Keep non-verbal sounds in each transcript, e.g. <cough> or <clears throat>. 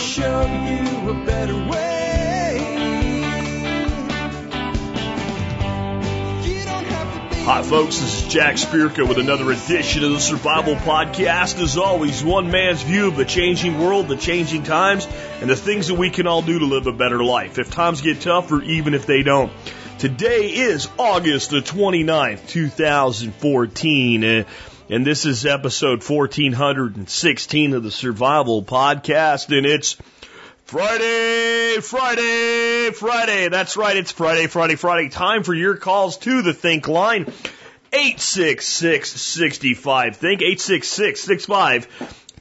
show you a better way. Hi, folks. This is Jack Spirko with another edition of the Survival Podcast. As always, one man's view of the changing world, the changing times, and the things that we can all do to live a better life if times get tough or even if they don't. Today is August the 29th, 2014, uh, and this is episode 1416 of the Survival Podcast, and it's Friday, Friday, Friday. That's right, it's Friday, Friday, Friday. Time for your calls to the Think line. 866-65 Think, 866-65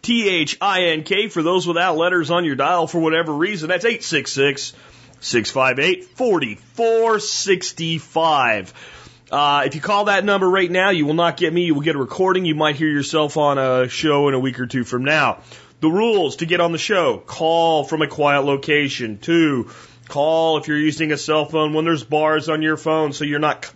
T-H-I-N-K for those without letters on your dial for whatever reason. That's 866 658 4465. Uh, if you call that number right now, you will not get me. You will get a recording. You might hear yourself on a show in a week or two from now. The rules to get on the show call from a quiet location. Two, call if you're using a cell phone when there's bars on your phone so you're not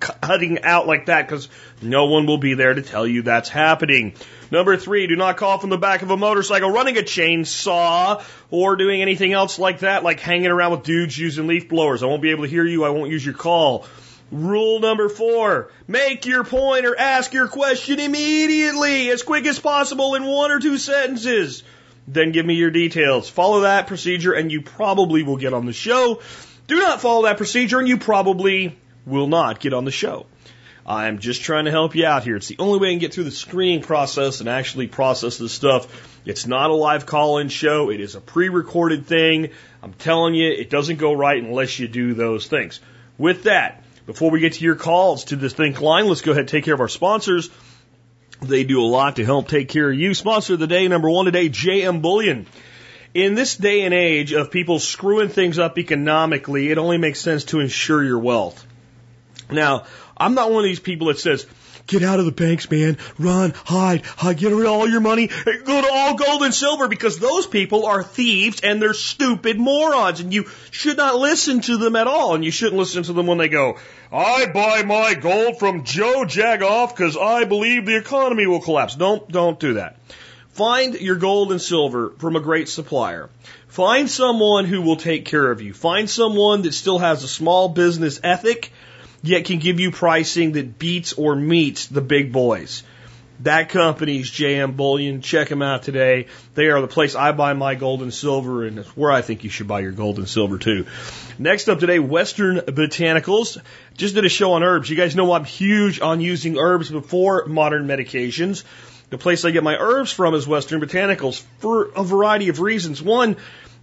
cutting out like that because no one will be there to tell you that's happening. Number three, do not call from the back of a motorcycle running a chainsaw or doing anything else like that, like hanging around with dudes using leaf blowers. I won't be able to hear you. I won't use your call. Rule number four, make your point or ask your question immediately, as quick as possible in one or two sentences. Then give me your details. Follow that procedure and you probably will get on the show. Do not follow that procedure and you probably will not get on the show. I'm just trying to help you out here. It's the only way I can get through the screening process and actually process this stuff. It's not a live call-in show. It is a pre-recorded thing. I'm telling you, it doesn't go right unless you do those things. With that, before we get to your calls to the Think line, let's go ahead and take care of our sponsors. They do a lot to help take care of you. Sponsor of the day, number one today, JM Bullion. In this day and age of people screwing things up economically, it only makes sense to insure your wealth. Now, I'm not one of these people that says, get out of the banks, man, run, hide, hide, get rid of all your money, go to all gold and silver, because those people are thieves and they're stupid morons, and you should not listen to them at all, and you shouldn't listen to them when they go, I buy my gold from Joe Jagoff because I believe the economy will collapse. Don't, don't do that. Find your gold and silver from a great supplier. Find someone who will take care of you. Find someone that still has a small business ethic, yet can give you pricing that beats or meets the big boys. That company's JM Bullion. Check them out today. They are the place I buy my gold and silver, and it's where I think you should buy your gold and silver too. Next up today, Western Botanicals. Just did a show on herbs. You guys know I'm huge on using herbs before modern medications. The place I get my herbs from is Western Botanicals for a variety of reasons. One,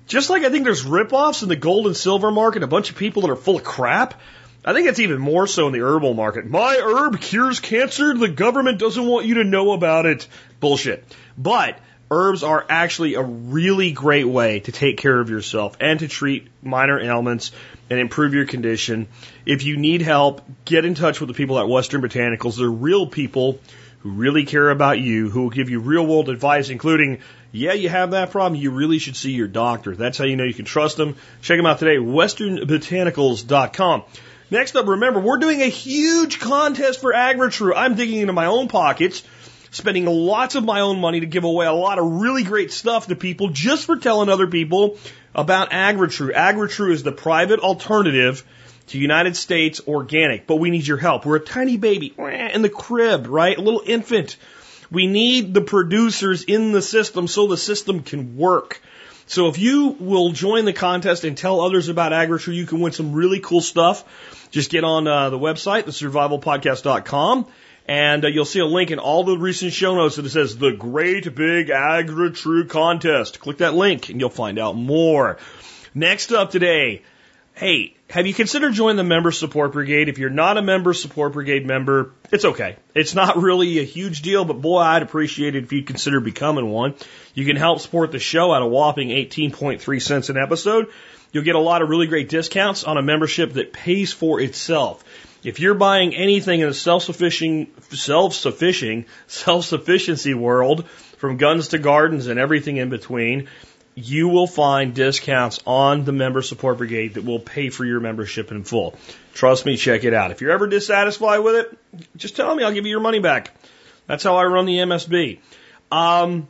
just like I think there's ripoffs in the gold and silver market, a bunch of people that are full of crap. I think it's even more so in the herbal market. My herb cures cancer. The government doesn't want you to know about it. Bullshit. But herbs are actually a really great way to take care of yourself and to treat minor ailments and improve your condition. If you need help, get in touch with the people at Western Botanicals. They're real people who really care about you, who will give you real world advice, including, yeah, you have that problem. You really should see your doctor. That's how you know you can trust them. Check them out today, westernbotanicals.com. Next up, remember, we're doing a huge contest for AgriTrue. I'm digging into my own pockets, spending lots of my own money to give away a lot of really great stuff to people just for telling other people about AgriTrue. AgriTrue is the private alternative to United States organic, but we need your help. We're a tiny baby in the crib, right? A little infant. We need the producers in the system so the system can work. So if you will join the contest and tell others about AgriTrue, you can win some really cool stuff. Just get on uh, the website, thesurvivalpodcast.com, and uh, you'll see a link in all the recent show notes that says the Great Big AgriTrue Contest. Click that link and you'll find out more. Next up today, hey, have you considered joining the member support brigade? If you're not a member support brigade member, it's okay. It's not <laughs> really a huge deal, but boy, I'd appreciate it if you'd consider becoming one. You can help support the show at a whopping 18.3 cents an episode. You'll get a lot of really great discounts on a membership that pays for itself. If you're buying anything in the self-sufficient, self-sufficient, <laughs> self-sufficiency world, from guns to gardens and everything in between, you will find discounts on the member support brigade that will pay for your membership in full. Trust me, check it out. If you're ever dissatisfied with it, just tell me, I'll give you your money back. That's how I run the MSB. Um,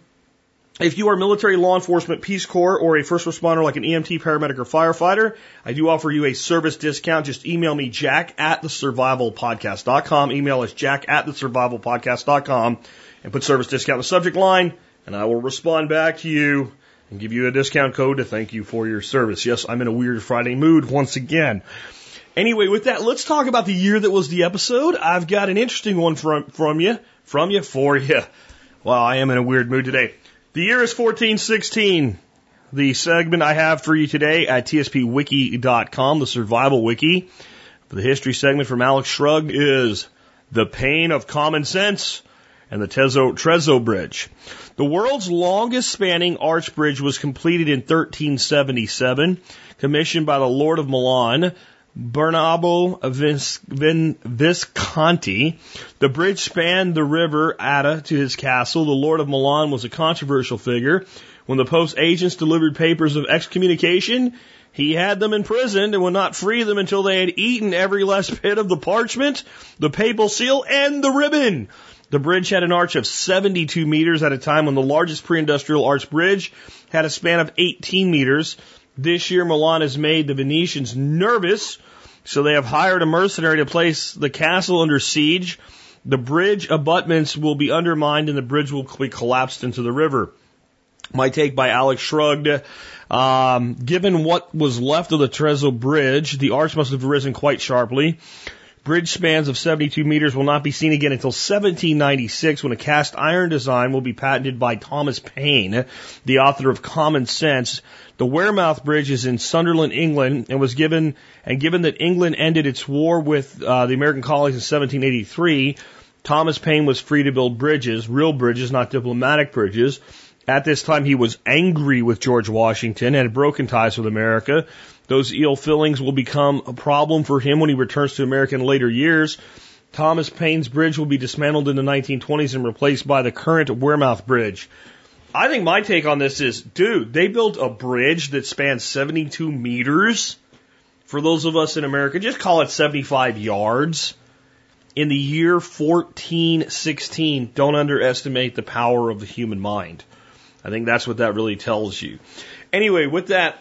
If you are military, law enforcement, Peace Corps, or a first responder like an EMT, paramedic, or firefighter, I do offer you a service discount. Just email me, jack at the survivalpodcast.com. Email us, jack at the survivalpodcast.com, and put service discount in the subject line, and I will respond back to you and give you a discount code to thank you for your service. Yes, I'm in a weird Friday mood once again. Anyway, with that, let's talk about the year that was the episode. I've got an interesting one from, from you, from you, for you. Wow, I am in a weird mood today. The year is 1416. The segment I have for you today at tspwiki.com, the survival wiki, the history segment from Alex Shrugged is The Pain of Common Sense and the Tezo, Trezzo Bridge. The world's longest spanning arch bridge was completed in 1377, commissioned by the Lord of Milan, Bernabo Vis, Vin, Visconti. The bridge spanned the river Adda to his castle. The Lord of Milan was a controversial figure. When the Pope's agents delivered papers of excommunication, he had them imprisoned and would not free them until they had eaten every last bit of the parchment, the papal seal, and the ribbon. The bridge had an arch of 72 meters at a time when the largest pre-industrial arch bridge had a span of 18 meters. This year, Milan has made the Venetians nervous, so they have hired a mercenary to place the castle under siege. The bridge abutments will be undermined and the bridge will be collapsed into the river. My take by Alex Shrugged. Um, given what was left of the Trezzo Bridge, the arch must have risen quite sharply. Bridge spans of 72 meters will not be seen again until 1796 when a cast iron design will be patented by Thomas Paine, the author of Common Sense. The Wearmouth Bridge is in Sunderland, England, and was given, and given that England ended its war with uh, the American colonies in 1783, Thomas Paine was free to build bridges, real bridges, not diplomatic bridges. At this time, he was angry with George Washington and had broken ties with America. Those eel fillings will become a problem for him when he returns to America in later years. Thomas Paine's bridge will be dismantled in the 1920s and replaced by the current Wearmouth Bridge. I think my take on this is, dude, they built a bridge that spans 72 meters. For those of us in America, just call it 75 yards. In the year 1416, don't underestimate the power of the human mind. I think that's what that really tells you. Anyway, with that,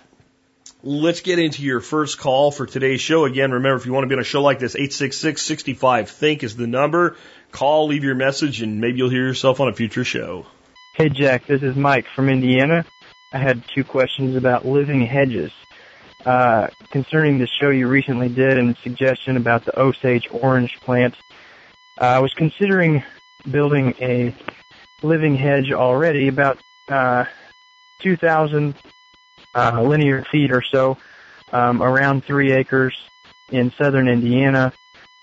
let's get into your first call for today's show. Again, remember, if you want to be on a show like this, 866-65-THINK is the number. Call, leave your message, and maybe you'll hear yourself on a future show. Hey, Jack, this is Mike from Indiana. I had two questions about living hedges. Uh, concerning the show you recently did and the suggestion about the Osage orange plant, uh, I was considering building a living hedge already about uh, 2,000 uh, linear feet or so, um, around three acres in southern Indiana.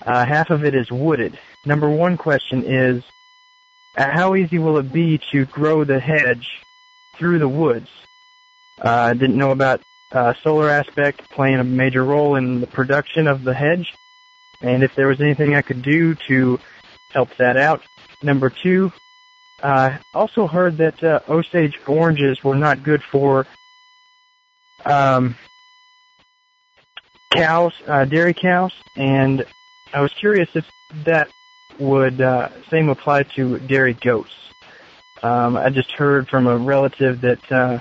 Uh, half of it is wooded. Number one question is, uh, how easy will it be to grow the hedge through the woods? Uh, I didn't know about uh, solar aspect playing a major role in the production of the hedge, and if there was anything I could do to help that out. Number two, uh, also heard that uh, Osage oranges were not good for um, cows, uh, dairy cows, and I was curious if that would uh, same apply to dairy goats. Um, I just heard from a relative that uh,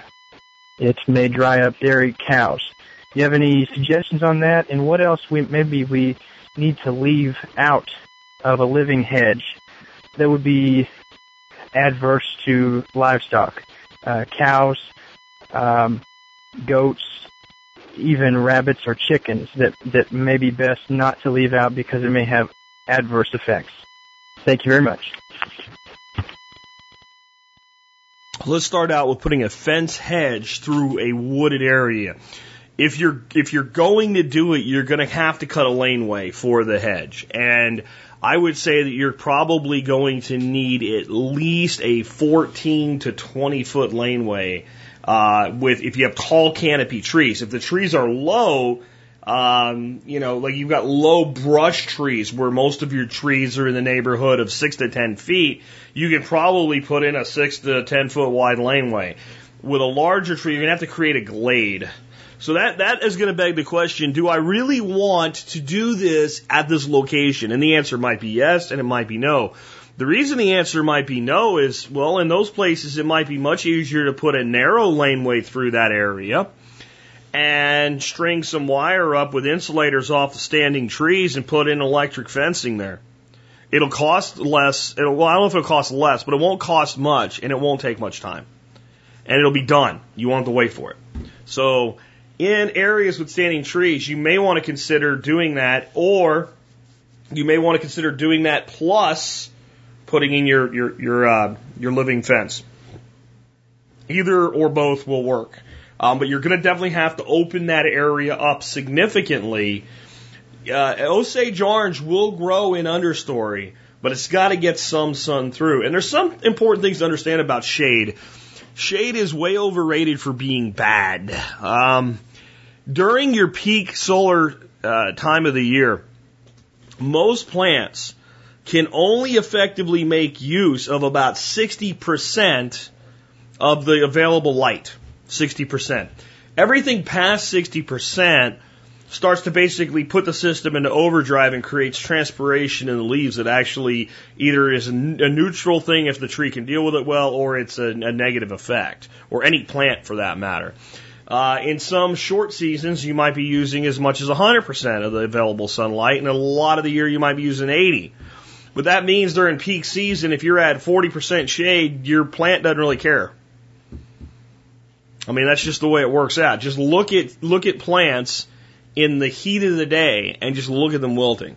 it may dry up dairy cows. Do you have any suggestions on that? And what else we maybe we need to leave out of a living hedge that would be adverse to livestock, uh, cows, um, goats, even rabbits or chickens that, that may be best not to leave out because it may have adverse effects. Thank you very much. Let's start out with putting a fence hedge through a wooded area. If you're if you're going to do it, you're going to have to cut a laneway for the hedge, and I would say that you're probably going to need at least a 14 to 20 foot laneway uh, with if you have tall canopy trees. If the trees are low, um, you know, like you've got low brush trees where most of your trees are in the neighborhood of six to ten feet, you can probably put in a six to ten foot wide laneway. With a larger tree, you're gonna have to create a glade. So that that is going to beg the question: Do I really want to do this at this location? And the answer might be yes, and it might be no. The reason the answer might be no is, well, in those places it might be much easier to put a narrow laneway through that area and string some wire up with insulators off the standing trees and put in electric fencing there. It'll cost less. It'll, well, I don't know if it'll cost less, but it won't cost much and it won't take much time. And it'll be done. You won't have to wait for it. So, in areas with standing trees, you may want to consider doing that, or you may want to consider doing that plus putting in your your your uh, your living fence. Either or both will work. Um, but you're going to definitely have to open that area up significantly. Uh, Osage orange will grow in understory, but it's got to get some sun through. And there's some important things to understand about shade. Shade is way overrated for being bad. Um, during your peak solar uh, time of the year, most plants can only effectively make use of about 60% of the available light. 60%. Everything past 60% starts to basically put the system into overdrive and creates transpiration in the leaves that actually either is a neutral thing if the tree can deal with it well or it's a, a negative effect, or any plant for that matter. Uh, in some short seasons, you might be using as much as 100% of the available sunlight, and a lot of the year you might be using 80. But that means during peak season, if you're at 40% shade, your plant doesn't really care. I mean, that's just the way it works out. Just look at look at plants in the heat of the day and just look at them wilting.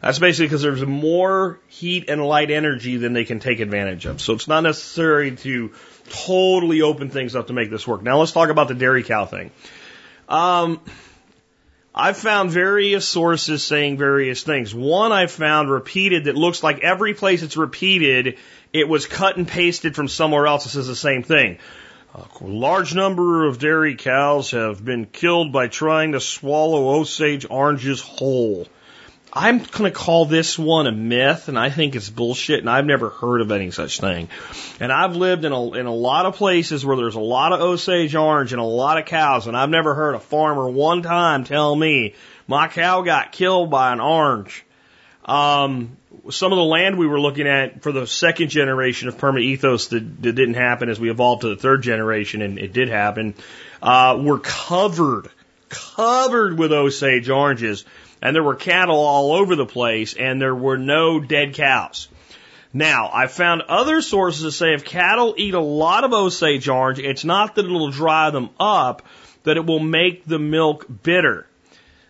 That's basically because there's more heat and light energy than they can take advantage of. So it's not necessary to totally open things up to make this work. Now let's talk about the dairy cow thing. Um, I've found various sources saying various things. One I've found repeated that looks like every place it's repeated, it was cut and pasted from somewhere else that says the same thing. A large number of dairy cows have been killed by trying to swallow Osage oranges whole. I'm going to call this one a myth, and I think it's bullshit, and I've never heard of any such thing. And I've lived in a, in a lot of places where there's a lot of Osage orange and a lot of cows, and I've never heard a farmer one time tell me my cow got killed by an orange. Um, some of the land we were looking at for the second generation of Permaethos that, that didn't happen as we evolved to the third generation, and it did happen, uh, were covered, covered with Osage oranges, and there were cattle all over the place, and there were no dead cows. Now, I found other sources that say if cattle eat a lot of Osage orange, it's not that it'll dry them up, that it will make the milk bitter.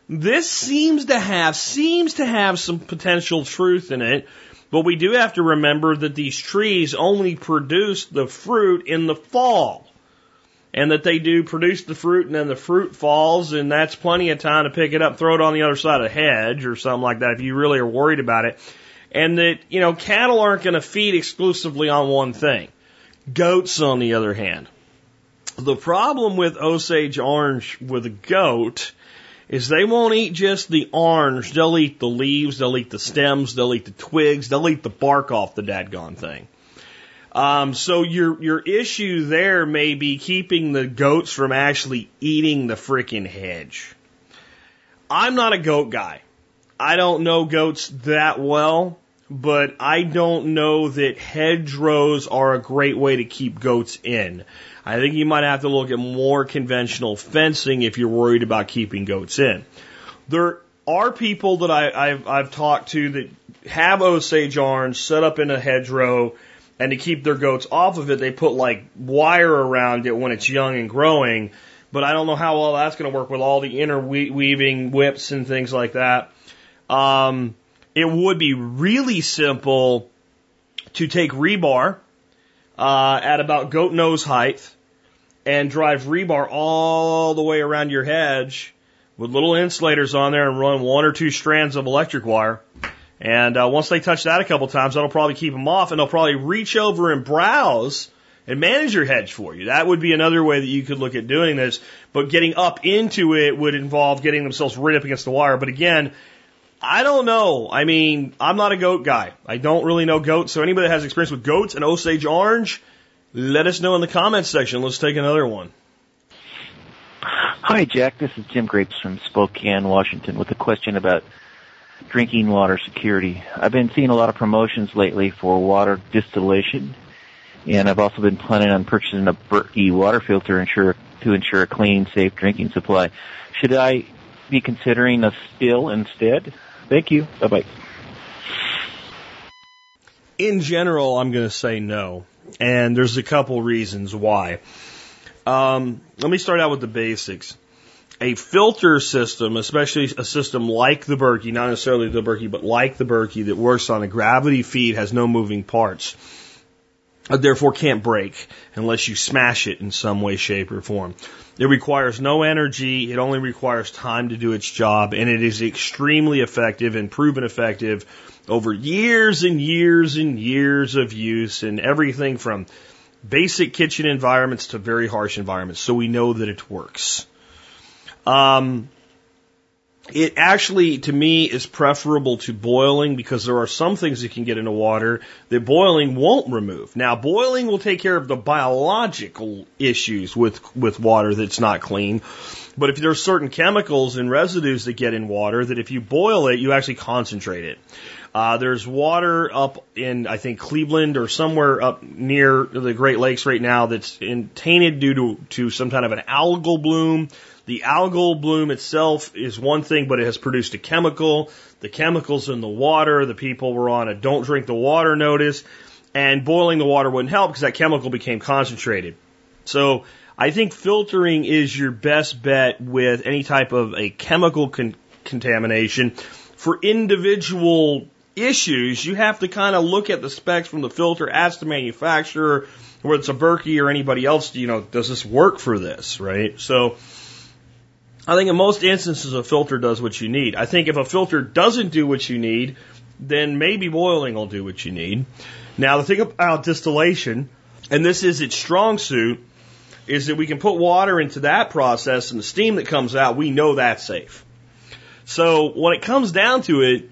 This seems to have seems to have some potential truth in it, but we do have to remember that these trees only produce the fruit in the fall. And that they do produce the fruit and then the fruit falls and that's plenty of time to pick it up, throw it on the other side of the hedge or something like that if you really are worried about it. And that, you know, cattle aren't going to feed exclusively on one thing. Goats, on the other hand. The problem with Osage orange with a goat is they won't eat just the orange. They'll eat the leaves, they'll eat the stems, they'll eat the twigs, they'll eat the bark off the dadgone thing. Um, so your your issue there may be keeping the goats from actually eating the frickin' hedge. I'm not a goat guy. I don't know goats that well, but I don't know that hedgerows are a great way to keep goats in. I think you might have to look at more conventional fencing if you're worried about keeping goats in. There are people that I, I've, I've talked to that have Osage orange set up in a hedgerow, and to keep their goats off of it, they put like wire around it when it's young and growing. But I don't know how well that's going to work with all the interweaving whips and things like that. Um, it would be really simple to take rebar uh, at about goat nose height and drive rebar all the way around your hedge with little insulators on there and run one or two strands of electric wire. And uh, once they touch that a couple times, that'll probably keep them off, and they'll probably reach over and browse and manage your hedge for you. That would be another way that you could look at doing this. But getting up into it would involve getting themselves right up against the wire. But again, I don't know. I mean, I'm not a goat guy. I don't really know goats. So anybody that has experience with goats and Osage orange, let us know in the comments section. Let's take another one. Hi, Jack. This is Jim Grapes from Spokane, Washington, with a question about drinking water security. I've been seeing a lot of promotions lately for water distillation, and I've also been planning on purchasing a Berkey water filter ensure, to ensure a clean, safe drinking supply. Should I be considering a still instead? Thank you. Bye bye. In general, I'm going to say no. And there's a couple reasons why. Um, let me start out with the basics. A filter system, especially a system like the Berkey, not necessarily the Berkey, but like the Berkey that works on a gravity feed, has no moving parts. Uh, therefore can't break unless you smash it in some way, shape, or form. It requires no energy. It only requires time to do its job, and it is extremely effective and proven effective over years and years and years of use and everything from basic kitchen environments to very harsh environments. So we know that it works. Um, it actually, to me, is preferable to boiling because there are some things that can get into water that boiling won't remove. Now, boiling will take care of the biological issues with, with water that's not clean. But if there's certain chemicals and residues that get in water that if you boil it, you actually concentrate it. Uh, there's water up in, I think, Cleveland or somewhere up near the Great Lakes right now that's in, tainted due to, to some kind of an algal bloom the algal bloom itself is one thing, but it has produced a chemical. The chemicals in the water, the people were on a don't drink the water notice, and boiling the water wouldn't help because that chemical became concentrated. So I think filtering is your best bet with any type of a chemical con- contamination. For individual issues, you have to kind of look at the specs from the filter, ask the manufacturer, whether it's a Berkey or anybody else, you know, does this work for this, right? So, I think in most instances a filter does what you need. I think if a filter doesn't do what you need, then maybe boiling will do what you need. Now the thing about distillation, and this is its strong suit, is that we can put water into that process and the steam that comes out, we know that's safe. So when it comes down to it,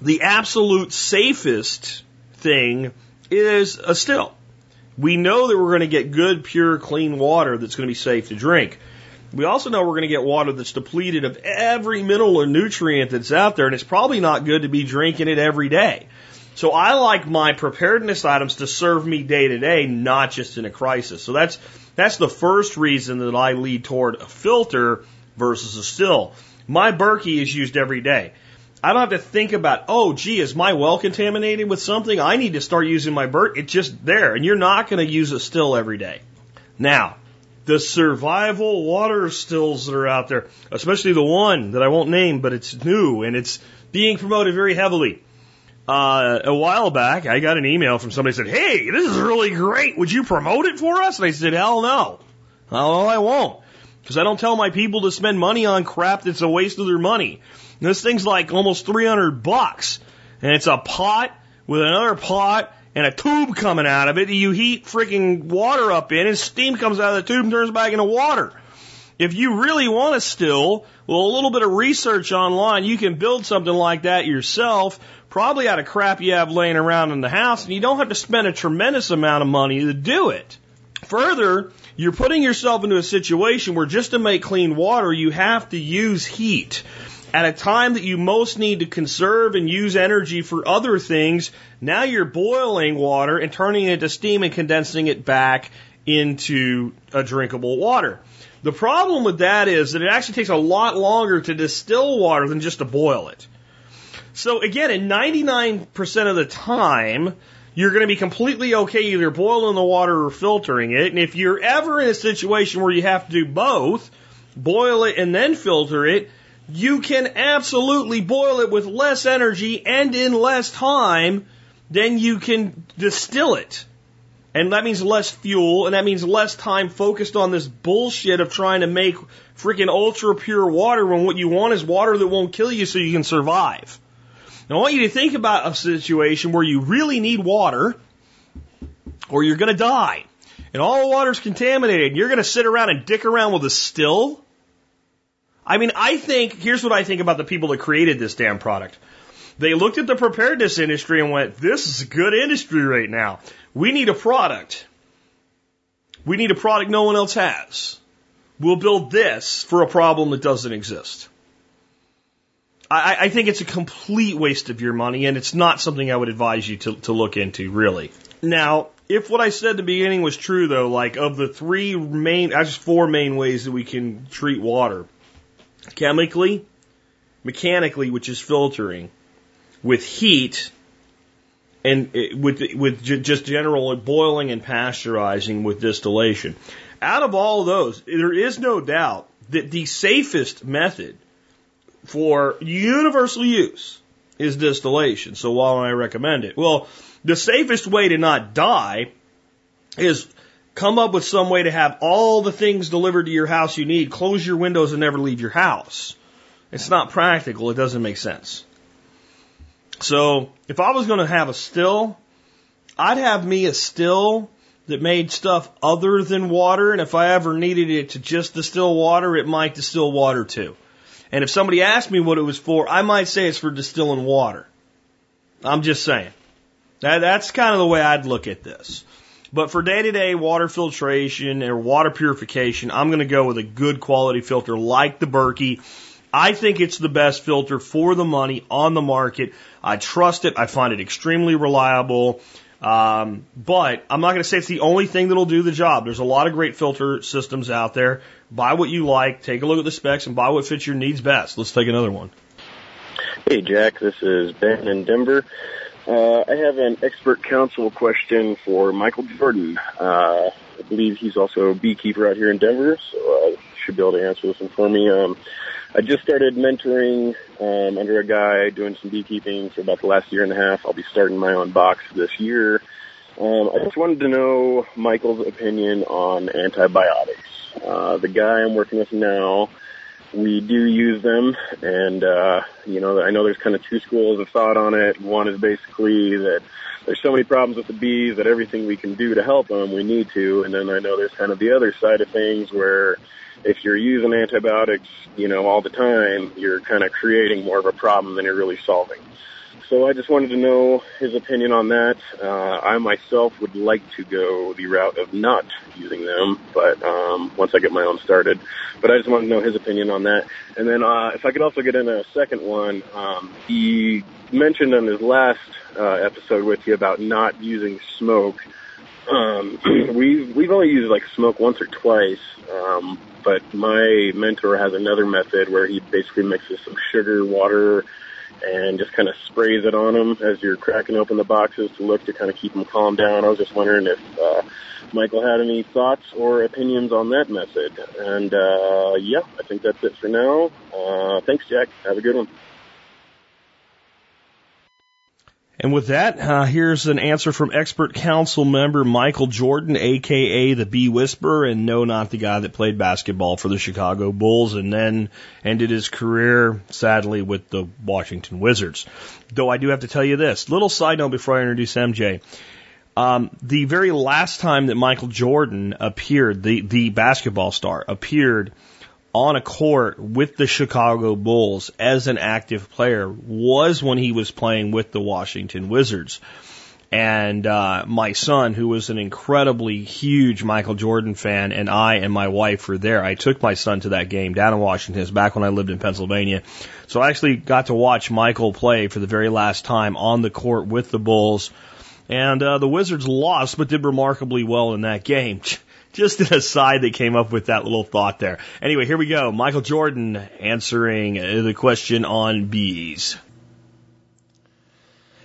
the absolute safest thing is a still. We know that we're going to get good, pure, clean water that's going to be safe to drink. We also know we're going to get water that's depleted of every mineral or nutrient that's out there, and it's probably not good to be drinking it every day. So I like my preparedness items to serve me day to day, not just in a crisis. So that's that's the first reason that I lead toward a filter versus a still. My Berkey is used every day. I don't have to think about, oh, gee, is my well contaminated with something? I need to start using my Berkey. It's just there, and you're not going to use a still every day. Now, the survival water stills that are out there, especially the one that I won't name, but it's new and it's being promoted very heavily. Uh, a while back, I got an email from somebody said, Hey, this is really great. Would you promote it for us? And I said, Hell no. no, I won't. Because I don't tell my people to spend money on crap that's a waste of their money. And this thing's like almost 300 bucks. And it's a pot with another pot and a tube coming out of it you heat freaking water up in and steam comes out of the tube and turns back into water. If you really want to still, well, a little bit of research online, you can build something like that yourself, probably out of crap you have laying around in the house, and you don't have to spend a tremendous amount of money to do it. Further, you're putting yourself into a situation where just to make clean water, you have to use heat at a time that you most need to conserve and use energy for other things, now you're boiling water and turning it into steam and condensing it back into a drinkable water. The problem with that is that it actually takes a lot longer to distill water than just to boil it. So again, in 99% of the time, you're going to be completely okay either boiling the water or filtering it. And if you're ever in a situation where you have to do both, boil it and then filter it, you can absolutely boil it with less energy and in less time than you can distill it. And that means less fuel, and that means less time focused on this bullshit of trying to make freaking ultra pure water when what you want is water that won't kill you so you can survive. Now, I want you to think about a situation where you really need water, or you're going to die, and all the water's contaminated, and you're going to sit around and dick around with a still I mean, I think, here's what I think about the people that created this damn product. They looked at the preparedness industry and went, this is a good industry right now. We need a product. We need a product no one else has. We'll build this for a problem that doesn't exist. I, I think it's a complete waste of your money, and it's not something I would advise you to, to look into, really. Now, if what I said at the beginning was true, though, like of the three main, actually four main ways that we can treat water chemically, mechanically, which is filtering, with heat, and eh, with with just general boiling and pasteurizing with distillation. Out of all those, there is no doubt that the safest method for universal use is distillation. So why don't I recommend it? Well, the safest way to not die is come up with some way to have all the things delivered to your house you need, close your windows and never leave your house. It's not practical. It doesn't make sense. So if I was going to have a still, I'd have me a still that made stuff other than water. And if I ever needed it to just distill water, it might distill water too. And if somebody asked me what it was for, I might say it's for distilling water. I'm just saying. That, that's kind of the way I'd look at this. But for day to day water filtration or water purification, I'm going to go with a good quality filter like the Berkey. I think it's the best filter for the money on the market. I trust it. I find it extremely reliable. Um, but I'm not going to say it's the only thing that'll do the job. There's a lot of great filter systems out there. Buy what you like, take a look at the specs, and buy what fits your needs best. Let's take another one. Hey, Jack. This is Ben in Denver. Uh, I have an expert council question for Michael Jordan. Uh, I believe he's also a beekeeper out here in Denver, so I should be able to answer this one for me. Um, I just started mentoring um, under a guy doing some beekeeping for about the last year and a half. I'll be starting my own box this year. Um, I just wanted to know Michael's opinion on antibiotics. Uh, the guy I'm working with now we do use them. And uh you know i know there's kind of two schools of thought on it. One is basically that there's so many problems with the bees that everything we can do to help them we need to. And then i know there's kind of the other side of things where if you're using antibiotics you know all the time you're kind of creating more of a problem than you're really solving so I just wanted to know his opinion on that. Uh, I myself would like to go the route of not using them, but um, once I get my own started. But I just wanted to know his opinion on that. And then uh, if I could also get in a second one, um, he mentioned on his last uh, episode with you about not using smoke. Um, <clears throat> we've we've only used like smoke once or twice, um, but my mentor has another method where he basically mixes some sugar, water, and just kind of sprays it on them as you're cracking open the boxes to look to kind of keep them calm down. I was just wondering if uh, Michael had any thoughts or opinions on that method. And uh, yeah, I think that's it for now. Uh, thanks, Jack. Have a good one. And with that, uh, here's an answer from expert council member Michael Jordan, aka the Bee Whisperer, and no, not the guy that played basketball for the Chicago Bulls and then ended his career, sadly, with the Washington Wizards. Though I do have to tell you this little side note before I introduce MJ. Um, the very last time that Michael Jordan appeared, the the basketball star appeared on a court with the Chicago Bulls as an active player was when he was playing with the Washington Wizards. And uh, my son, who was an incredibly huge Michael Jordan fan, and I and my wife were there. I took my son to that game down in Washington. It's back when I lived in Pennsylvania. So I actually got to watch Michael play for the very last time on the court with the Bulls. And uh, the Wizards lost, but did remarkably well in that game. <laughs> Just an aside that came up with that little thought there. Anyway, here we go. Michael Jordan answering the question on bees.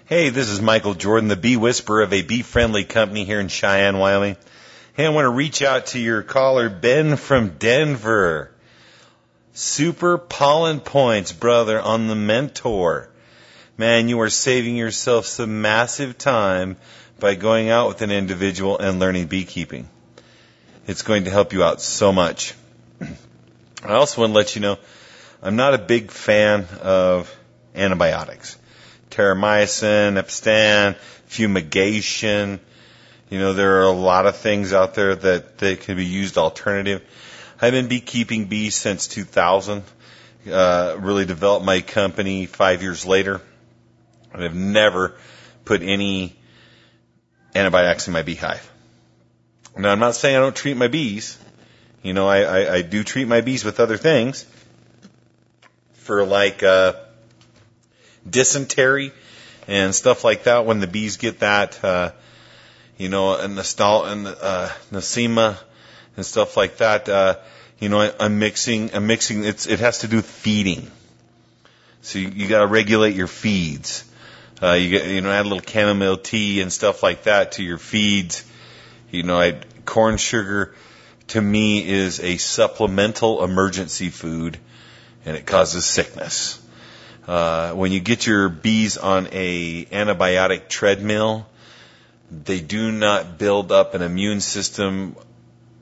Hey, this is Michael Jordan, the bee whisperer of a bee friendly company here in Cheyenne, Wyoming. Hey, I want to reach out to your caller, Ben from Denver. Super pollen points, brother, on the mentor. Man, you are saving yourself some massive time by going out with an individual and learning beekeeping. It's going to help you out so much. I also want to let you know I'm not a big fan of antibiotics. Terramycin, Apistan, fumigation. You know, there are a lot of things out there that, that can be used alternative. I've been beekeeping bees since 2000. Uh, really developed my company five years later. I've never put any antibiotics in my beehive. Now, I'm not saying I don't treat my bees. You know, I, I, I do treat my bees with other things for like, uh, dysentery and stuff like that. When the bees get that, uh, you know, and the stall and the uh, nosema and stuff like that, uh, you know, I, I'm mixing, I'm mixing. It's it has to do with feeding. So you, you got to regulate your feeds. Uh, you get, you know, add a little chamomile tea and stuff like that to your feeds. You know, I, corn sugar to me is a supplemental emergency food, and it causes sickness. Uh, when you get your bees on a antibiotic treadmill, they do not build up an immune system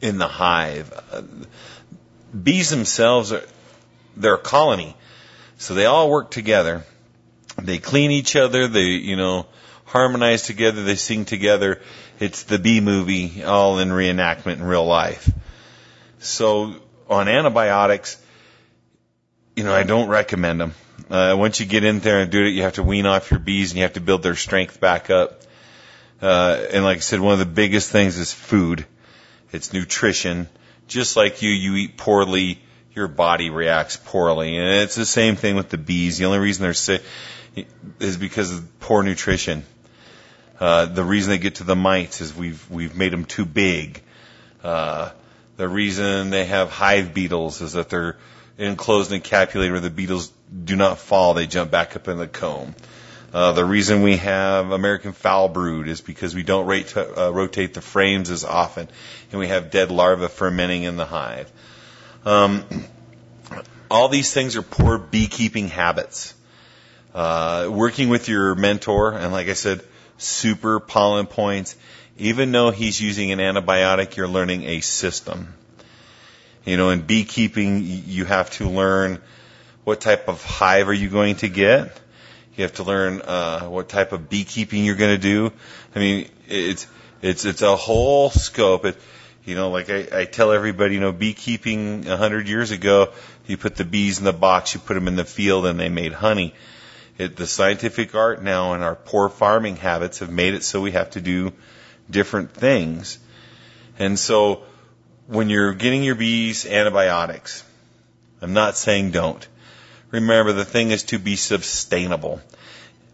in the hive. Uh, bees themselves are they're a colony, so they all work together. They clean each other. They you know harmonize together. They sing together. It's the bee movie, all in reenactment in real life. So on antibiotics, you know I don't recommend them. Uh, once you get in there and do it, you have to wean off your bees and you have to build their strength back up. Uh, and like I said, one of the biggest things is food. It's nutrition. Just like you, you eat poorly, your body reacts poorly. And it's the same thing with the bees. The only reason they're sick is because of poor nutrition. Uh, the reason they get to the mites is we've, we've made them too big. Uh, the reason they have hive beetles is that they're enclosed and encapsulated where the beetles do not fall, they jump back up in the comb. Uh, the reason we have American foul brood is because we don't rate, uh, rotate the frames as often, and we have dead larvae fermenting in the hive. Um, all these things are poor beekeeping habits. Uh, working with your mentor, and like I said, super pollen points. Even though he's using an antibiotic, you're learning a system. You know, in beekeeping, you have to learn what type of hive are you going to get you have to learn uh, what type of beekeeping you're going to do. I mean, it's it's it's a whole scope. It, you know, like I, I tell everybody, you know, beekeeping a hundred years ago, you put the bees in the box, you put them in the field, and they made honey. It, the scientific art now and our poor farming habits have made it so we have to do different things. And so, when you're getting your bees antibiotics, I'm not saying don't. Remember, the thing is to be sustainable.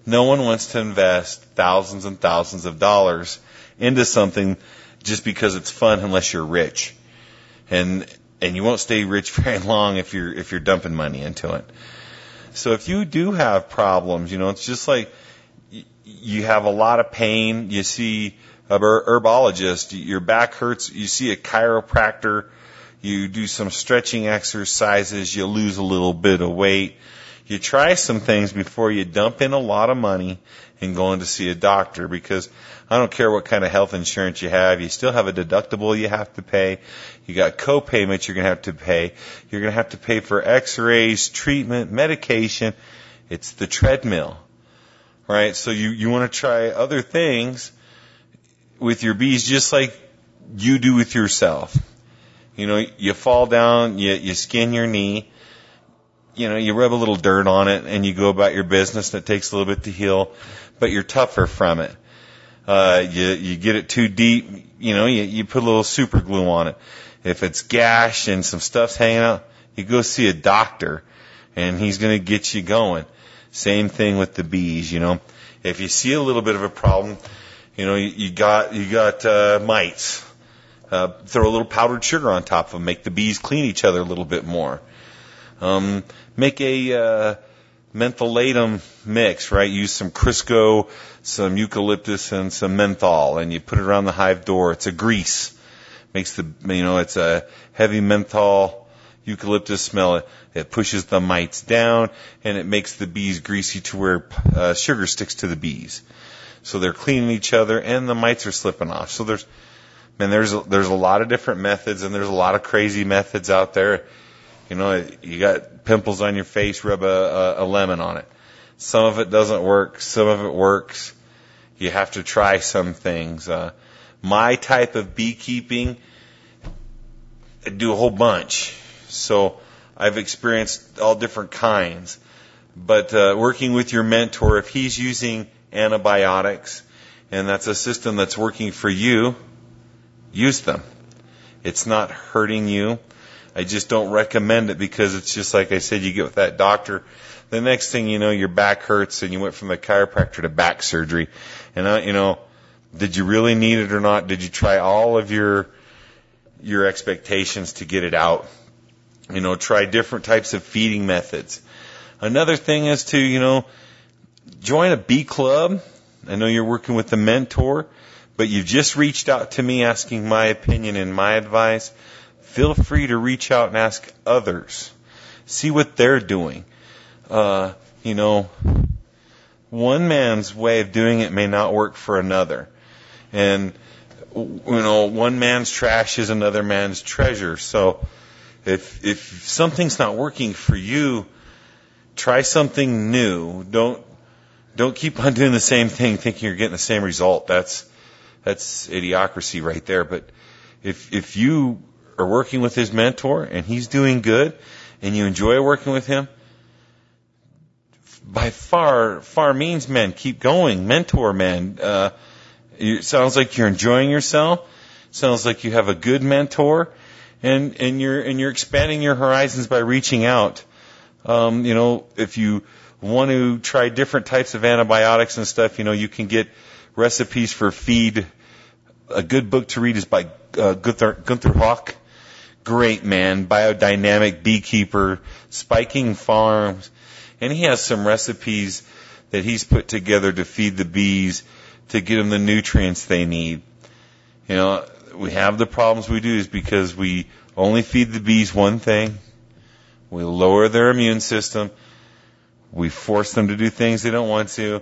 No one wants to invest thousands and thousands of dollars into something just because it's fun unless you're rich. And and you won't stay rich <laughs> very long if you're if you're dumping money into it. So if you do have problems, you know, it's just like you have a lot of pain, you see a herbologist, your back hurts, you see a chiropractor, you do some stretching exercises, you lose a little bit of weight. You try some things before you dump in a lot of money and going to see a doctor because I don't care what kind of health insurance you have, you still have a deductible you have to pay. You got co-payments you're going to have to pay. You're going to have to pay for x-rays, treatment, medication. It's the treadmill. Right? So you, you want to try other things with your bees just like you do with yourself. You know, you fall down, you, you skin your knee, you know, you rub a little dirt on it and you go about your business and it takes a little bit to heal, but you're tougher from it. Uh, you, you get it too deep, you know, you, you put a little super glue on it. If it's gash and some stuff's hanging out, you go see a doctor and he's going to get you going. Same thing with the bees, you know. If you see a little bit of a problem, you know, you, you got, you got, uh, mites uh, throw a little powdered sugar on top of them, make the bees clean each other a little bit more. Um, make a uh, mentholatum mix, right? Use some Crisco, some eucalyptus, and some menthol, and you put it around the hive door. It's a grease. Makes the you know it's a heavy menthol eucalyptus smell. It, pushes the mites down, and it makes the bees greasy to where uh, sugar sticks to the bees. So they're cleaning each other, and the mites are slipping off. So there's man, there's there's a lot of different methods, and there's a lot of crazy methods out there. You know, you got pimples on your face, rub a, a, lemon on it. Some of it doesn't work, some of it works. You have to try some things. Uh, my type of beekeeping, I do a whole bunch. So I've experienced all different kinds. But uh, working with your mentor, if he's using antibiotics and that's a system that's working for you, use them. It's not hurting you. I just don't recommend it because it's just like I said, you get with that doctor the next thing you know, your back hurts and you went from the chiropractor to back surgery. And, uh, you know, did you really need it or not? Did you try all of your, your expectations to get it out? You know, try different types of feeding methods. Another thing is to, you know, join a bee club. I know you're working with a mentor, but you've just reached out to me asking my opinion and my advice. Feel free to reach out and ask others. See what they're doing. Uh, you know, one man's way of doing it may not work for another. And, you know, one man's trash is another man's treasure. So if, if something's not working for you, try something new. Don't, don't keep on doing the same thing thinking you're getting the same result. That's, that's idiocracy right there. But if, if you are working with his mentor and he's doing good and you enjoy working with him, by far, far means men. Keep going. Mentor men. Uh, it sounds like you're enjoying yourself. Sounds like you have a good mentor and, and you're, and you're expanding your horizons by reaching out. Um, you know, if you want to try different types of antibiotics and stuff, you know, you can get recipes for feed. A good book to read is by uh, Gunther, Gunther Hauk. Great man, biodynamic beekeeper, Spikenard Farms, and he has some recipes that he's put together to feed the bees to get them the nutrients they need. You know, we have the problems we do is because we only feed the bees one thing. We lower their immune system. We force them to do things they don't want to.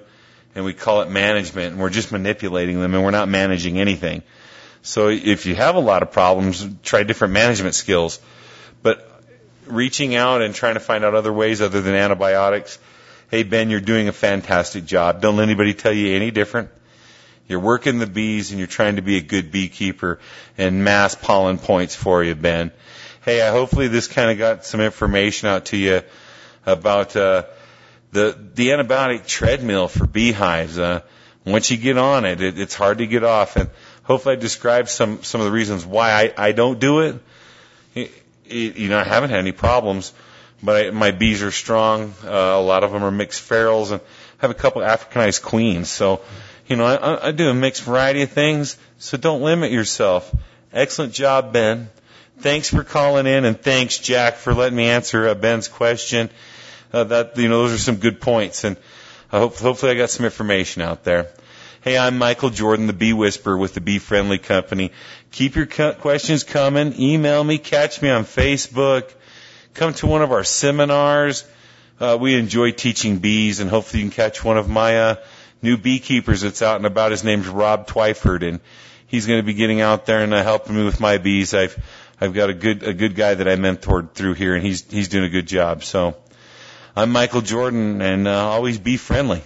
And we call it management. And we're just manipulating them and we're not managing anything. So if you have a lot of problems, try different management skills. But reaching out and trying to find out other ways other than antibiotics. Hey, Ben, you're doing a fantastic job. Don't let anybody tell you any different. You're working the bees and you're trying to be a good beekeeper and mass pollen points for you, Ben. Hey, I hopefully this kind of got some information out to you about uh, the the antibiotic treadmill for beehives. Uh, once you get on it, it, it's hard to get off, and hopefully I described some some of the reasons why I, I don't do it you know, I haven't had any problems, but I, my bees are strong. Uh, a lot of them are mixed ferals and I have a couple Africanized queens. So, you know, I, I do a mixed variety of things. So don't limit yourself. Excellent job, Ben. Thanks for calling in and thanks, Jack, for letting me answer uh, Ben's question. Uh, that, you know, those are some good points and hope, hopefully I got some information out there. Hey, I'm Michael Jordan, the Bee Whisperer with the Bee Friendly Company. Keep your questions coming. Email me, catch me on Facebook, come to one of our seminars. Uh, we enjoy teaching bees, and hopefully you can catch one of my uh, new beekeepers that's out and about. His name's Rob Twyford, and he's going to be getting out there and uh, helping me with my bees. I've I've got a good a good guy that I mentored through here, and he's he's doing a good job. So I'm Michael Jordan, and uh, always be friendly.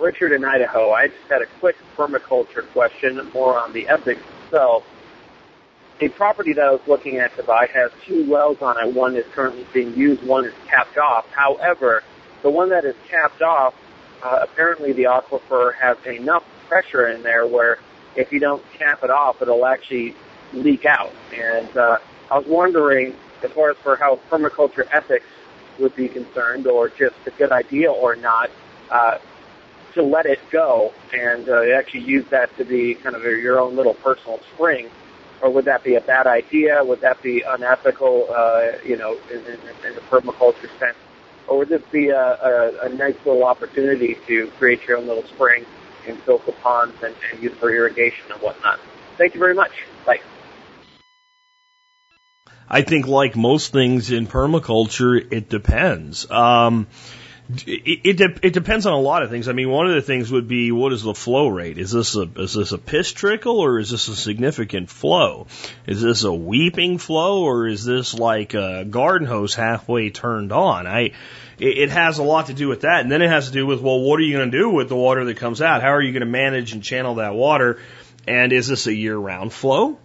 Richard in Idaho. I just had a quick permaculture question, more on the ethics itself. The property that I was looking at to buy has two wells on it. One is currently being used, one is capped off. However, the one that is capped off, uh, apparently the aquifer has enough pressure in there where if you don't cap it off, it'll actually leak out. And uh, I was wondering, as far as for how permaculture ethics would be concerned, or just a good idea or not, uh, to let it go and uh, actually use that to be kind of your own little personal spring, or would that be a bad idea? Would that be unethical? Uh, you know, in, in, in the permaculture sense, or would this be a, a, a nice little opportunity to create your own little spring and fill the ponds and, and use for irrigation and whatnot? Thank you very much. Bye. I think, like most things in permaculture, it depends. Um, it, it, depends on a lot of things. I mean, one of the things would be what is the flow rate? Is this a is this a piss trickle or is this a significant flow? Is this a weeping flow or is this like a garden hose halfway turned on? I it, it has a lot to do with that, and then it has to do with well, what are you going to do with the water that comes out? How are you going to manage and channel that water? And is this a year round flow?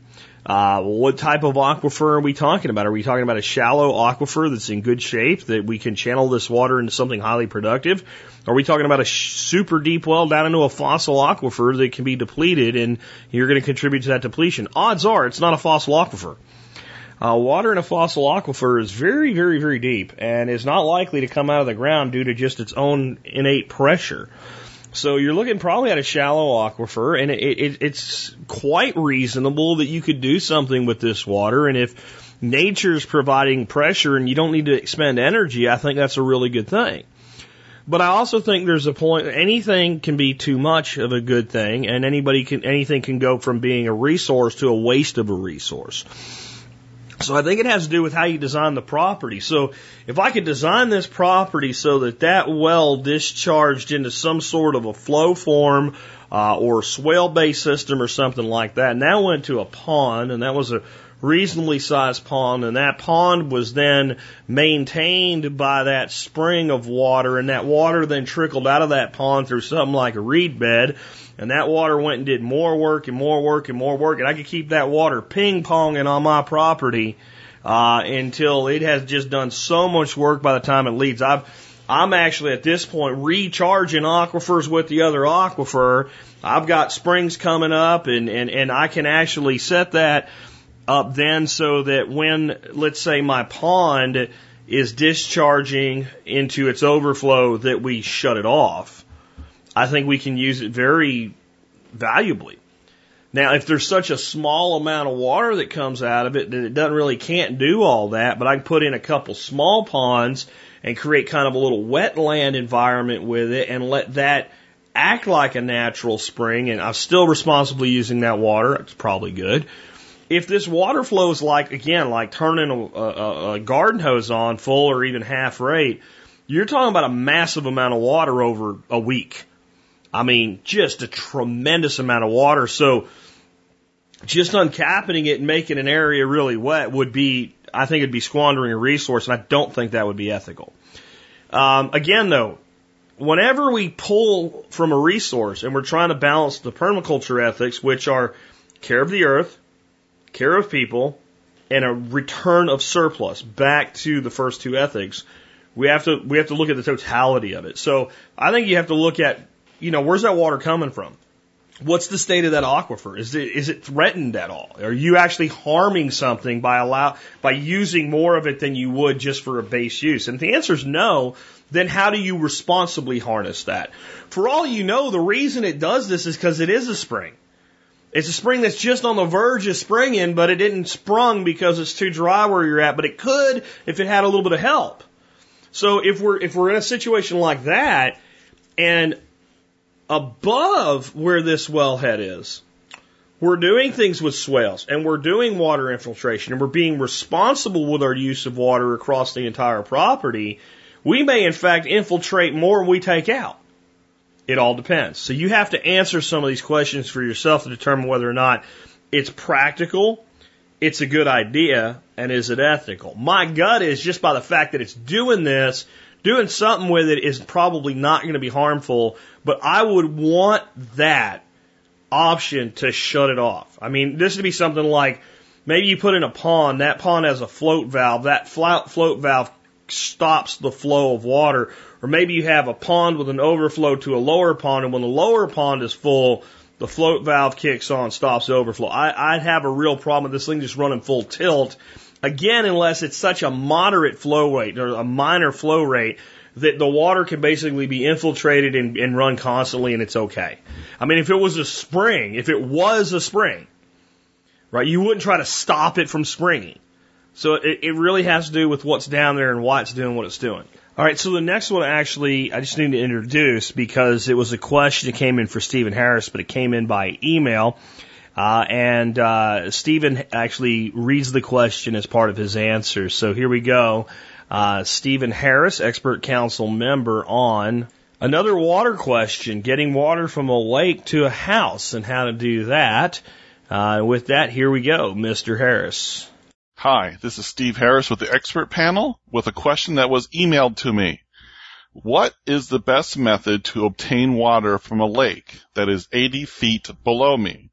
Uh, what type of aquifer are we talking about? Are we talking about a shallow aquifer that's in good shape that we can channel this water into something highly productive? Are we talking about a super deep well down into a fossil aquifer that can be depleted and you're going to contribute to that depletion? Odds are it's not a fossil aquifer. Uh, water in a fossil aquifer is very, very, very deep and is not likely to come out of the ground due to just its own innate pressure. So you're looking probably at a shallow aquifer, and it, it, it's quite reasonable that you could do something with this water. And if nature's providing pressure and you don't need to expend energy, I think that's a really good thing. But I also think there's a point anything can be too much of a good thing and anybody can anything can go from being a resource to a waste of a resource. So I think it has to do with how you design the property. So if I could design this property so that that well discharged into some sort of a flow form uh, or swale based system or something like that, that went to a pond, and that was a reasonably sized pond, and that pond was then maintained by that spring of water, and that water then trickled out of that pond through something like a reed bed, and that water went and did more work and more work and more work, and I could keep that water ping ponging on my property uh, until it has just done so much work by the time it leaves. I've I'm actually at this point recharging aquifers with the other aquifer. I've got springs coming up and, and, and I can actually set that up then so that when, let's say, my pond is discharging into its overflow, that we shut it off. I think we can use it very valuably. Now, if there's such a small amount of water that comes out of it that it doesn't really can't do all that, but I can put in a couple small ponds and create kind of a little wetland environment with it and let that act like a natural spring and I'm still responsibly using that water. It's probably good if this water flows like again like turning a, a, a, garden hose on full or even half rate you're talking about a massive amount of water over a week i mean just a tremendous amount of water so just uncapping it and making an area really wet would be i think it'd be squandering a resource and i don't think that would be ethical um, again though whenever we pull from a resource and we're trying to balance the permaculture ethics which are care of the earth care of people, and a return of surplus back to the first two ethics, we have to we have to look at the totality of it. So I think you have to look at, you know, where's that water coming from? What's the state of that aquifer? Is it is it threatened at all? Are you actually harming something by allow by using more of it than you would just for a base use? And if the answer is no, then how do you responsibly harness that? For all you know, the reason it does this is because it is a spring. It's a spring that's just on the verge of springing, but it didn't sprung because it's too dry where you're at, but it could if it had a little bit of help. So if we're, if we're in a situation like that and above where this wellhead is, we're doing things with swales and we're doing water infiltration and we're being responsible with our use of water across the entire property, we may in fact infiltrate more than we take out. It all depends. So you have to answer some of these questions for yourself to determine whether or not it's practical, it's a good idea, and is it ethical. My gut is just by the fact that it's doing this, doing something with it is probably not going to be harmful, but I would want that option to shut it off. I mean, this would be something like maybe you put in a pond, that pond has a float valve, that float valve stops the flow of water or maybe you have a pond with an overflow to a lower pond, and when the lower pond is full, the float valve kicks on, stops the overflow. I, I'd have a real problem with this thing just running full tilt. Again, unless it's such a moderate flow rate or a minor flow rate that the water can basically be infiltrated and, and run constantly and it's okay. I mean, if it was a spring, if it was a spring, right, you wouldn't try to stop it from springing. So it, it really has to do with what's down there and why it's doing what it's doing. All right, so the next one actually, I just need to introduce because it was a question that came in for Stephen Harris, but it came in by email. Uh, and uh, Stephen actually reads the question as part of his answer. So here we go. Uh, Stephen Harris, expert council member on another water question getting water from a lake to a house and how to do that. Uh, with that, here we go, Mr. Harris. Hi, this is Steve Harris with the expert panel with a question that was emailed to me. What is the best method to obtain water from a lake that is 80 feet below me?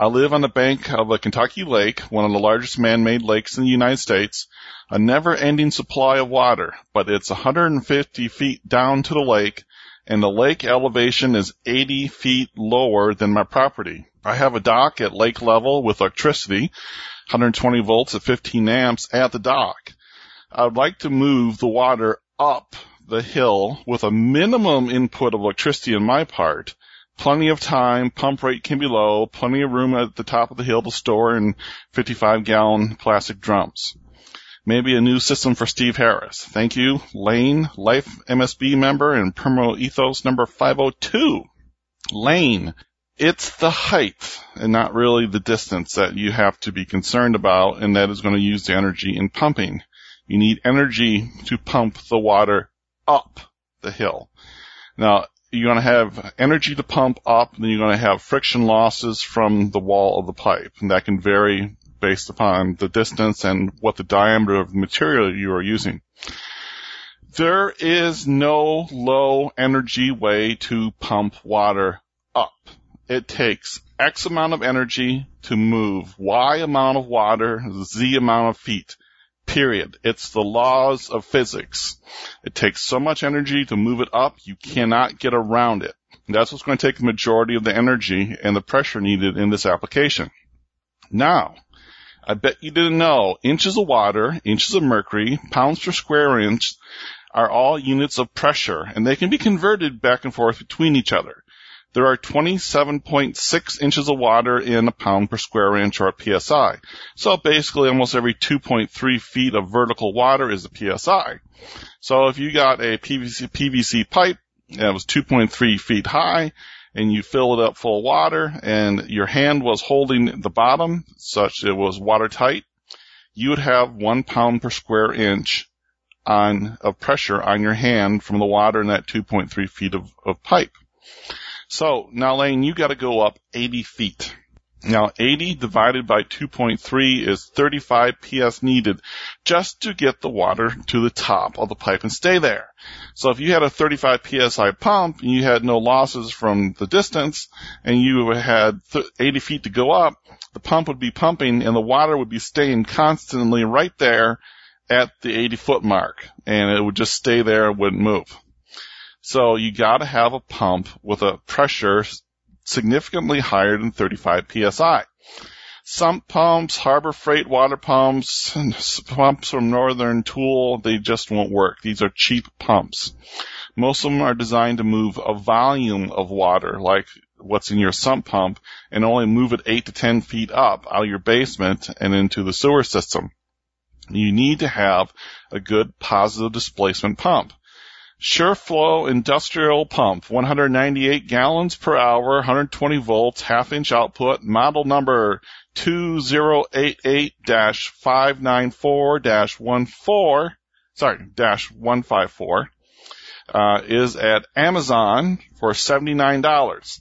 I live on the bank of a Kentucky lake, one of the largest man-made lakes in the United States, a never-ending supply of water, but it's 150 feet down to the lake and the lake elevation is 80 feet lower than my property. I have a dock at lake level with electricity, 120 volts at 15 amps at the dock. I would like to move the water up the hill with a minimum input of electricity on my part. Plenty of time, pump rate can be low, plenty of room at the top of the hill to store in 55 gallon plastic drums. Maybe a new system for Steve Harris. Thank you, Lane, Life MSB member and Permaethos number 502. Lane, it's the height and not really the distance that you have to be concerned about, and that is going to use the energy in pumping. You need energy to pump the water up the hill. Now, you're going to have energy to pump up, and then you're going to have friction losses from the wall of the pipe, and that can vary based upon the distance and what the diameter of the material you are using. There is no low energy way to pump water up. It takes X amount of energy to move Y amount of water, Z amount of feet. Period. It's the laws of physics. It takes so much energy to move it up, you cannot get around it. That's what's going to take the majority of the energy and the pressure needed in this application. Now, I bet you didn't know inches of water, inches of mercury, pounds per square inch are all units of pressure, and they can be converted back and forth between each other. There are 27.6 inches of water in a pound per square inch or a PSI. So basically almost every 2.3 feet of vertical water is a PSI. So if you got a PVC, PVC pipe that was 2.3 feet high and you fill it up full of water and your hand was holding the bottom such it was watertight, you would have one pound per square inch on of pressure on your hand from the water in that 2.3 feet of, of pipe. So now Lane, you got to go up 80 feet. Now 80 divided by 2.3 is 35 PS needed just to get the water to the top of the pipe and stay there. So if you had a 35 PSI pump and you had no losses from the distance and you had 80 feet to go up, the pump would be pumping and the water would be staying constantly right there at the 80 foot mark and it would just stay there and wouldn't move. So you gotta have a pump with a pressure significantly higher than 35 psi. Sump pumps, Harbor Freight water pumps, pumps from Northern Tool, they just won't work. These are cheap pumps. Most of them are designed to move a volume of water, like what's in your sump pump, and only move it 8 to 10 feet up out of your basement and into the sewer system. You need to have a good positive displacement pump. SHURflo industrial pump, 198 gallons per hour, 120 volts, half inch output, model number 2088-594-14, sorry, dash 154, uh, is at Amazon for $79.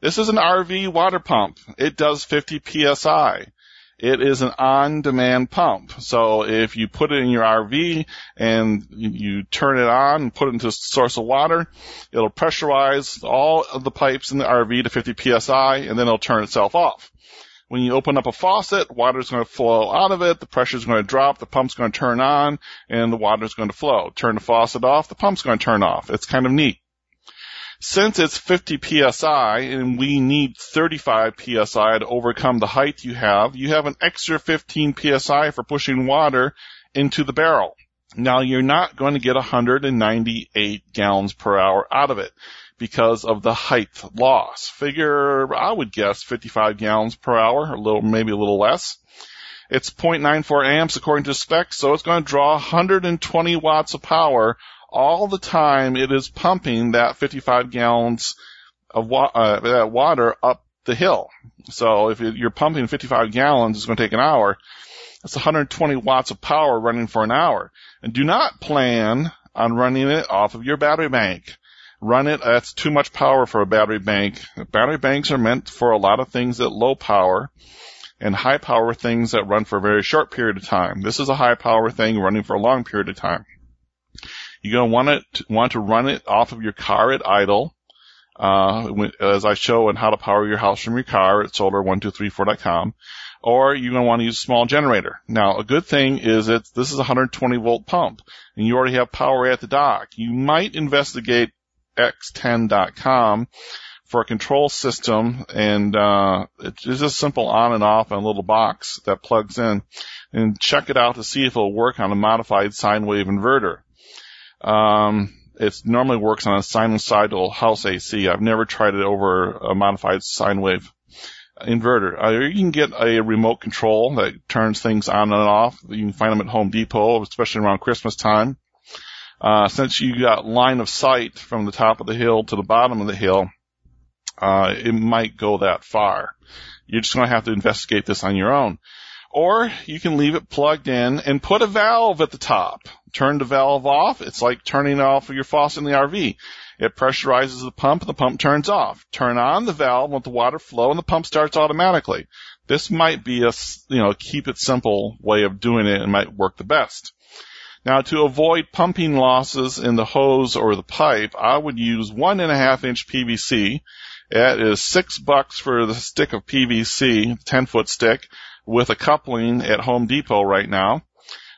This is an RV water pump. It does 50 PSI. It is an on-demand pump. So if you put it in your RV and you turn it on and put it into a source of water, it'll pressurize all of the pipes in the RV to 50 psi and then it'll turn itself off. When you open up a faucet, water is going to flow out of it, the pressure is going to drop, the pump's going to turn on, and the water is going to flow. Turn the faucet off, the pump's going to turn off. It's kind of neat. Since it's 50 psi and we need 35 psi to overcome the height you have, you have an extra 15 psi for pushing water into the barrel. Now you're not going to get 198 gallons per hour out of it because of the height loss. Figure, I would guess 55 gallons per hour, a little, maybe a little less. It's 0.94 amps according to specs, so it's going to draw 120 watts of power all the time it is pumping that 55 gallons of wa- uh, that water up the hill. So if you're pumping 55 gallons, it's going to take an hour. That's 120 watts of power running for an hour. And do not plan on running it off of your battery bank. Run it, that's too much power for a battery bank. Battery banks are meant for a lot of things at low power and high power things that run for a very short period of time. This is a high power thing running for a long period of time. You're going to want it want to run it off of your car at idle. Uh, as I show on how to power your house from your car at solar1234.com, or you're going to want to use a small generator. Now, a good thing is that this is a 120 volt pump, and you already have power at the dock. You might investigate x10.com for a control system, and uh, it's just simple on and off on a little box that plugs in. And check it out to see if it'll work on a modified sine wave inverter. Um, it normally works on a sinusoidal house AC. I've never tried it over a modified sine wave inverter. Uh, you can get a remote control that turns things on and off. You can find them at Home Depot, especially around Christmas time. Uh, since you got line of sight from the top of the hill to the bottom of the hill, uh, it might go that far. You're just going to have to investigate this on your own. Or you can leave it plugged in and put a valve at the top. Turn the valve off. It's like turning off your faucet in the RV. It pressurizes the pump and the pump turns off. Turn on the valve, let the water flow and the pump starts automatically. This might be a, you know, keep it simple way of doing it and might work the best. Now to avoid pumping losses in the hose or the pipe, I would use one and a half inch PVC it is six bucks for the stick of PVC, 10 foot stick, with a coupling at Home Depot right now.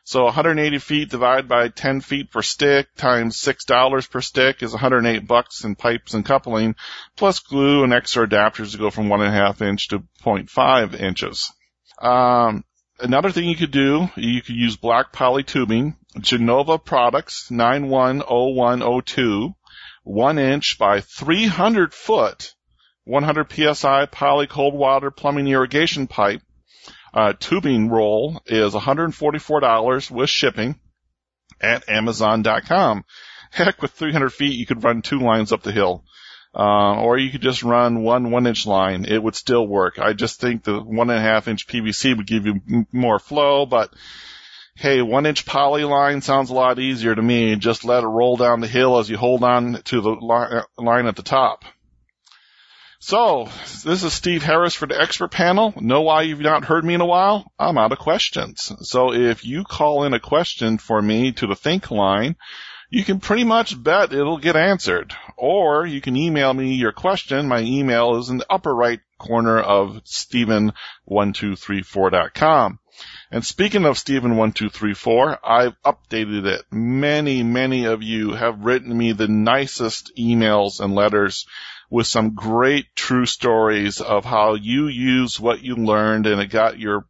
So 180 feet divided by 10 feet per stick times $6 per stick is 108 bucks in pipes and coupling, plus glue and extra adapters to go from one and a half inch to 0.5 inches. Um, another thing you could do, you could use black poly tubing, Genova Products 910102, one inch by 300 foot 100 psi poly cold water plumbing irrigation pipe uh, tubing roll is $144 with shipping at Amazon.com. Heck, with 300 feet, you could run two lines up the hill. Uh, or you could just run one one inch line. It would still work. I just think the one and a half inch PVC would give you m- more flow, but hey, one inch poly line sounds a lot easier to me. Just let it roll down the hill as you hold on to the li- line at the top. So, this is Steve Harris for the expert panel. Know why you've not heard me in a while? I'm out of questions. So if you call in a question for me to the Think line, you can pretty much bet it'll get answered. Or you can email me your question. My email is in the upper right corner of Steven1234.com. And speaking of Steven1234, I've updated it. Many, many of you have written me the nicest emails and letters with some great true stories of how you used what you learned and it got your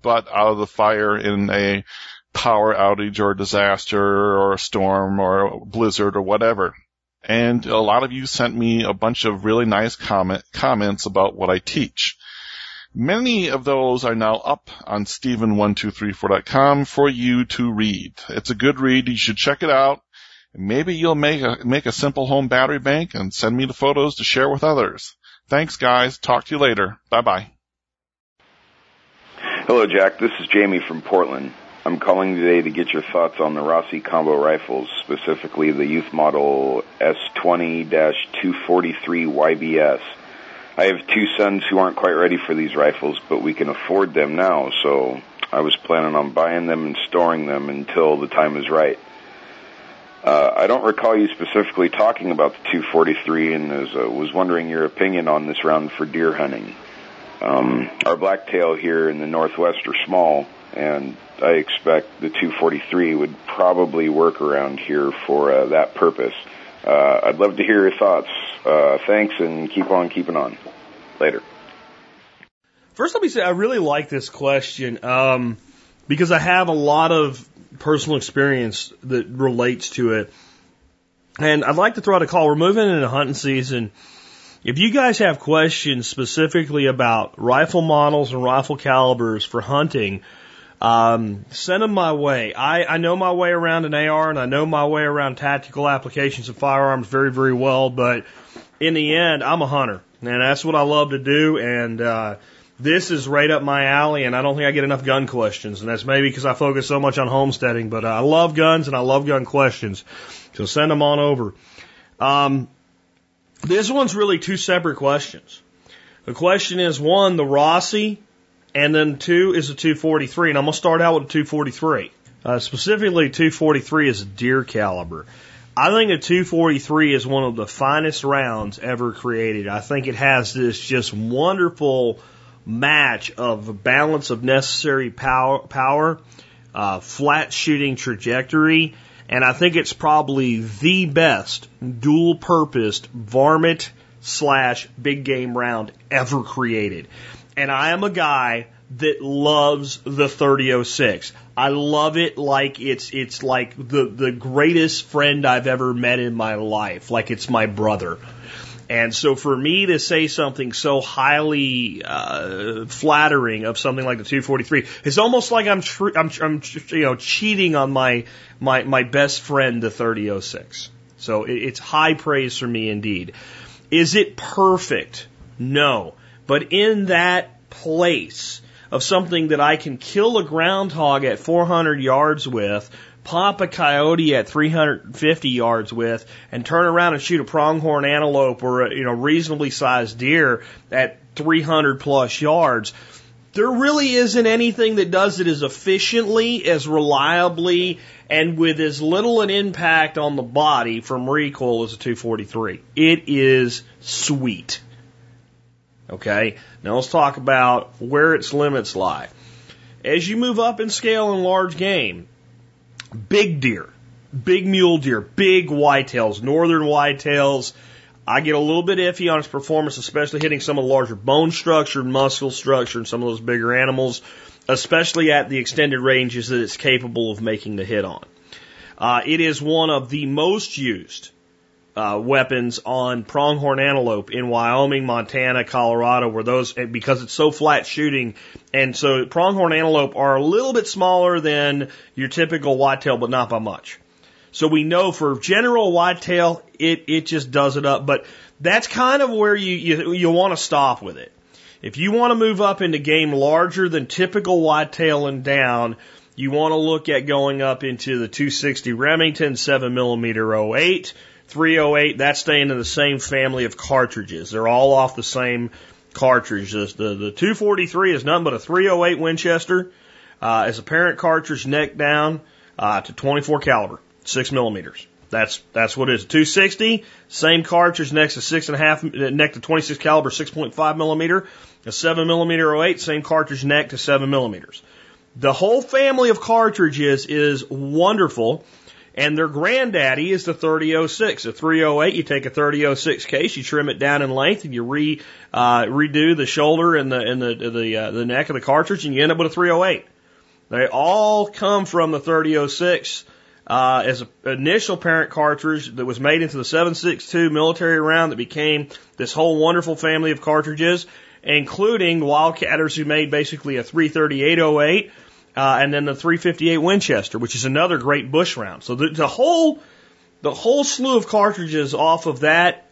butt out of the fire in a power outage or disaster or a storm or a blizzard or whatever. And a lot of you sent me a bunch of really nice comment, comments about what I teach. Many of those are now up on Stephen1234.com for you to read. It's a good read. You should check it out. Maybe you'll make a, make a simple home battery bank and send me the photos to share with others. Thanks guys. Talk to you later. Bye bye. Hello Jack, this is Jamie from Portland. I'm calling today to get your thoughts on the Rossi combo rifles, specifically the youth model S20-243 YBS. I have two sons who aren't quite ready for these rifles, but we can afford them now, so I was planning on buying them and storing them until the time is right. Uh, I don't recall you specifically talking about the 243 and was, uh, was wondering your opinion on this round for deer hunting. Um, our blacktail here in the northwest are small, and I expect the 243 would probably work around here for uh, that purpose. Uh, I'd love to hear your thoughts. Uh, thanks, and keep on keeping on. Later. First, let me say I really like this question um, because I have a lot of personal experience that relates to it. And I'd like to throw out a call. We're moving into hunting season. If you guys have questions specifically about rifle models and rifle calibers for hunting, um, send them my way. I, I know my way around an AR and I know my way around tactical applications of firearms very, very well, but in the end, I'm a hunter and that's what I love to do. And, uh, this is right up my alley, and I don't think I get enough gun questions, and that's maybe because I focus so much on homesteading. But I love guns and I love gun questions, so send them on over. Um, this one's really two separate questions. The question is one, the Rossi, and then two is the 243, and I'm gonna start out with the 243. Uh, specifically, 243 is a deer caliber. I think a 243 is one of the finest rounds ever created. I think it has this just wonderful match of balance of necessary power, power uh, flat shooting trajectory, And I think it's probably the best dual purposed varmint slash big game round ever created. And I am a guy that loves the 3006. I love it like it's it's like the the greatest friend I've ever met in my life, like it's my brother. And so for me to say something so highly uh, flattering of something like the 243, it's almost like I'm, tr- I'm, I'm you know cheating on my my my best friend the 3006. So it, it's high praise for me indeed. Is it perfect? No, but in that place of something that I can kill a groundhog at 400 yards with, pop a coyote at 350 yards with, and turn around and shoot a pronghorn antelope or a you know reasonably sized deer at 300 plus yards. There really isn't anything that does it as efficiently, as reliably, and with as little an impact on the body from recoil as a 243. It is sweet. Okay, now let's talk about where its limits lie. As you move up in scale in large game, big deer, big mule deer, big whitetails, northern whitetails, I get a little bit iffy on its performance, especially hitting some of the larger bone structure muscle structure and some of those bigger animals, especially at the extended ranges that it's capable of making the hit on. Uh, it is one of the most used uh, weapons on pronghorn antelope in Wyoming, Montana, Colorado, where those because it's so flat shooting, and so pronghorn antelope are a little bit smaller than your typical whitetail, but not by much. So we know for general whitetail, it it just does it up, but that's kind of where you you, you want to stop with it. If you want to move up into game larger than typical whitetail and down, you want to look at going up into the 260 Remington 7 millimeter 08 308, that's staying in the same family of cartridges. They're all off the same cartridge. The, the, the 243 is nothing but a 308 Winchester uh, as a parent cartridge neck down uh, to 24 caliber, 6 millimeters. That's that's what it is. 260, same cartridge next to six and a half neck to 26 caliber, 6.5 millimeter. A 7 millimeter 08, same cartridge neck to 7 millimeters. The whole family of cartridges is wonderful. And their granddaddy is the 3006. A 308, you take a 3006 case, you trim it down in length, and you re uh, redo the shoulder and the and the the uh, the neck of the cartridge, and you end up with a 308. They all come from the 3006 uh, as an initial parent cartridge that was made into the 762 military round that became this whole wonderful family of cartridges, including Wildcatters who made basically a 33808 uh, and then the 358 Winchester, which is another great bush round. So the, the whole the whole slew of cartridges off of that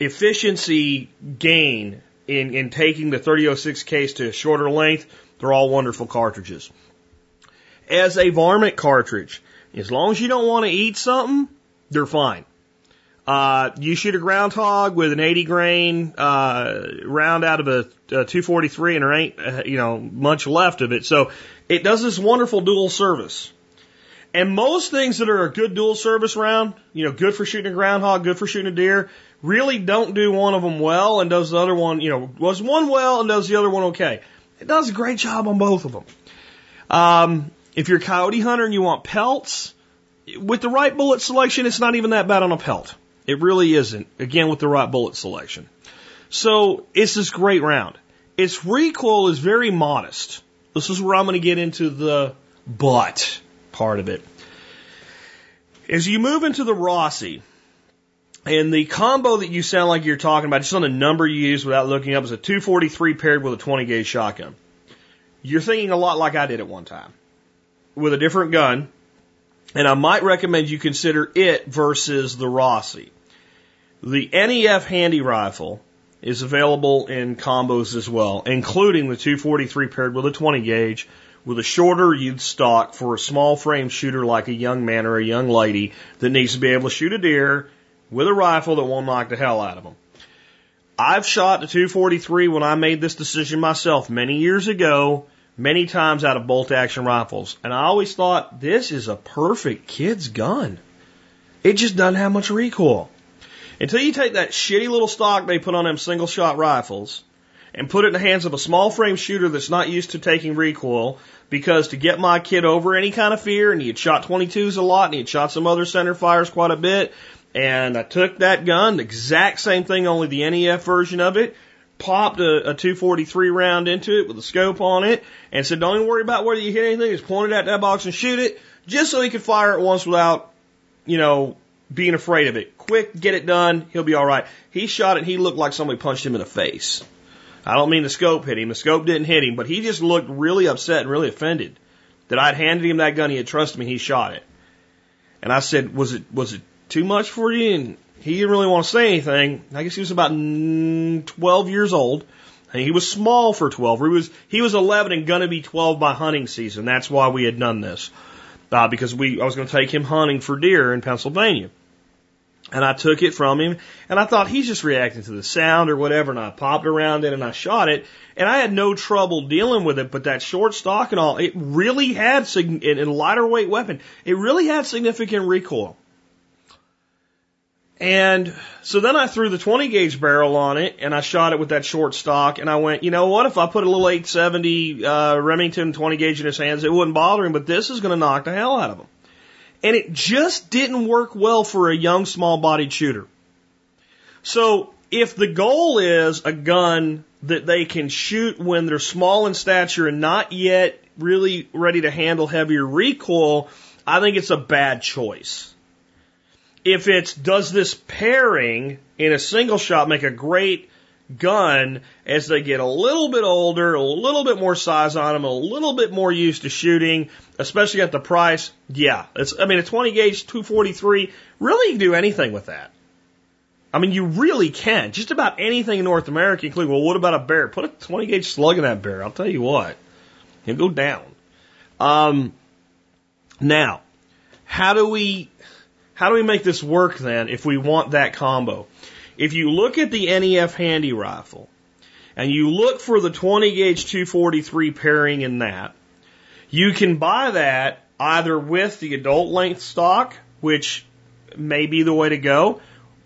efficiency gain in, in taking the 3006 case to a shorter length, they're all wonderful cartridges. As a varmint cartridge, as long as you don't want to eat something, they're fine. Uh, you shoot a groundhog with an 80 grain uh, round out of a, a 243, and there ain't uh, you know much left of it. So it does this wonderful dual service. And most things that are a good dual service round, you know, good for shooting a groundhog, good for shooting a deer, really don't do one of them well and does the other one, you know, does one well and does the other one okay. It does a great job on both of them. Um, if you're a coyote hunter and you want pelts, with the right bullet selection, it's not even that bad on a pelt. It really isn't. Again, with the right bullet selection. So it's this great round. Its recoil is very modest. This is where I'm going to get into the but part of it. As you move into the Rossi, and the combo that you sound like you're talking about, just on the number you use without looking up, is a 243 paired with a 20 gauge shotgun. You're thinking a lot like I did at one time, with a different gun, and I might recommend you consider it versus the Rossi. The NEF handy rifle is available in combos as well, including the 243 paired with a 20 gauge with a shorter youth stock for a small frame shooter like a young man or a young lady that needs to be able to shoot a deer with a rifle that won't knock the hell out of them. I've shot the 243 when I made this decision myself many years ago, many times out of bolt action rifles. And I always thought this is a perfect kid's gun. It just doesn't have much recoil. Until you take that shitty little stock they put on them single shot rifles and put it in the hands of a small frame shooter that's not used to taking recoil because to get my kid over any kind of fear, and he had shot 22s a lot, and he had shot some other center fires quite a bit, and I took that gun, the exact same thing, only the NEF version of it, popped a, a 243 round into it with a scope on it, and said, don't even worry about whether you hit anything, just point it at that box and shoot it, just so he could fire it once without, you know, being afraid of it. Quick, get it done, he'll be alright. He shot it, he looked like somebody punched him in the face. I don't mean the scope hit him. The scope didn't hit him, but he just looked really upset and really offended that I'd handed him that gun. He had trusted me. He shot it. And I said, was it, was it too much for you? And he didn't really want to say anything. I guess he was about 12 years old. And he was small for 12. He was, he was 11 and gonna be 12 by hunting season. That's why we had done this. Uh, because we, I was going to take him hunting for deer in Pennsylvania. And I took it from him and I thought he's just reacting to the sound or whatever. And I popped around it and I shot it and I had no trouble dealing with it. But that short stock and all, it really had, in a lighter weight weapon, it really had significant recoil. And so then I threw the 20 gauge barrel on it and I shot it with that short stock and I went, you know what? If I put a little 870, uh, Remington 20 gauge in his hands, it wouldn't bother him, but this is going to knock the hell out of him. And it just didn't work well for a young, small bodied shooter. So if the goal is a gun that they can shoot when they're small in stature and not yet really ready to handle heavier recoil, I think it's a bad choice. If it's does this pairing in a single shot make a great gun as they get a little bit older, a little bit more size on them, a little bit more used to shooting, especially at the price. Yeah, it's, I mean, a 20 gauge 243, really do anything with that. I mean, you really can. Just about anything in North America, including, well, what about a bear? Put a 20 gauge slug in that bear. I'll tell you what. He'll go down. Um, now, how do we, how do we make this work then if we want that combo? If you look at the NEF handy rifle and you look for the 20 gauge 243 pairing in that, you can buy that either with the adult length stock, which may be the way to go.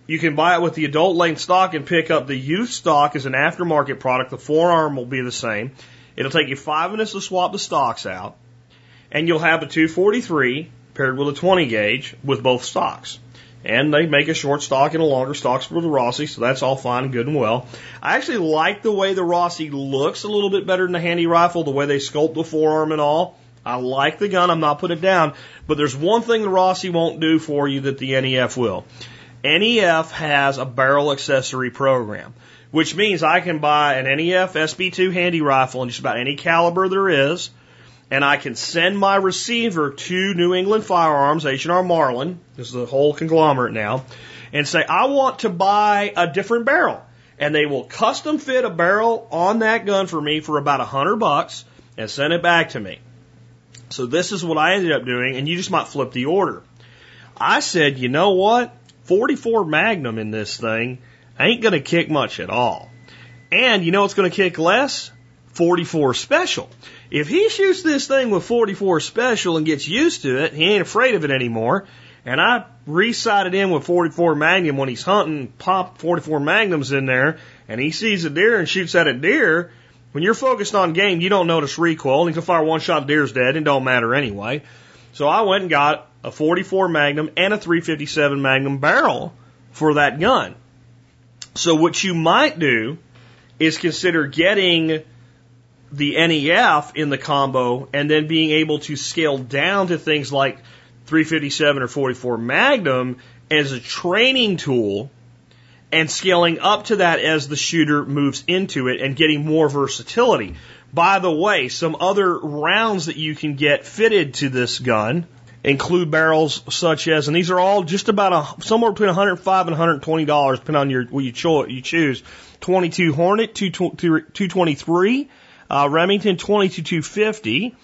You can buy it with the adult length stock and pick up the youth stock as an aftermarket product. The forearm will be the same. It'll take you five minutes to swap the stocks out, and you'll have a 243 paired with a 20 gauge with both stocks. And they make a short stock and a longer stock for the Rossi, so that's all fine and good and well. I actually like the way the Rossi looks a little bit better than the handy rifle, the way they sculpt the forearm and all. I like the gun, I'm not putting it down, but there's one thing the Rossi won't do for you that the NEF will. NEF has a barrel accessory program, which means I can buy an NEF SB2 handy rifle in just about any caliber there is, and I can send my receiver to New England Firearms, H&R Marlin, this is the whole conglomerate now, and say, I want to buy a different barrel. And they will custom fit a barrel on that gun for me for about a hundred bucks and send it back to me. So this is what I ended up doing, and you just might flip the order. I said, you know what? 44 Magnum in this thing ain't gonna kick much at all. And you know what's gonna kick less? 44 Special. If he shoots this thing with 44 Special and gets used to it, he ain't afraid of it anymore. And I resighted in with 44 Magnum when he's hunting, pop 44 Magnums in there, and he sees a deer and shoots at a deer. When you're focused on game, you don't notice recoil. And you can fire one shot, deer's dead. and don't matter anyway. So I went and got a 44 Magnum and a 357 Magnum barrel for that gun. So what you might do is consider getting the NEF in the combo and then being able to scale down to things like 357 or 44 Magnum as a training tool and scaling up to that as the shooter moves into it and getting more versatility. By the way, some other rounds that you can get fitted to this gun include barrels such as, and these are all just about a, somewhere between 105 and 120 dollars, depending on your what you, cho- you choose. 22 Hornet, 223, uh, Remington 22250.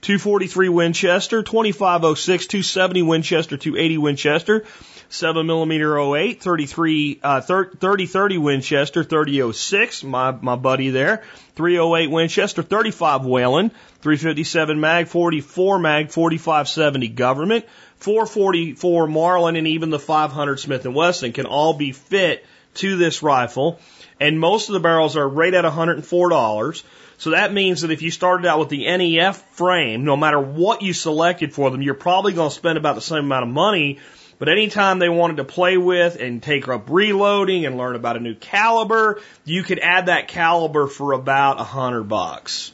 243 Winchester, 2506, 270 Winchester, 280 Winchester, 7 millimeter 08, 33, uh, 30, 30 Winchester, 3006, my, my buddy there, 308 Winchester, 35 Whelen, 357 Mag, 44 Mag, 4570 Government, 444 Marlin, and even the 500 Smith & Wesson can all be fit to this rifle. And most of the barrels are right at $104. So that means that if you started out with the NEF frame, no matter what you selected for them, you're probably going to spend about the same amount of money. But anytime they wanted to play with and take up reloading and learn about a new caliber, you could add that caliber for about a hundred bucks.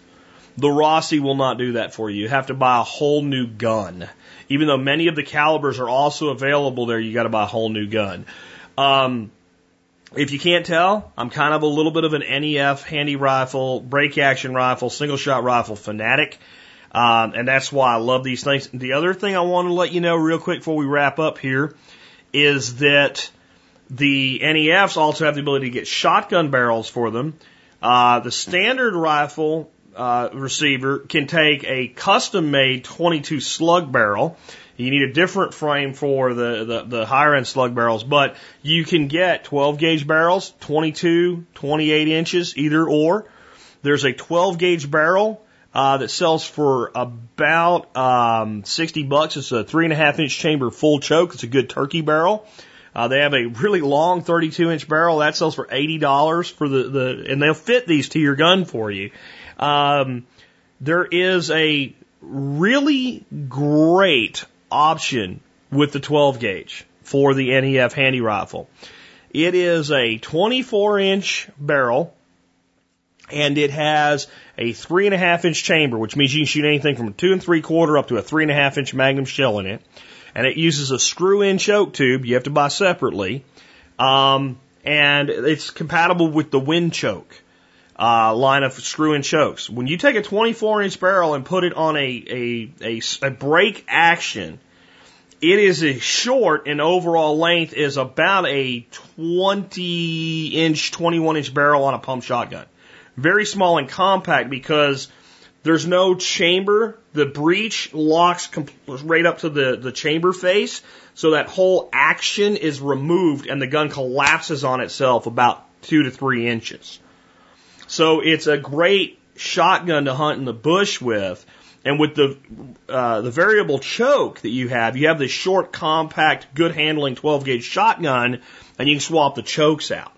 The Rossi will not do that for you. You have to buy a whole new gun. Even though many of the calibers are also available there, you got to buy a whole new gun. Um, if you can't tell, I'm kind of a little bit of an NEF handy rifle, break action rifle, single shot rifle fanatic. Um, and that's why I love these things. The other thing I want to let you know real quick before we wrap up here is that the NEFs also have the ability to get shotgun barrels for them. Uh, the standard rifle uh, receiver can take a custom made 22 slug barrel. You need a different frame for the, the, the higher end slug barrels, but you can get 12 gauge barrels, 22, 28 inches, either or. There's a 12 gauge barrel uh, that sells for about um, 60 bucks. It's a three and a half inch chamber full choke. It's a good turkey barrel. Uh, they have a really long 32 inch barrel that sells for $80 for the, the, and they'll fit these to your gun for you. Um, there is a really great option with the 12 gauge for the NEF Handi-Rifle. It is a 24 inch barrel and it has a three and a half inch chamber, which means you can shoot anything from a two and three quarter up to a three and a half inch magnum shell in it. And it uses a screw in choke tube you have to buy separately. Um, and it's compatible with the Win-Choke uh, line of screw in chokes. When you take a 24 inch barrel and put it on a, a, a, a break action, it is a short in overall length is about a 20 inch, 21 inch barrel on a pump shotgun. Very small and compact because there's no chamber. The breech locks right up to the, the chamber face. So that whole action is removed and the gun collapses on itself about two to three inches. So it's a great shotgun to hunt in the bush with. And with the uh, the variable choke that you have, you have this short, compact, good handling 12 gauge shotgun, and you can swap the chokes out.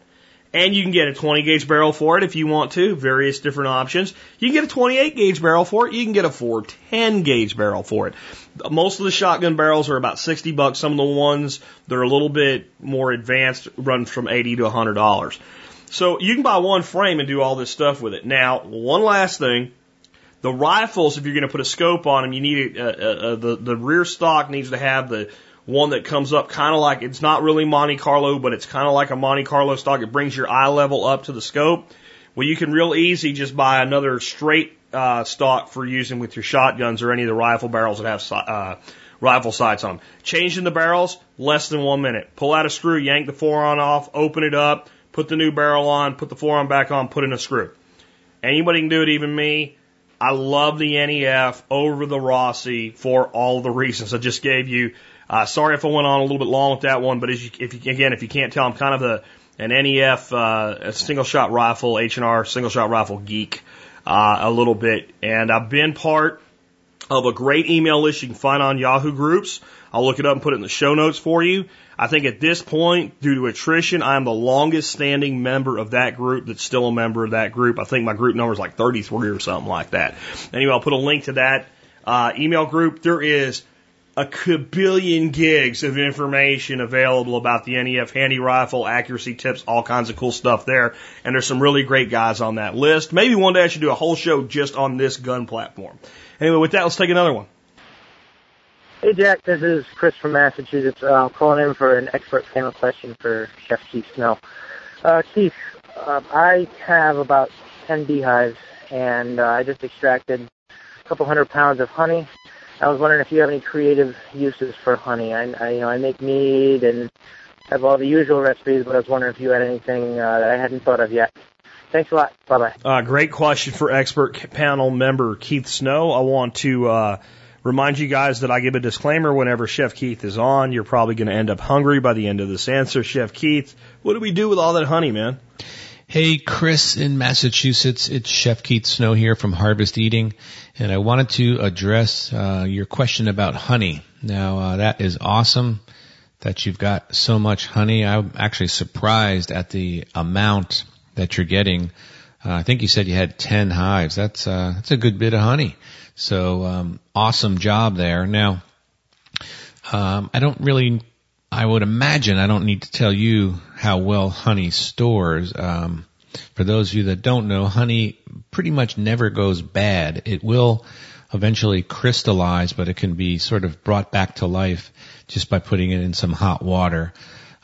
And you can get a 20 gauge barrel for it if you want to, various different options. You can get a 28 gauge barrel for it. You can get a 410 gauge barrel for it. Most of the shotgun barrels are about 60 bucks. Some of the ones that are a little bit more advanced run from 80 to 100 dollars. So you can buy one frame and do all this stuff with it. Now, one last thing. The rifles, if you're going to put a scope on them, you need a, a, the, the rear stock needs to have the one that comes up kind of like, it's not really Monte Carlo, but it's kind of like a Monte Carlo stock. It brings your eye level up to the scope. Well, you can real easy just buy another straight uh, stock for using with your shotguns or any of the rifle barrels that have uh, rifle sights on them. Changing the barrels, less than one minute. Pull out a screw, yank the forearm off, open it up, put the new barrel on, put the forearm back on, put in a screw. Anybody can do it, even me. I love the NEF over the Rossi for all the reasons I just gave you. Uh, sorry if I went on a little bit long with that one, but as you, if you, again, if you can't tell, I'm kind of a, an NEF, uh, a single shot rifle, H&R single shot rifle geek, uh, a little bit. And I've been part of a great email list you can find on Yahoo groups. I'll look it up and put it in the show notes for you. I think at this point, due to attrition, I am the longest standing member of that group that's still a member of that group. I think my group number is like 33 or something like that. Anyway, I'll put a link to that uh, email group. There is a kabillion gigs of information available about the NEF Handi-Rifle, accuracy tips, all kinds of cool stuff there. And there's some really great guys on that list. Maybe one day I should do a whole show just on this gun platform. Anyway, with that, let's take another one. Hey Jack, this is Chris from Massachusetts. Uh, calling in for an expert panel question for Chef Keith Snow. Uh, Keith, uh, I have about 10 beehives and uh, I just extracted a couple hundred pounds of honey. I was wondering if you have any creative uses for honey. I, I you know, I make mead and have all the usual recipes, but I was wondering if you had anything uh, that I hadn't thought of yet. Thanks a lot. Bye bye. Uh, great question for expert panel member Keith Snow. I want to uh, Remind you guys that I give a disclaimer whenever Chef Keith is on. You're probably going to end up hungry by the end of this answer. Chef Keith, what do we do with all that honey, man? Hey, Chris in Massachusetts. It's Chef Keith Snow here from Harvest Eating, and I wanted to address uh, your question about honey. Now, uh, that is awesome that you've got so much honey. I'm actually surprised at the amount that you're getting. Uh, I think you said you had 10 hives. That's, uh, that's a good bit of honey. So, um, awesome job there. Now, um, I don't really, I would imagine I don't need to tell you how well honey stores. Um, for those of you that don't know, honey pretty much never goes bad. It will eventually crystallize, but it can be sort of brought back to life just by putting it in some hot water.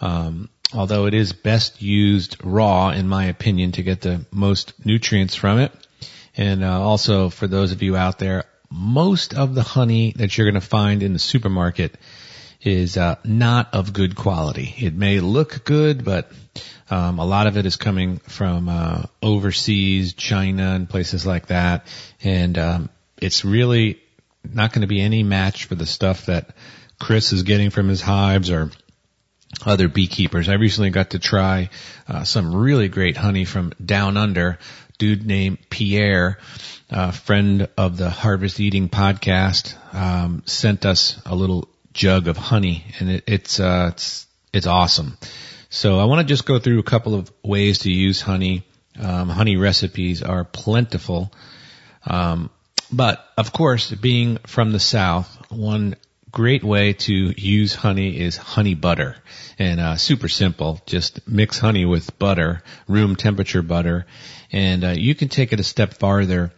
Um, although it is best used raw, in my opinion, to get the most nutrients from it. And uh, also for those of you out there, most of the honey that you're going to find in the supermarket is uh, not of good quality. It may look good, but um, a lot of it is coming from uh, overseas, China, and places like that, and um, it's really not going to be any match for the stuff that Chris is getting from his hives or other beekeepers. I recently got to try uh, some really great honey from down under. Dude named Pierre, a friend of the Harvest Eating podcast, um, sent us a little jug of honey, and it, it's uh, it's it's awesome. So I want to just go through a couple of ways to use honey. Um, honey recipes are plentiful. Um, but of course, being from the South, one great way to use honey is honey butter. And uh, super simple. Just mix honey with butter, room temperature butter. And uh, you can take it a step farther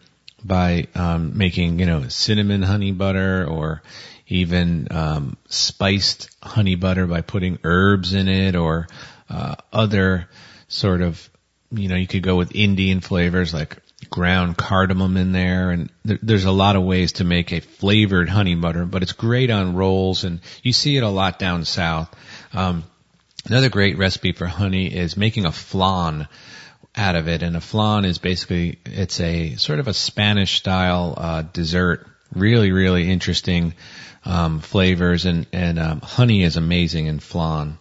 by um, making, you know, cinnamon honey butter or even um, spiced honey butter by putting herbs in it or uh, other sort of, you know, you could go with Indian flavors like ground cardamom in there, and th- there's a lot of ways to make a flavored honey butter, but it's great on rolls, and you see it a lot down south. Um, another great recipe for honey is making a flan out of it, and a flan is basically it's a sort of a Spanish style uh, dessert. Really, really interesting um, flavors, and and um, honey is amazing in flan.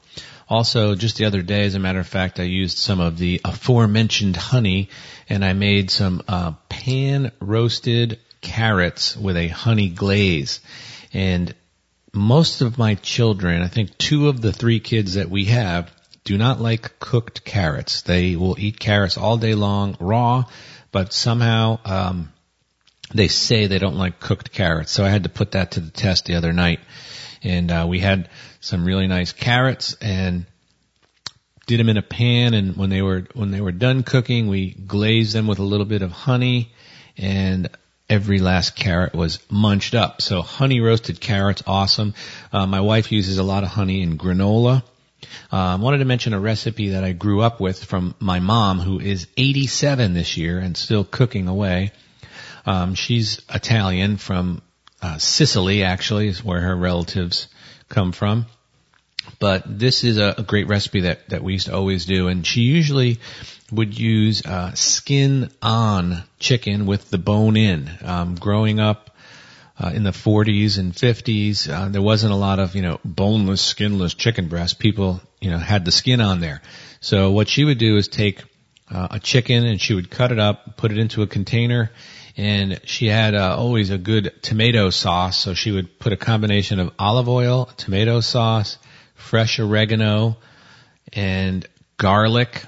Also, just the other day, as a matter of fact, I used some of the aforementioned honey and I made some uh, pan roasted carrots with a honey glaze. And most of my children, I think two of the three kids that we have, do not like cooked carrots. They will eat carrots all day long raw, but somehow um, they say they don't like cooked carrots. So I had to put that to the test the other night, and uh, we had some really nice carrots and did them in a pan. And when they were when they were done cooking, we glazed them with a little bit of honey, and every last carrot was munched up. So honey roasted carrots, awesome. Uh, my wife uses a lot of honey in granola. Uh, I wanted to mention a recipe that I grew up with from my mom, who is 87 this year and still cooking away. Um, she's Italian from uh, Sicily, actually, is where her relatives come from. But this is a, a, great recipe that, that we used to always do. And she usually would use uh, skin on chicken with the bone in. Um, growing up uh, in the 40s and 50s, uh, there wasn't a lot of, you know, boneless, skinless chicken breast. People, you know, had the skin on there. So what she would do is take uh, a chicken and she would cut it up, put it into a container, and she had uh, always a good tomato sauce. So she would put a combination of olive oil, tomato sauce, fresh oregano, and garlic.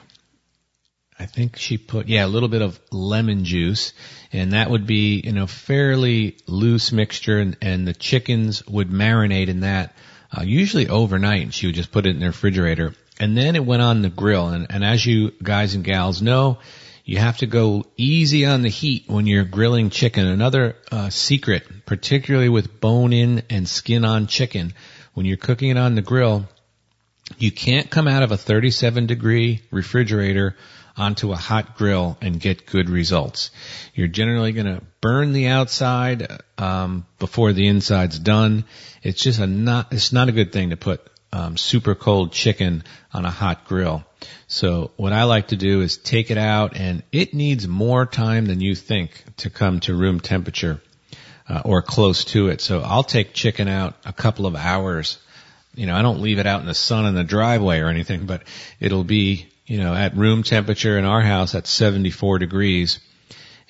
I think she put yeah a little bit of lemon juice, and that would be you know fairly loose mixture, and, and the chickens would marinate in that uh, usually overnight. And she would just put it in the refrigerator, and then it went on the grill. And, and as you guys and gals know, you have to go easy on the heat when you're grilling chicken. Another uh, secret, particularly with bone in and skin on chicken, when you're cooking it on the grill, you can't come out of a 37 degree refrigerator onto a hot grill and get good results. You're generally going to burn the outside um, before the inside's done. It's just a not. It's not a good thing to put um, super cold chicken on a hot grill. So what I like to do is take it out and it needs more time than you think to come to room temperature uh, or close to it. So I'll take chicken out a couple of hours. You know, I don't leave it out in the sun in the driveway or anything, but it'll be, you know, at room temperature in our house at 74 degrees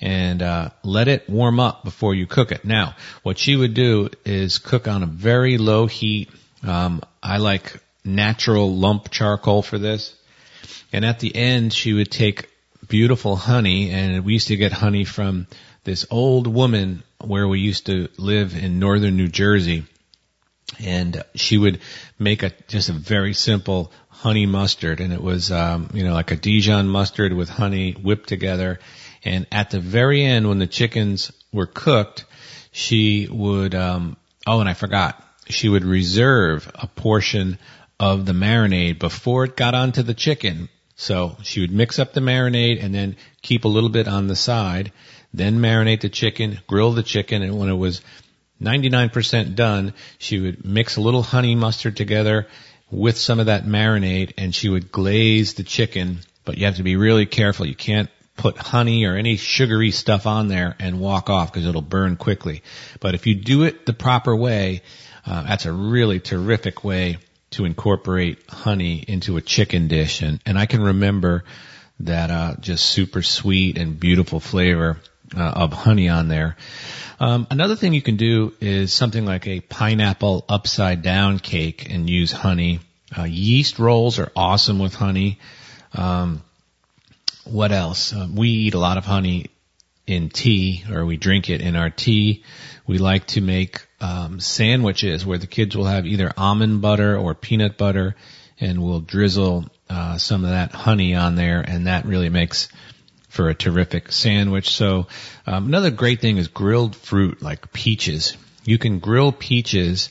and uh, let it warm up before you cook it. Now, what she would do is cook on a very low heat. Um, I like natural lump charcoal for this. And at the end, she would take beautiful honey, and we used to get honey from this old woman where we used to live in northern New Jersey. And she would make a, just a very simple honey mustard and it was, um, you know, like a Dijon mustard with honey whipped together. And at the very end, when the chickens were cooked, she would, um, oh, and I forgot, she would reserve a portion of the marinade before it got onto the chicken. So she would mix up the marinade and then keep a little bit on the side, then marinate the chicken, grill the chicken, and when it was 99% done, she would mix a little honey mustard together with some of that marinade and she would glaze the chicken, but you have to be really careful. You can't put honey or any sugary stuff on there and walk off because it'll burn quickly. But if you do it the proper way, uh, that's a really terrific way to incorporate honey into a chicken dish. And, and I can remember that, uh, just super sweet and beautiful flavor, uh, of honey on there. Um, another thing you can do is something like a pineapple upside down cake and use honey. Uh, yeast rolls are awesome with honey. Um, what else? Uh, we eat a lot of honey in tea, or we drink it in our tea. We like to make um, sandwiches where the kids will have either almond butter or peanut butter, and we'll drizzle uh, some of that honey on there, and that really makes for a terrific sandwich. So um, another great thing is grilled fruit like peaches. You can grill peaches,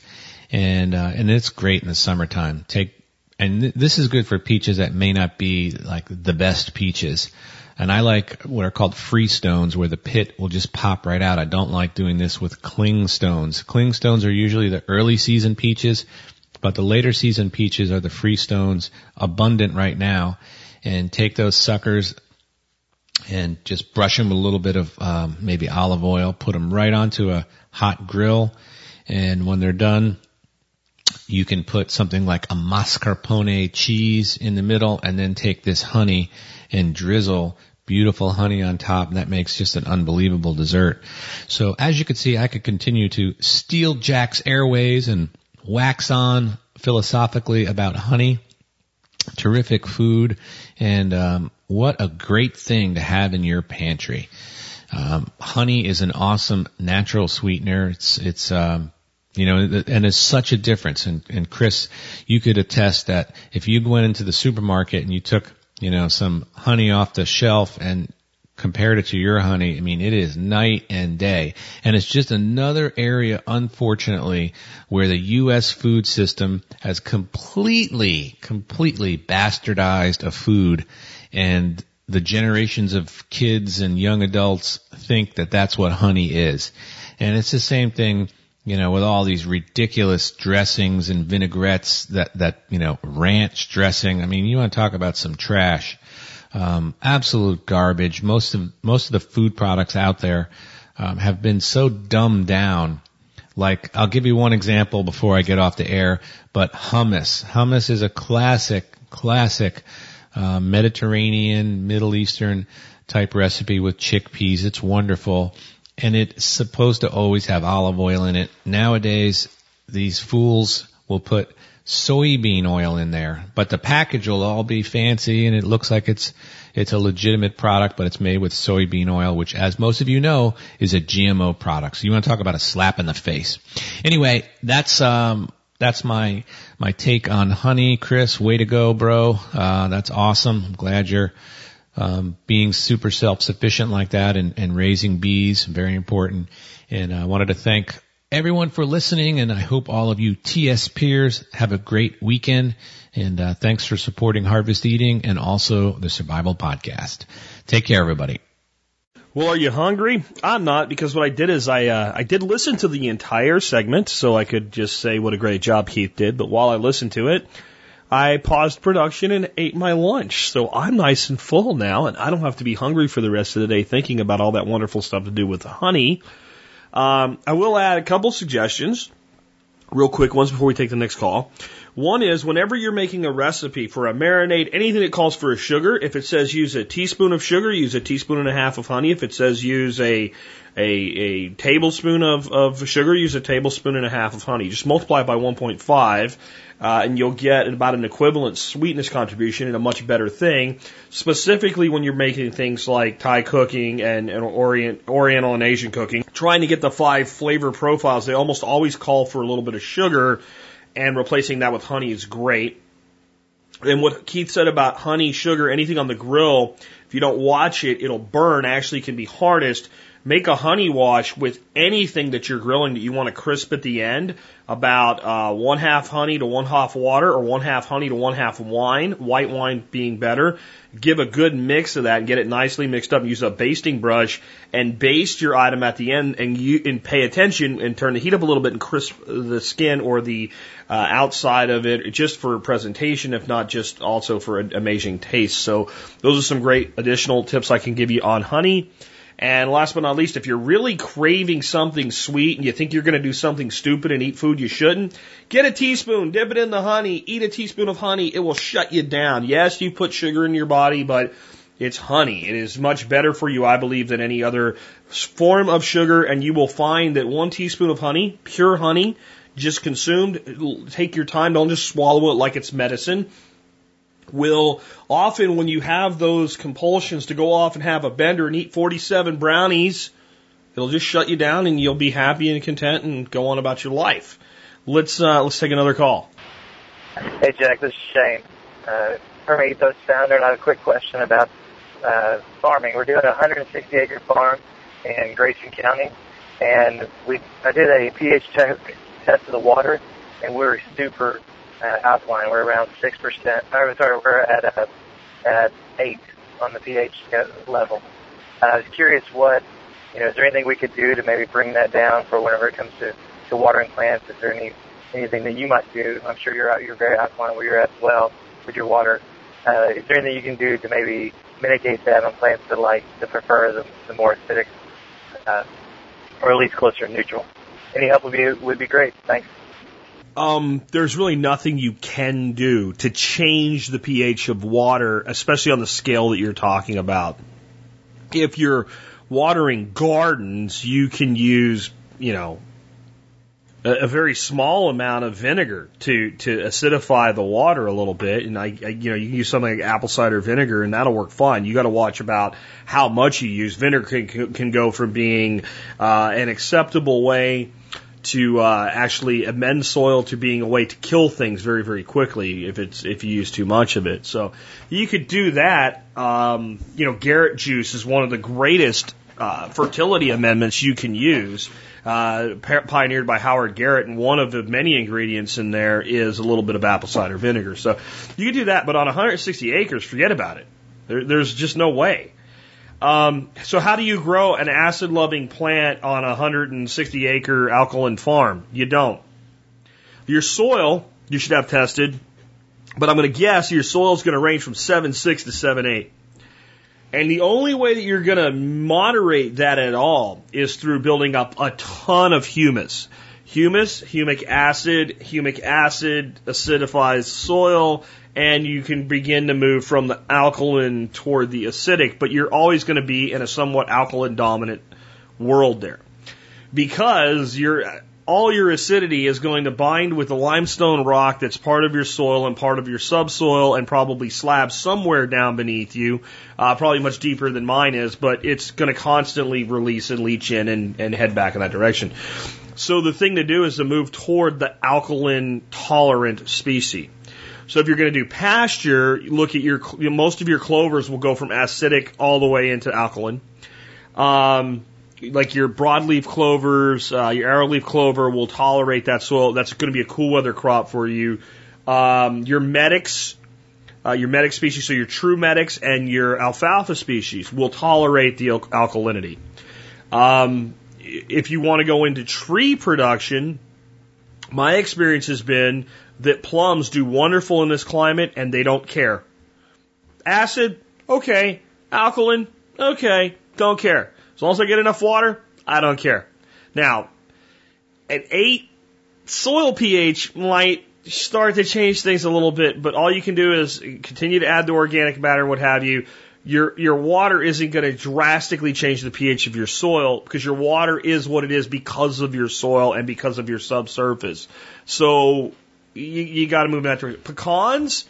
and uh, and it's great in the summertime. Take and th- this is good for peaches that may not be like the best peaches. And I like what are called free stones where the pit will just pop right out. I don't like doing this with cling stones. Cling stones are usually the early season peaches, but the later season peaches are the free stones abundant right now. And take those suckers and just brush them with a little bit of um, maybe olive oil. Put them right onto a hot grill, and when they're done, you can put something like a mascarpone cheese in the middle, and then take this honey and drizzle beautiful honey on top, and that makes just an unbelievable dessert. So as you can see, I could continue to steal Jack's airways and wax on philosophically about honey. Terrific food, and um, what a great thing to have in your pantry. Um, honey is an awesome natural sweetener. It's it's um, you know, and it's such a difference. And, and Chris, you could attest that if you went into the supermarket and you took you know some honey off the shelf and compared it to your honey, I mean, it is night and day. And it's just another area, unfortunately, where the U.S. food system has completely, completely bastardized a food and the generations of kids and young adults think that that's what honey is. And it's the same thing, you know, with all these ridiculous dressings and vinaigrettes that, that, you know, ranch dressing. I mean, you want to talk about some trash. Um, absolute garbage. Most of, most of the food products out there, um, have been so dumbed down. Like, I'll give you one example before I get off the air, but hummus. Hummus is a classic, classic, uh, Mediterranean, Middle Eastern type recipe with chickpeas. It's wonderful. And it's supposed to always have olive oil in it. Nowadays, these fools will put soybean oil in there, but the package will all be fancy and it looks like it's, it's a legitimate product, but it's made with soybean oil, which as most of you know is a GMO product. So you want to talk about a slap in the face. Anyway, that's, um, that's my my take on honey, Chris. Way to go, bro. Uh, that's awesome. I'm glad you're um, being super self sufficient like that and, and raising bees. Very important. And I wanted to thank everyone for listening, and I hope all of you TSPers have a great weekend. And uh, thanks for supporting Harvest Eating and also the Survival Podcast. Take care, everybody. Well, are you hungry? I'm not because what I did is I uh, I did listen to the entire segment so I could just say what a great job Keith did. But while I listened to it, I paused production and ate my lunch. So I'm nice and full now, and I don't have to be hungry for the rest of the day thinking about all that wonderful stuff to do with the honey. Um, I will add a couple suggestions, real quick ones before we take the next call. One is whenever you're making a recipe for a marinade, anything that calls for a sugar, if it says use a teaspoon of sugar, use a teaspoon and a half of honey. If it says use a a, a tablespoon of, of sugar, use a tablespoon and a half of honey. Just multiply it by 1.5, uh, and you'll get about an equivalent sweetness contribution and a much better thing. Specifically when you're making things like Thai cooking and, and Orient, Oriental and Asian cooking, trying to get the five flavor profiles, they almost always call for a little bit of sugar and replacing that with honey is great. And what Keith said about honey, sugar, anything on the grill, if you don't watch it, it'll burn, actually can be hardest. Make a honey wash with anything that you're grilling that you want to crisp at the end, about uh, one half honey to one half water, or one half honey to one half wine, white wine being better. Give a good mix of that and get it nicely mixed up. Use a basting brush and baste your item at the end, and you and pay attention and turn the heat up a little bit and crisp the skin or the uh, outside of it, just for presentation, if not just also for an amazing taste. So those are some great additional tips I can give you on honey. And last but not least, if you're really craving something sweet and you think you're going to do something stupid and eat food you shouldn't, get a teaspoon, dip it in the honey, eat a teaspoon of honey. It will shut you down. Yes, you put sugar in your body, but it's honey. It is much better for you, I believe, than any other form of sugar. And you will find that one teaspoon of honey, pure honey, just consumed, take your time. Don't just swallow it like it's medicine will often, when you have those compulsions to go off and have a bender and eat 47 brownies, it'll just shut you down and you'll be happy and content and go on about your life. Let's uh, let's take another call. Hey Jack, this is Shane. Uh, Permaethos founder, and I have a quick question about uh, farming. We're doing a 160 acre farm in Grayson County, and we I did a pH test test of the water, and we were super uh, alkaline. We're around six percent. Or sorry, we're at uh, at eight on the pH level. Uh, I was curious what you know. Is there anything we could do to maybe bring that down for whenever it comes to, to watering plants? Is there any anything that you might do? I'm sure you're out, you're very alkaline where you're at as well with your water. Uh, is there anything you can do to maybe mitigate that on plants that like to prefer the, the more acidic, uh, or at least closer to neutral? Any help would be would be great. Thanks um, there's really nothing you can do to change the pH of water, especially on the scale that you're talking about. If you're watering gardens, you can use, you know, a, a very small amount of vinegar to to acidify the water a little bit, and I, I you know you can use something like apple cider vinegar, and that'll work fine. You got to watch about how much you use. Vinegar can can go from being uh, an acceptable way to uh, actually amend soil to being a way to kill things very very quickly if it's if you use too much of it. So you could do that. Um, you know, Garrett juice is one of the greatest uh, fertility amendments you can use. Uh, pioneered by Howard Garrett, and one of the many ingredients in there is a little bit of apple cider vinegar. So you can do that, but on 160 acres, forget about it. There, there's just no way. Um, so how do you grow an acid loving plant on a 160 acre alkaline farm? You don't. Your soil, you should have tested, but I'm going to guess your soil is going to range from 7.6 to 7.8. And the only way that you're going to moderate that at all is through building up a ton of humus. Humus, humic acid, humic acid acidifies soil, and you can begin to move from the alkaline toward the acidic, but you're always going to be in a somewhat alkaline dominant world there. Because your all your acidity is going to bind with the limestone rock that's part of your soil and part of your subsoil and probably slabs somewhere down beneath you, uh, probably much deeper than mine is, but it's going to constantly release and leach in and, and head back in that direction. So the thing to do is to move toward the alkaline tolerant species. So if you're going to do pasture, look at your most of your clovers will go from acidic all the way into alkaline. Um, like your broadleaf clovers, uh, your arrowleaf clover will tolerate that soil. That's going to be a cool weather crop for you. Um, your medics, uh, your medic species, so your true medics and your alfalfa species will tolerate the al- alkalinity. Um, if you want to go into tree production, my experience has been that plums do wonderful in this climate and they don't care. Acid, okay. Alkaline, okay. Don't care. As long as I get enough water, I don't care. Now, at 8, soil pH might start to change things a little bit, but all you can do is continue to add the organic matter what have you. Your your water isn't going to drastically change the pH of your soil because your water is what it is because of your soil and because of your subsurface. So you, you got to move in that direction. Pecans,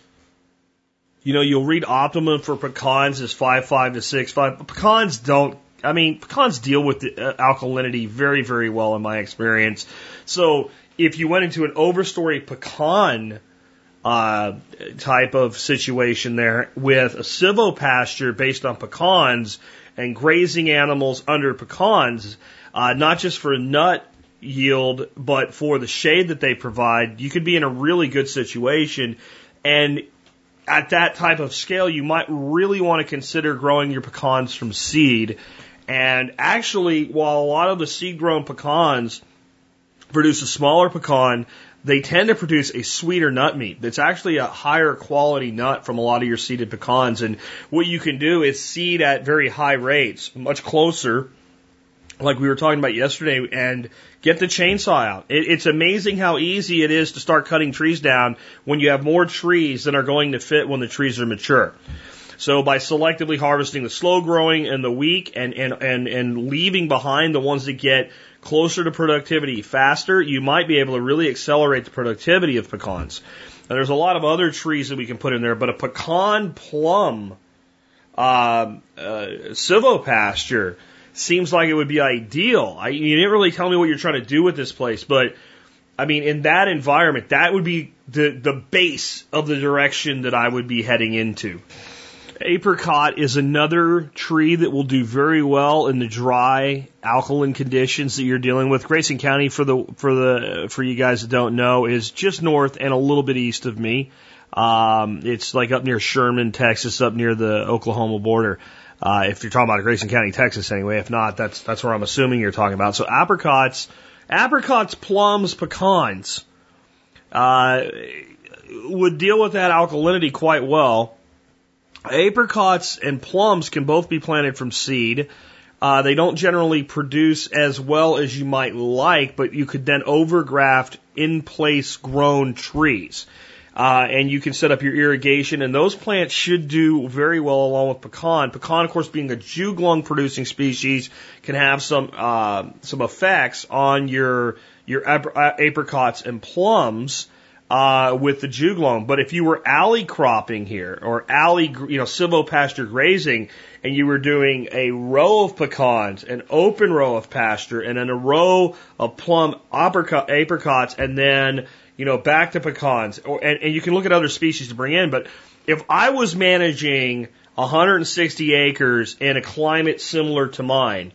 you know, you'll read optimum for pecans is five five to six five. But pecans don't. I mean, pecans deal with the uh, alkalinity very very well in my experience. So if you went into an overstory pecan uh, type of situation there with a silvopasture based on pecans and grazing animals under pecans, uh, not just for nut yield, but for the shade that they provide, you could be in a really good situation. And at that type of scale, you might really want to consider growing your pecans from seed. And actually, while a lot of the seed grown pecans produce a smaller pecan, they tend to produce a sweeter nut meat that's actually a higher quality nut from a lot of your seeded pecans. And what you can do is seed at very high rates, much closer, like we were talking about yesterday, and get the chainsaw out. It, it's amazing how easy it is to start cutting trees down when you have more trees than are going to fit when the trees are mature. So by selectively harvesting the slow growing and the weak and, and, and, and leaving behind the ones that get closer to productivity faster, you might be able to really accelerate the productivity of pecans. Now, there's a lot of other trees that we can put in there, but a pecan plum uh, uh, silvopasture seems like it would be ideal. I, you didn't really tell me what you're trying to do with this place, but I mean, in that environment, that would be the, the base of the direction that I would be heading into. Apricot is another tree that will do very well in the dry alkaline conditions that you're dealing with. Grayson County, for the for the for you guys that don't know, is just north and a little bit east of me. Um, it's like up near Sherman, Texas, up near the Oklahoma border. Uh, if you're talking about Grayson County, Texas, anyway. If not, that's that's where I'm assuming you're talking about. So apricots, apricots, plums, pecans uh, would deal with that alkalinity quite well. Apricots and plums can both be planted from seed. Uh, they don't generally produce as well as you might like, but you could then overgraft in place grown trees. Uh, and you can set up your irrigation, and those plants should do very well along with pecan. Pecan, of course, being a juglone producing species, can have some uh, some effects on your your apricots and plums uh, with the juglone. But if you were alley cropping here or alley, you know, silvopasture grazing, and you were doing a row of pecans, an open row of pasture, and then a row of plum apricot, apricots, and then you know back to pecans, or and, and you can look at other species to bring in. But if I was managing 160 acres in a climate similar to mine,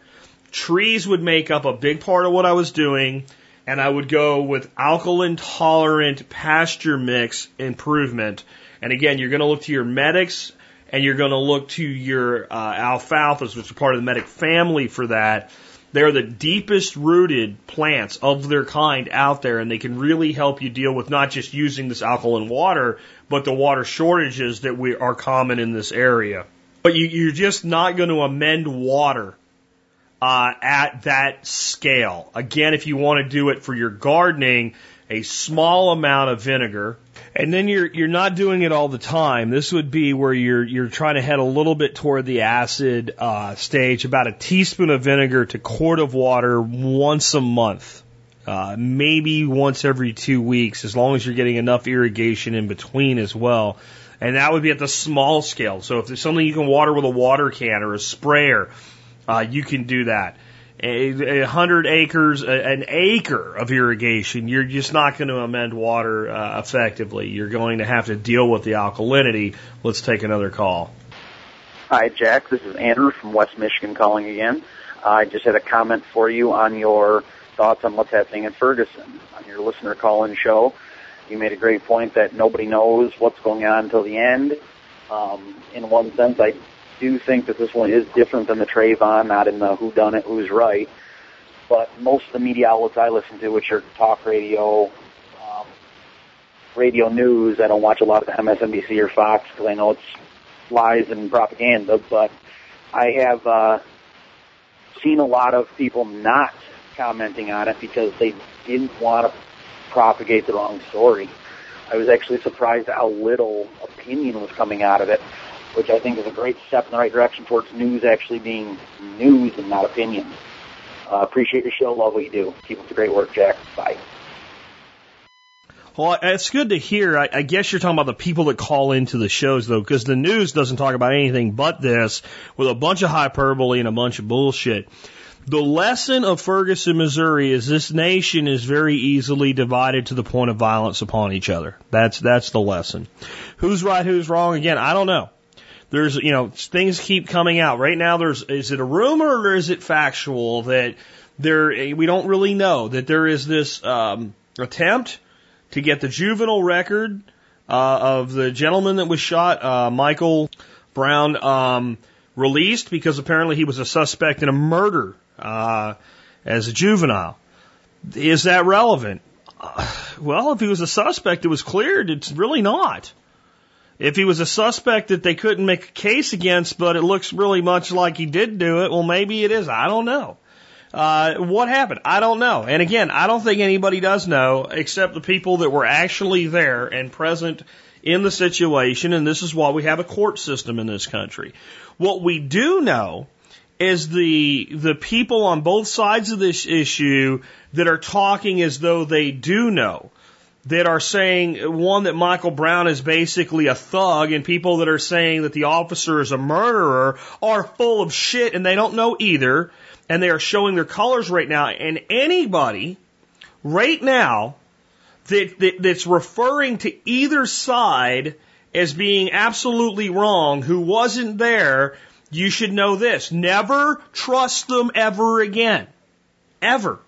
trees would make up a big part of what I was doing and I would go with alkaline tolerant pasture mix improvement. And again, you're going to look to your medics and you're going to look to your uh, alfalfas, which are part of the medic family for that. They're the deepest rooted plants of their kind out there, and they can really help you deal with not just using this alkaline water, but the water shortages that we are common in this area. But you, you're just not going to amend water uh, at that scale. Again, if you want to do it for your gardening, a small amount of vinegar, and then you're you're not doing it all the time. This would be where you're you're trying to head a little bit toward the acid uh, stage. About a teaspoon of vinegar to quart of water once a month. Uh, maybe once every two weeks, as long as you're getting enough irrigation in between as well. And that would be at the small scale. So if there's something you can water with a water can or a sprayer, uh, you can do that. A, a hundred acres, a, an acre of irrigation, you're just not going to amend water uh, effectively. You're going to have to deal with the alkalinity. Let's take another call. Hi, Jack. This is Andrew from West Michigan calling again. I just had a comment for you on your thoughts on what's happening in Ferguson. On your listener call-in show, you made a great point that nobody knows what's going on until the end. Um, in one sense, I do think that this one is different than the Trayvon, not in the who done it, who's right. But most of the media outlets I listen to, which are talk radio, um, radio news, I don't watch a lot of the MSNBC or Fox because I know it's lies and propaganda. But I have uh, seen a lot of people not commenting on it because they didn't want to propagate the wrong story. I was actually surprised how little opinion was coming out of it, which I think is a great step in the right direction towards news actually being news and not opinion. Uh, appreciate your show. Love what you do. Keep up the great work, Jack. Bye. Well, it's good to hear. I, I guess you're talking about the people that call into the shows, though, because the news doesn't talk about anything but this with a bunch of hyperbole and a bunch of bullshit. The lesson of Ferguson, Missouri is this nation is very easily divided to the point of violence upon each other. That's, that's the lesson. Who's right, who's wrong? Again, I don't know. There's, you know, things keep coming out. Right now, there's, is it a rumor or is it factual that there, we don't really know that there is this, um, attempt to get the juvenile record uh, of the gentleman that was shot, uh, Michael Brown, um, released because apparently he was a suspect in a murder uh, as a juvenile. Is that relevant? Uh, well, if he was a suspect, it was cleared. It's really not. If he was a suspect that they couldn't make a case against, but it looks really much like he did do it, well, maybe it is. I don't know. Uh, what happened? I don't know. And again, I don't think anybody does know except the people that were actually there and present in the situation. And this is why we have a court system in this country. What we do know is the the people on both sides of this issue that are talking as though they do know that are saying one that Michael Brown is basically a thug and people that are saying that the officer is a murderer are full of shit and they don't know either and they are showing their colors right now and anybody right now that, that that's referring to either side as being absolutely wrong who wasn't there you should know this. Never trust them ever again. Ever.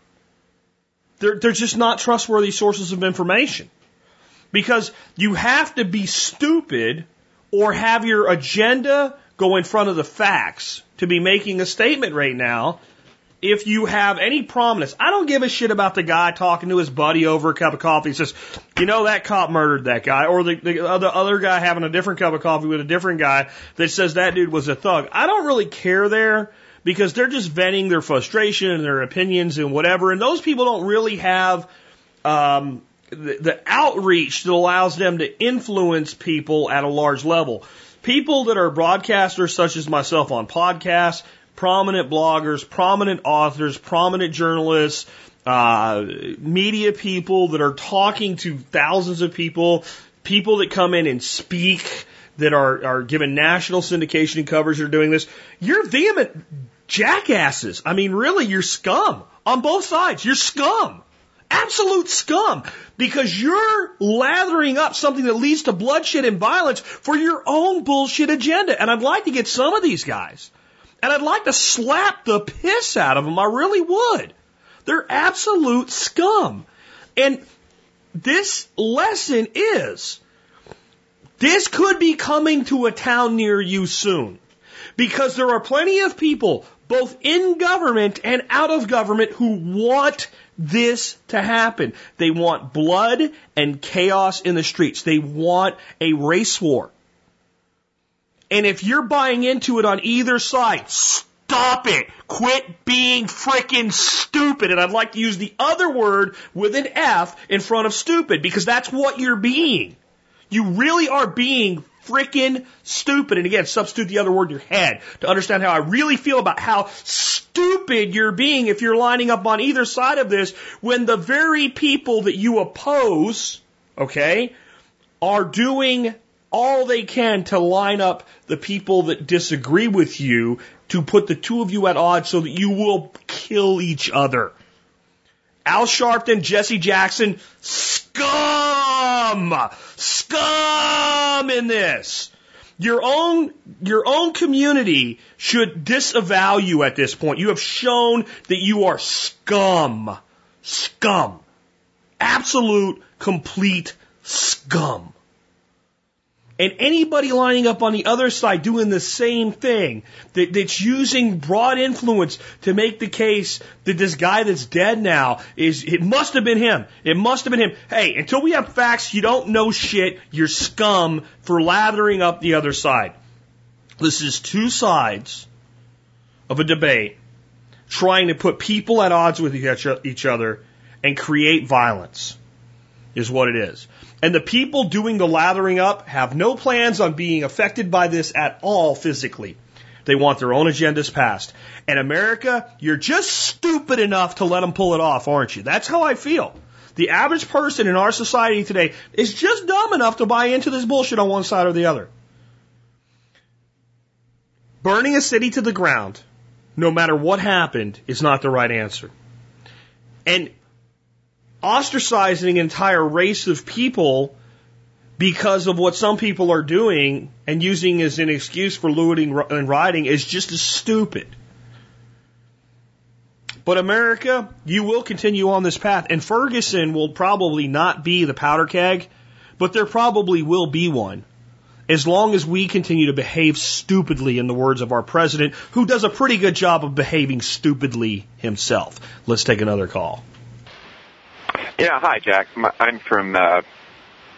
They're, they're just not trustworthy sources of information. Because you have to be stupid or have your agenda go in front of the facts to be making a statement right now if you have any prominence. I don't give a shit about the guy talking to his buddy over a cup of coffee. He says, you know, that cop murdered that guy. Or the, the other, other guy having a different cup of coffee with a different guy that says that dude was a thug. I don't really care there because they're just venting their frustration and their opinions and whatever. And those people don't really have, um, the, the outreach that allows them to influence people at a large level. People that are broadcasters such as myself on podcasts, prominent bloggers, prominent authors, prominent journalists, uh, media people that are talking to thousands of people, people that come in and speak that are, are given national syndication coverage that are doing this. You're vehement jackasses. I mean, really, you're scum on both sides. You're scum. Absolute scum. Because you're lathering up something that leads to bloodshed and violence for your own bullshit agenda. And I'd like to get some of these guys and I'd like to slap the piss out of them. I really would. They're absolute scum. And this lesson is this could be coming to a town near you soon. Because there are plenty of people, both in government and out of government, who want this to happen. They want blood and chaos in the streets. They want a race war. And if you're buying into it on either side, stop it. Quit being freaking stupid. And I'd like to use the other word with an F in front of stupid because that's what you're being. You really are being freaking stupid. And again, substitute the other word in your head to understand how I really feel about how stupid you're being if you're lining up on either side of this when the very people that you oppose, okay, are doing all they can to line up the people that disagree with you to put the two of you at odds so that you will kill each other. Al Sharpton, Jesse Jackson, scum! Scum in this! Your own, your own community should disavow you at this point. You have shown that you are scum. Scum. Absolute, complete scum. And anybody lining up on the other side doing the same thing, that, that's using broad influence to make the case that this guy that's dead now is, it must have been him. It must have been him. Hey, until we have facts, you don't know shit. You're scum for lathering up the other side. This is two sides of a debate trying to put people at odds with each other and create violence. is what it is. And the people doing the lathering up have no plans on being affected by this at all physically. They want their own agendas passed. And America, you're just stupid enough to let them pull it off, aren't you? That's how I feel. The average person in our society today is just dumb enough to buy into this bullshit on one side or the other. Burning a city to the ground, no matter what happened, is not the right answer. And ostracizing an entire race of people because of what some people are doing and using as an excuse for looting and rioting is just as stupid. But America, you will continue on this path, and Ferguson will probably not be the powder keg, but there probably will be one. As long as we continue to behave stupidly, in the words of our president, who does a pretty good job of behaving stupidly himself. Let's take another call. Yeah, hi, Jack. I'm from uh,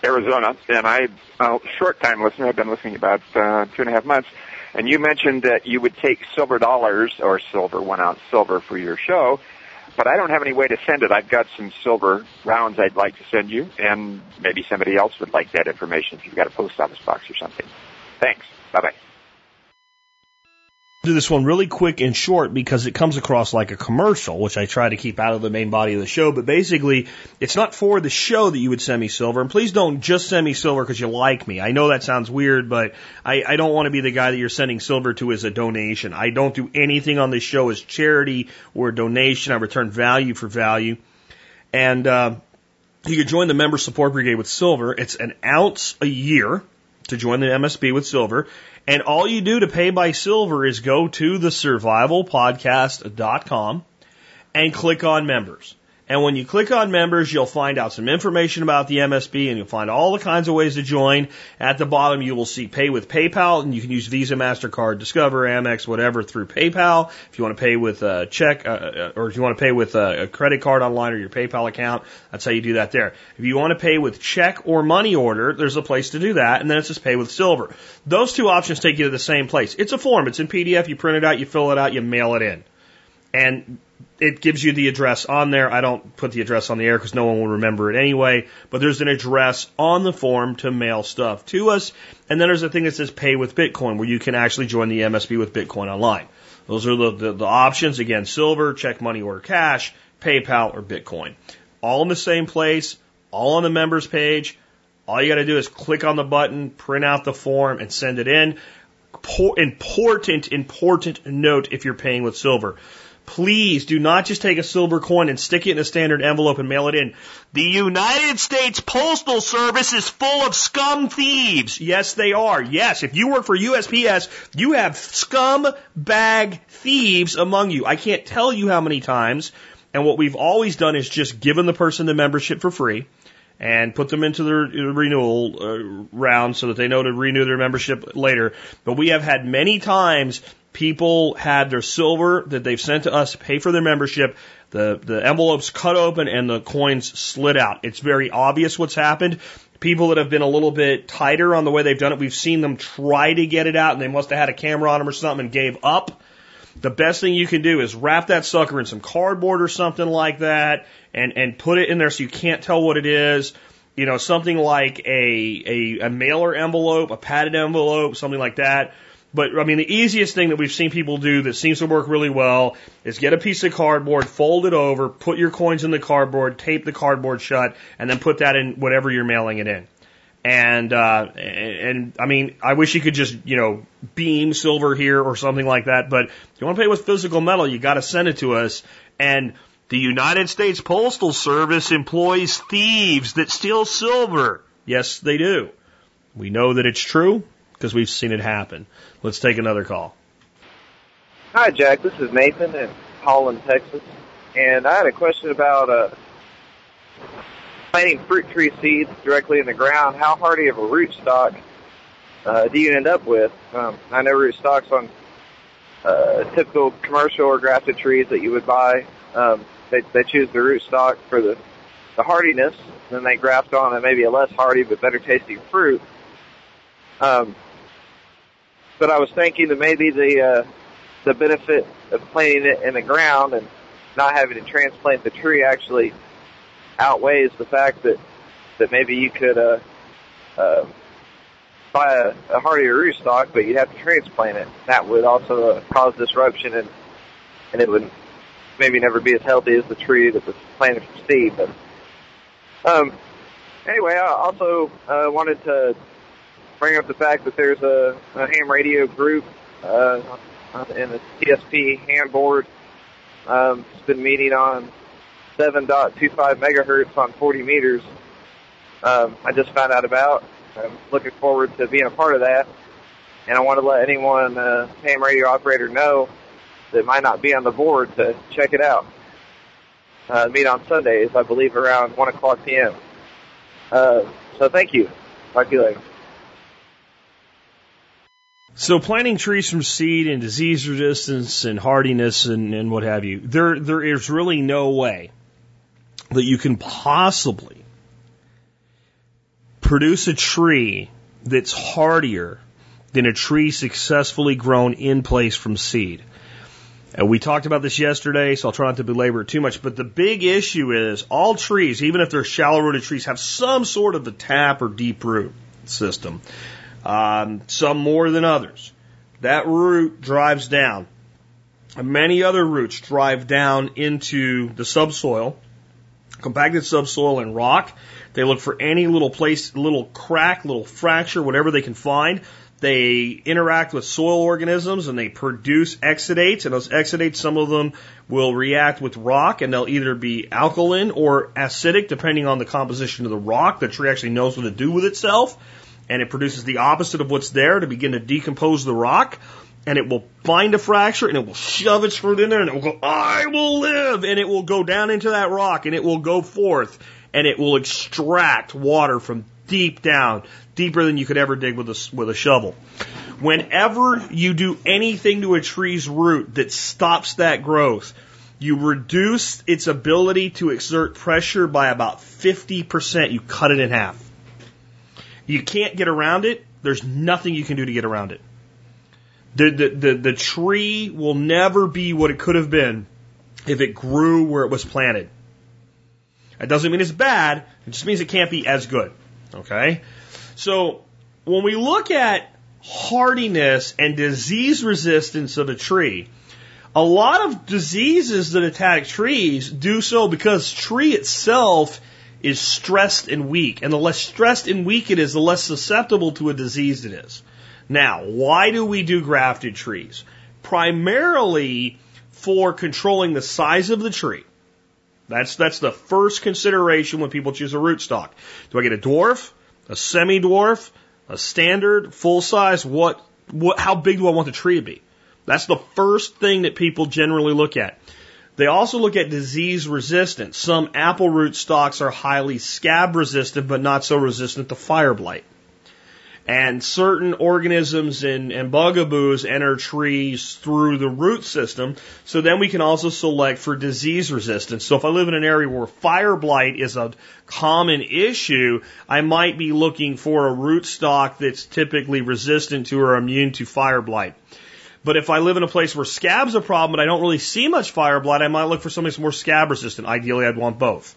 Arizona, and I, a short time listener. I've been listening about uh, two and a half months. And you mentioned that you would take silver dollars or silver, one ounce silver for your show, but I don't have any way to send it. I've got some silver rounds I'd like to send you, and maybe somebody else would like that information if you've got a post office box or something. Thanks. Bye bye. Do this one really quick and short because it comes across like a commercial, which I try to keep out of the main body of the show. But basically, it's not for the show that you would send me silver. And please don't just send me silver because you like me. I know that sounds weird, but I, I don't want to be the guy that you're sending silver to as a donation. I don't do anything on this show as charity or donation. I return value for value. And uh, you can join the member support brigade with silver. It's an ounce a year to join the MSB with silver. And all you do to pay by silver is go to the survivalpodcast.com and click on members. And when you click on members, you'll find out some information about the MSB and you'll find all the kinds of ways to join. At the bottom, you will see pay with PayPal and you can use Visa, MasterCard, Discover, Amex, whatever through PayPal. If you want to pay with a check, uh, or if you want to pay with a, a credit card online or your PayPal account, that's how you do that there. If you want to pay with check or money order, there's a place to do that. And then it's just pay with silver. Those two options take you to the same place. It's a form. It's in PDF. You print it out, you fill it out, you mail it in. And it gives you the address on there. I don't put the address on the air because no one will remember it anyway. But there's an address on the form to mail stuff to us. And then there's a thing that says pay with Bitcoin where you can actually join the MSB with Bitcoin online. Those are the, the, the options. Again, silver, check money order cash, PayPal, or Bitcoin. All in the same place, all on the members page. All you got to do is click on the button, print out the form, and send it in. Por- important, important note if you're paying with silver. Please do not just take a silver coin and stick it in a standard envelope and mail it in. The United States Postal Service is full of scum thieves. Yes, they are. Yes, if you work for USPS, you have scum bag thieves among you. I can't tell you how many times. And what we've always done is just given the person the membership for free and put them into the renewal uh, round so that they know to renew their membership later. But we have had many times people had their silver that they've sent to us to pay for their membership. The, the envelopes cut open and the coins slid out. It's very obvious what's happened. People that have been a little bit tighter on the way they've done it, we've seen them try to get it out and they must have had a camera on them or something and gave up. The best thing you can do is wrap that sucker in some cardboard or something like that and, and put it in there so you can't tell what it is. You know, something like a, a, a mailer envelope, a padded envelope, something like that. But I mean, the easiest thing that we've seen people do that seems to work really well is get a piece of cardboard, fold it over, put your coins in the cardboard, tape the cardboard shut, and then put that in whatever you're mailing it in. And uh, and, I mean, I wish you could just you know beam silver here or something like that. But if you want to pay with physical metal, you got to send it to us. And the United States Postal Service employs thieves that steal silver. Yes, they do. We know that it's true because we've seen it happen. Let's take another call. Hi, Jack. This is Nathan in Holland, Texas, and I had a question about uh, planting fruit tree seeds directly in the ground. How hardy of a root stock uh, do you end up with? Um, I know root stocks on uh, typical commercial or grafted trees that you would buy. Um, they, they choose the root stock for the the hardiness, then they graft on a maybe a less hardy but better tasting fruit. Um, but I was thinking that maybe the uh, the benefit of planting it in the ground and not having to transplant the tree actually outweighs the fact that that maybe you could uh, uh, buy a, a hardier rootstock, but you'd have to transplant it. That would also uh, cause disruption, and and it would maybe never be as healthy as the tree that was planted from seed. But um, anyway, I also uh, wanted to bring up the fact that there's a, a ham radio group uh, in the TSP ham board. Um, it's been meeting on 7.25 megahertz on 40 meters. Um, I just found out about. I'm looking forward to being a part of that. And I want to let anyone, uh, ham radio operator know that might not be on the board to check it out. Uh, meet on Sundays, I believe, around 1 o'clock p.m. Uh, so thank you. Talk to you later. So planting trees from seed and disease resistance and hardiness and, and what have you, there there is really no way that you can possibly produce a tree that's hardier than a tree successfully grown in place from seed. And we talked about this yesterday, so I'll try not to belabor it too much. But the big issue is all trees, even if they're shallow rooted trees, have some sort of a tap or deep root system. Um, some more than others. That root drives down. Many other roots drive down into the subsoil, compacted subsoil and rock. They look for any little place, little crack, little fracture, whatever they can find. They interact with soil organisms and they produce exudates, and those exudates, some of them will react with rock and they'll either be alkaline or acidic depending on the composition of the rock. The tree actually knows what to do with itself and it produces the opposite of what's there to begin to decompose the rock. And it will find a fracture and it will shove its fruit in there and it will go, I will live. And it will go down into that rock and it will go forth and it will extract water from deep down, deeper than you could ever dig with a, with a shovel. Whenever you do anything to a tree's root that stops that growth, you reduce its ability to exert pressure by about 50%. You cut it in half. You can't get around it. There's nothing you can do to get around it. The, the, the, the tree will never be what it could have been if it grew where it was planted. That doesn't mean it's bad. It just means it can't be as good. Okay? So when we look at hardiness and disease resistance of a tree, a lot of diseases that attack trees do so because tree itself is stressed and weak. And the less stressed and weak it is, the less susceptible to a disease it is. Now, why do we do grafted trees? Primarily for controlling the size of the tree. That's, that's the first consideration when people choose a rootstock. Do I get a dwarf, a semi-dwarf, a standard, full size? What, what, how big do I want the tree to be? That's the first thing that people generally look at. They also look at disease resistance. Some apple root stocks are highly scab resistant, but not so resistant to fire blight. And certain organisms and, and bugaboos enter trees through the root system. So then we can also select for disease resistance. So if I live in an area where fire blight is a common issue, I might be looking for a root stock that's typically resistant to or immune to fire blight. But if I live in a place where scab's a problem, but I don't really see much fire blight, I might look for something that's more scab resistant. Ideally, I'd want both.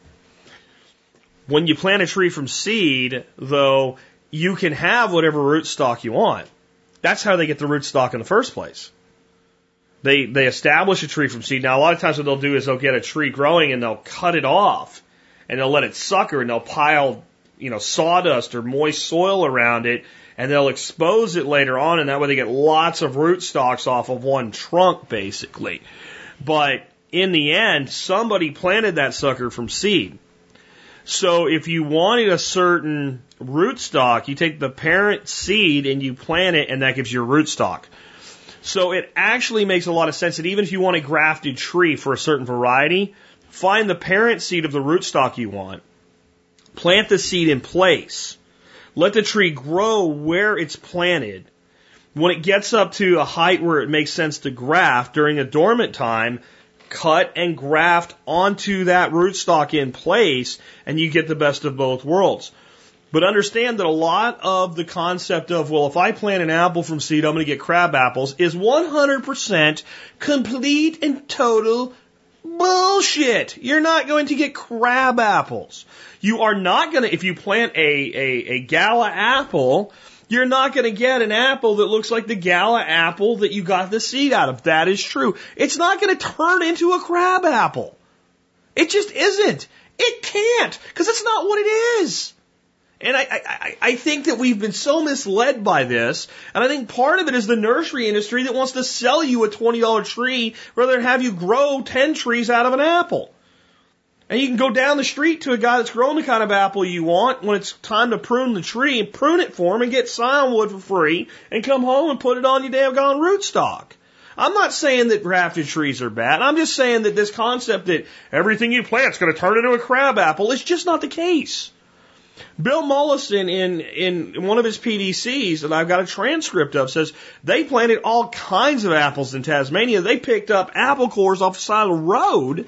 When you plant a tree from seed, though, you can have whatever rootstock you want. That's how they get the rootstock in the first place. They, they establish a tree from seed. Now, a lot of times what they'll do is they'll get a tree growing and they'll cut it off and they'll let it sucker and they'll pile, you know, sawdust or moist soil around it and they'll expose it later on, and that way they get lots of rootstocks off of one trunk, basically. But in the end, somebody planted that sucker from seed. So if you wanted a certain rootstock, you take the parent seed and you plant it, and that gives you a rootstock. So it actually makes a lot of sense that even if you want a grafted tree for a certain variety, find the parent seed of the rootstock you want, plant the seed in place, let the tree grow where it's planted. When it gets up to a height where it makes sense to graft during a dormant time, cut and graft onto that rootstock in place and you get the best of both worlds. But understand that a lot of the concept of, well, if I plant an apple from seed, I'm going to get crab apples is 100% complete and total Bullshit. You're not going to get crab apples. You are not going to, if you plant a, a, a gala apple, you're not going to get an apple that looks like the gala apple that you got the seed out of. That is true. It's not going to turn into a crab apple. It just isn't. It can't, because it's not what it is. And I, I, I think that we've been so misled by this, and I think part of it is the nursery industry that wants to sell you a $20 tree rather than have you grow 10 trees out of an apple. And you can go down the street to a guy that's grown the kind of apple you want when it's time to prune the tree and prune it for him and get scion for free and come home and put it on your damn gone rootstock. I'm not saying that grafted trees are bad. I'm just saying that this concept that everything you plant is going to turn into a crab apple is just not the case. Bill Mollison in, in one of his PDCs that I've got a transcript of says they planted all kinds of apples in Tasmania. They picked up apple cores off the side of the road,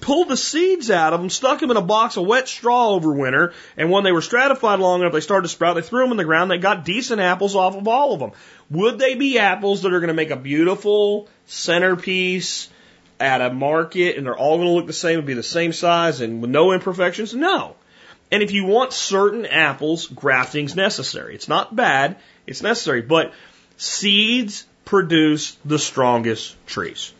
pulled the seeds out of them, stuck them in a box of wet straw over winter, and when they were stratified long enough, they started to sprout. They threw them in the ground. They got decent apples off of all of them. Would they be apples that are going to make a beautiful centerpiece at a market and they're all going to look the same and be the same size and with no imperfections? No. And if you want certain apples, grafting's necessary. It's not bad, it's necessary, but seeds produce the strongest trees.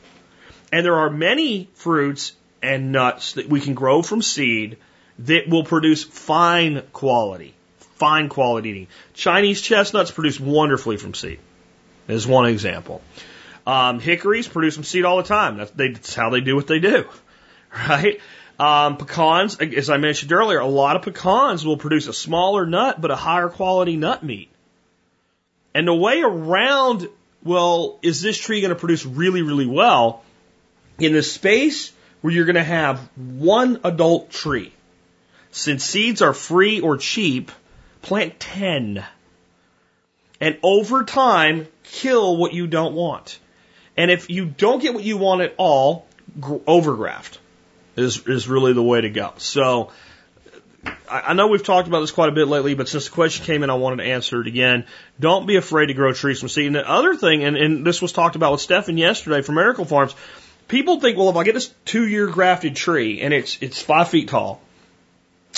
And there are many fruits and nuts that we can grow from seed that will produce fine quality, fine quality eating. Chinese chestnuts produce wonderfully from seed. Is one example. Um, hickories produce from seed all the time. That's, they, that's how they do what they do, <laughs> right? Um, pecans, as I mentioned earlier, a lot of pecans will produce a smaller nut, but a higher quality nut meat. And the way around, well, is this tree going to produce really, really well in the space where you're going to have one adult tree? Since seeds are free or cheap, plant 10. And over time, kill what you don't want. And if you don't get what you want at all, overgraft is is really the way to go. So I know we've talked about this quite a bit lately, but since the question came in, I wanted to answer it again. Don't be afraid to grow trees from seed. And the other thing, and, and this was talked about with Stefan yesterday from Miracle Farms, people think, well, if I get this two year grafted tree and it's it's five feet tall,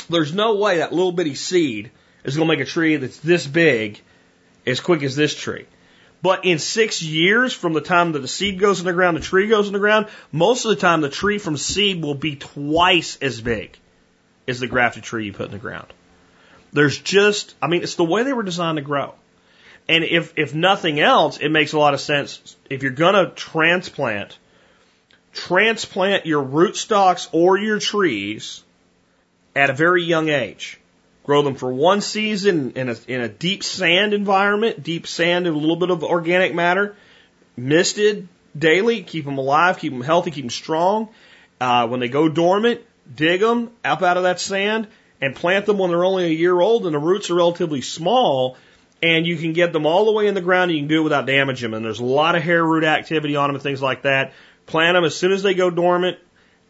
there's no way that little bitty seed is going to make a tree that's this big as quick as this tree. But in six years from the time that the seed goes in the ground, the tree goes in the ground, most of the time the tree from seed will be twice as big as the grafted tree you put in the ground. There's just, I mean, it's the way they were designed to grow. And if, if nothing else, it makes a lot of sense. If you're going to transplant, transplant your rootstocks or your trees at a very young age. Grow them for one season in a, in a deep sand environment, deep sand and a little bit of organic matter, misted daily, keep them alive, keep them healthy, keep them strong. Uh, when they go dormant, dig them up out of that sand and plant them when they're only a year old and the roots are relatively small and you can get them all the way in the ground and you can do it without damaging them. And there's a lot of hair root activity on them and things like that. Plant them as soon as they go dormant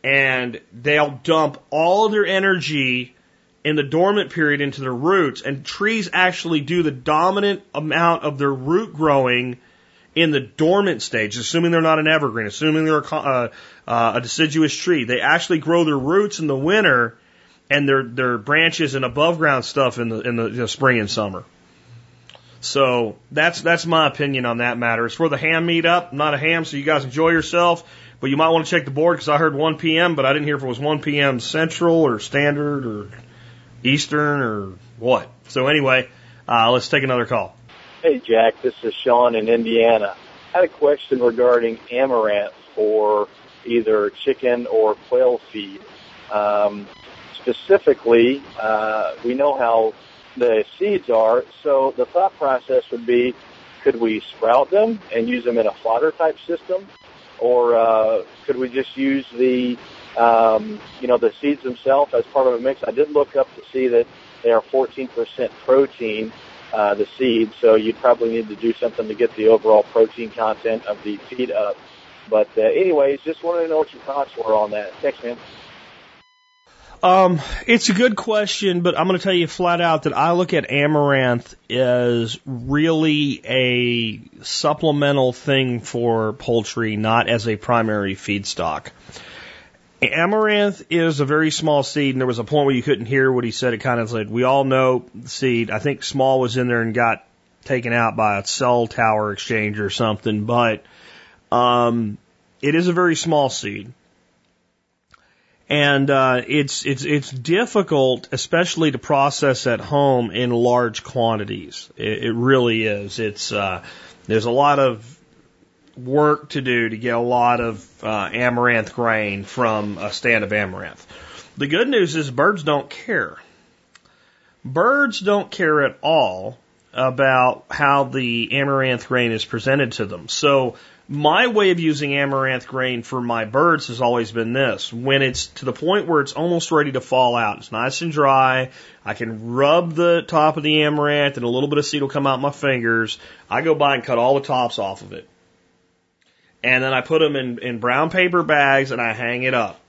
and they'll dump all of their energy in the dormant period into their roots, and trees actually do the dominant amount of their root growing in the dormant stage, assuming they're not an evergreen, assuming they're a, uh, uh, a deciduous tree. They actually grow their roots in the winter and their their branches and above ground stuff in the in the spring and summer. So that's that's my opinion on that matter. It's for the ham meetup. I'm not a ham, so you guys enjoy yourself. But you might want to check the board because I heard 1 p.m., but I didn't hear if it was 1 p.m. Central or Standard or Eastern or what. So anyway, uh, let's take another call. Hey Jack, this is Sean in Indiana. I had a question regarding amaranth for either chicken or quail feed. Um, specifically, uh, we know how the seeds are, so the thought process would be, could we sprout them and use them in a fodder type system, or uh, could we just use the um, you know, the seeds themselves as part of a mix. I did look up to see that they are 14% protein, uh, the seeds, so you'd probably need to do something to get the overall protein content of the feed up. But uh, anyways, just wanted to know what your thoughts were on that. Thanks, man. Um, it's a good question, but I'm going to tell you flat out that I look at amaranth as really a supplemental thing for poultry, not as a primary feedstock. Amaranth is a very small seed, and there was a point where you couldn't hear what he said. It kind of said, "We all know seed." I think small was in there and got taken out by a cell tower exchange or something, but um, it is a very small seed, and uh, it's it's it's difficult, especially to process at home in large quantities. It, it really is. It's uh, there's a lot of work to do to get a lot of uh, amaranth grain from a stand of amaranth. The good news is birds don't care. Birds don't care at all about how the amaranth grain is presented to them. So my way of using amaranth grain for my birds has always been this. When it's to the point where it's almost ready to fall out, it's nice and dry, I can rub the top of the amaranth and a little bit of seed will come out my fingers. I go by and cut all the tops off of it. And then I put them in, in brown paper bags and I hang it up.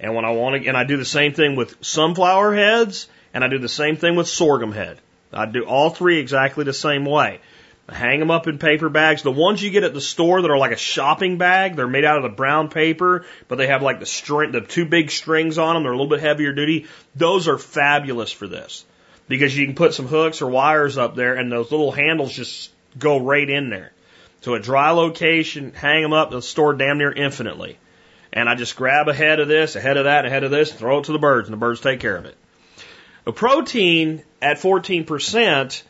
And when I want to, and I do the same thing with sunflower heads and I do the same thing with sorghum head. I do all three exactly the same way. I hang them up in paper bags. The ones you get at the store that are like a shopping bag, they're made out of the brown paper, but they have like the string, the two big strings on them. They're a little bit heavier duty. Those are fabulous for this because you can put some hooks or wires up there and those little handles just go right in there. To a dry location, hang them up, they'll store damn near infinitely. And I just grab a head of this, a head of that, a head of this, throw it to the birds, and the birds take care of it. A protein at 14%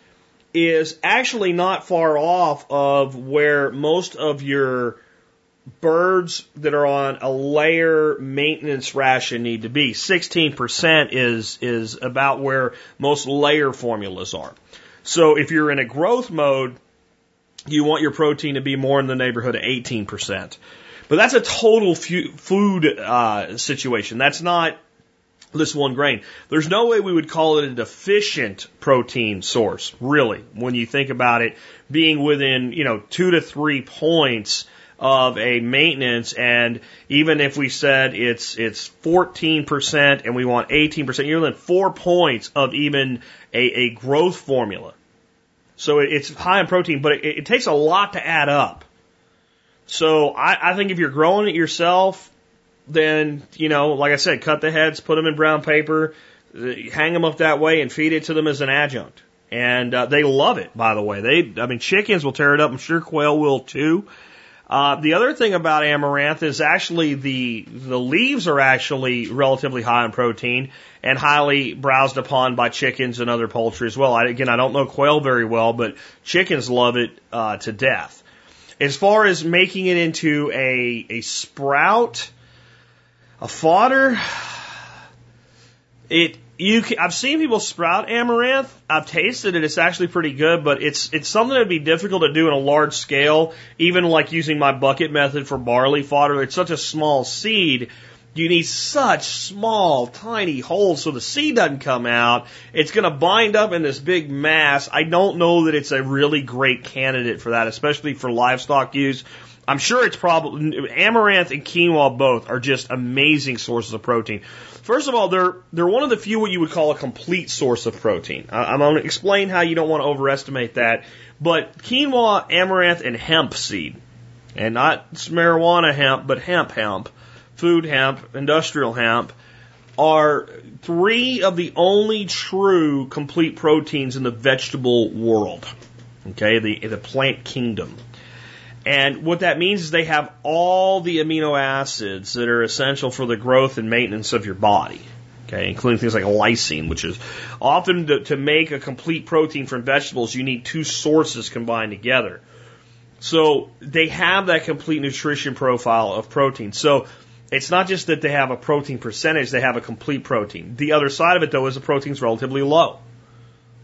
is actually not far off of where most of your birds that are on a layer maintenance ration need to be. 16% is, is about where most layer formulas are. So if you're in a growth mode, you want your protein to be more in the neighborhood of 18%. But that's a total food uh, situation. That's not this one grain. There's no way we would call it a deficient protein source, really, when you think about it being within, you know, two to three points of a maintenance and even if we said it's it's 14% and we want 18%, you're within four points of even a, a growth formula. So it's high in protein, but it, it takes a lot to add up. So I, I think if you're growing it yourself, then, you know, like I said, cut the heads, put them in brown paper, hang them up that way and feed it to them as an adjunct. And uh, they love it, by the way. They, I mean, chickens will tear it up. I'm sure quail will too. Uh, the other thing about amaranth is actually the the leaves are actually relatively high in protein and highly browsed upon by chickens and other poultry as well. I, again, I don't know quail very well, but chickens love it uh, to death. As far as making it into a a sprout, a fodder, <sighs> it you can, I've seen people sprout amaranth. I've tasted it. It's actually pretty good, but it's it's something that'd be difficult to do in a large scale. Even like using my bucket method for barley fodder. It's such a small seed. You need such small, tiny holes so the seed doesn't come out. It's going to bind up in this big mass. I don't know that it's a really great candidate for that, especially for livestock use. I'm sure it's probably amaranth and quinoa both are just amazing sources of protein. First of all, they're they're one of the few what you would call a complete source of protein. I'm going to explain how you don't want to overestimate that. But quinoa, amaranth, and hemp seed, and not marijuana hemp, but hemp hemp, food hemp, industrial hemp, are three of the only true complete proteins in the vegetable world. Okay, the the plant kingdom. And what that means is they have all the amino acids that are essential for the growth and maintenance of your body. Okay, including things like lysine, which is often to, to make a complete protein from vegetables, you need two sources combined together. So they have that complete nutrition profile of protein. So it's not just that they have a protein percentage, they have a complete protein. The other side of it though is the protein is relatively low.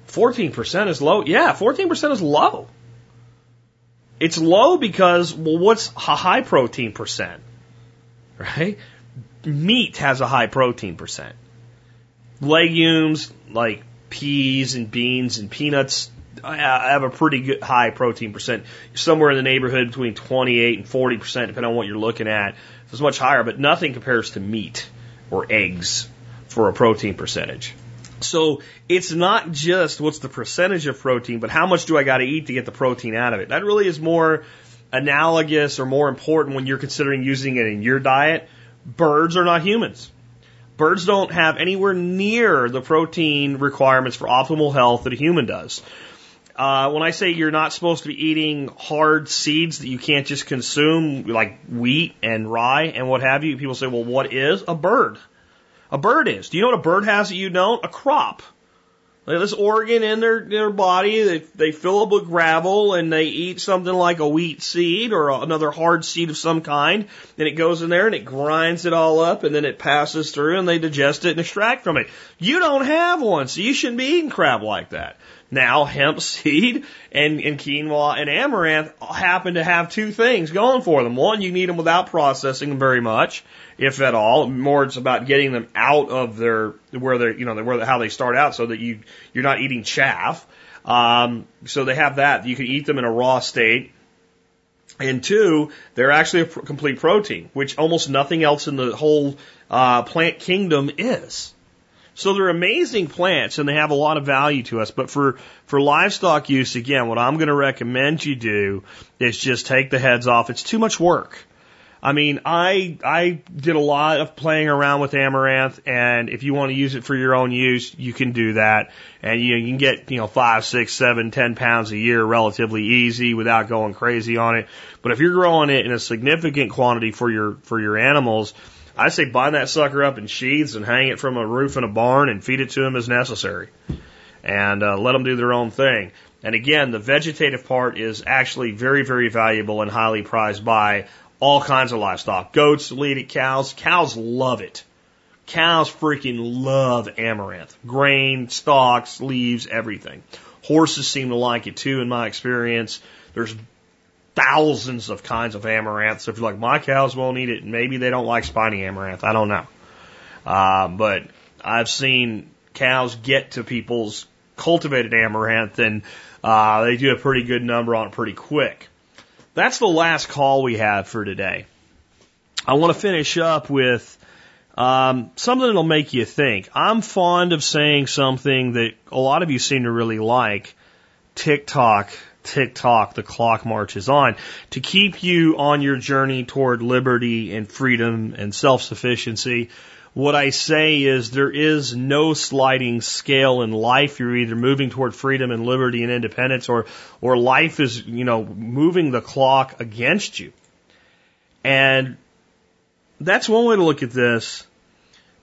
14% is low. Yeah, 14% is low. It's low because, well, what's a high protein percent? Right? Meat has a high protein percent. Legumes like peas and beans and peanuts have a pretty good high protein percent, somewhere in the neighborhood between 28 and 40 percent, depending on what you're looking at. It's much higher, but nothing compares to meat or eggs for a protein percentage. So it's not just what's the percentage of protein, but how much do I got to eat to get the protein out of it. That really is more analogous or more important when you're considering using it in your diet birds are not humans. Birds don't have anywhere near the protein requirements for optimal health that a human does. Uh, when I say you're not supposed to be eating hard seeds that you can't just consume, like wheat and rye and what have you, people say, well, what is a bird? A bird is. Do you know what a bird has that you don't? A crop. They have this organ in their, their body, they, they fill up with gravel and they eat something like a wheat seed or another hard seed of some kind. And it goes in there and it grinds it all up and then it passes through and they digest it and extract from it. You don't have one, so you shouldn't be eating crab like that. Now, hemp seed and, and quinoa and amaranth happen to have two things going for them. One, you need them without processing them very much if at all. More, it's about getting them out of their where they're you know where how they start out, so that you you're not eating chaff. Um, so they have that. You can eat them in a raw state. And two, they're actually a complete protein, which almost nothing else in the whole uh, plant kingdom is. So they're amazing plants and they have a lot of value to us. But for, for livestock use, again, what I'm going to recommend you do is just take the heads off. It's too much work. I mean, I I did a lot of playing around with amaranth, and if you want to use it for your own use, you can do that, and you, you can get you know five, six, seven, ten pounds a year relatively easy without going crazy on it. But if you're growing it in a significant quantity for your for your animals, I say bind that sucker up in sheaths and hang it from a roof in a barn and feed it to them as necessary, and uh, let them do their own thing. And again, the vegetative part is actually very, very valuable and highly prized by all kinds of livestock. Goats eat it, cows. Cows love it. Cows freaking love amaranth. Grain, stalks, leaves, everything. Horses seem to like it too, in my experience. There's thousands of kinds of amaranth. So if you're like, my cows won't eat it, maybe they don't like spiny amaranth. I don't know. Uh, but I've seen cows get to people's cultivated amaranth and uh, they do a pretty good number on it pretty quick. That's the last call we have for today. I want to finish up with um, something that'll make you think. I'm fond of saying something that a lot of you seem to really like. Tick tock, Tick tock, the clock marches on. To keep you on your journey toward liberty and freedom and self-sufficiency, what I say is there is no sliding scale in life. You're either moving toward freedom and liberty and independence or, or life is, you know, moving the clock against you. And that's one way to look at this.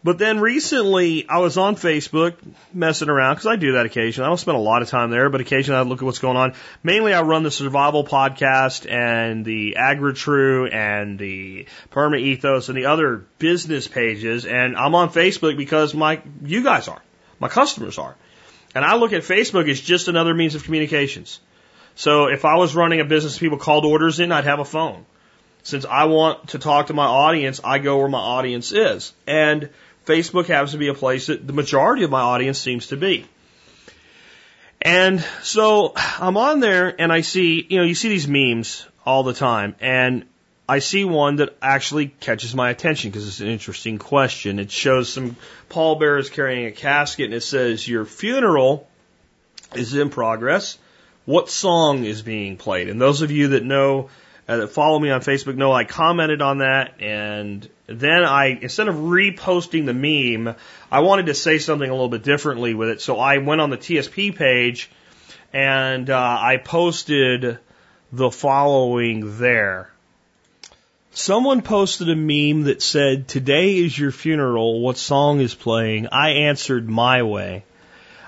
But then recently, I was on Facebook messing around because I do that occasionally. I don't spend a lot of time there, but occasionally I look at what's going on. Mainly, I run the Survival Podcast and the AgriTrue and the Permaethos and the other business pages. And I'm on Facebook because my you guys are, my customers are, and I look at Facebook as just another means of communications. So if I was running a business, people called orders in, I'd have a phone. Since I want to talk to my audience, I go where my audience is. And Facebook happens to be a place that the majority of my audience seems to be. And so I'm on there and I see, you know, you see these memes all the time and I see one that actually catches my attention because it's an interesting question. It shows some pallbearers carrying a casket and it says, your funeral is in progress. What song is being played? And those of you that know uh, that follow me on Facebook know I commented on that, and then I, instead of reposting the meme, I wanted to say something a little bit differently with it. So I went on the TSP page and uh, I posted the following there. Someone posted a meme that said, Today is your funeral. What song is playing? I answered my way.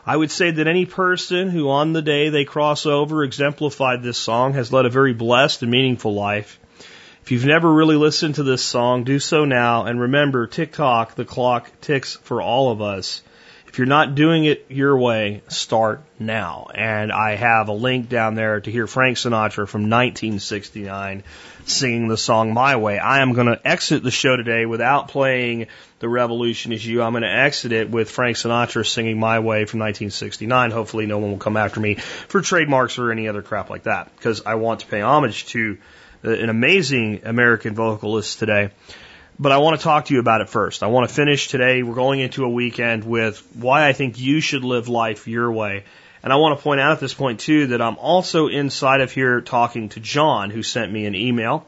I would say that any person who on the day they cross over exemplified this song has led a very blessed and meaningful life. If you've never really listened to this song, do so now and remember tick tock, the clock ticks for all of us. If you're not doing it your way, start now. And I have a link down there to hear Frank Sinatra from 1969 singing the song My Way. I am going to exit the show today without playing The Revolution Is You. I'm going to exit it with Frank Sinatra singing My Way from 1969. Hopefully no one will come after me for trademarks or any other crap like that because I want to pay homage to an amazing American vocalist today. But I want to talk to you about it first. I want to finish today. We're going into a weekend with why I think you should live life your way. And I want to point out at this point too that I'm also inside of here talking to John, who sent me an email.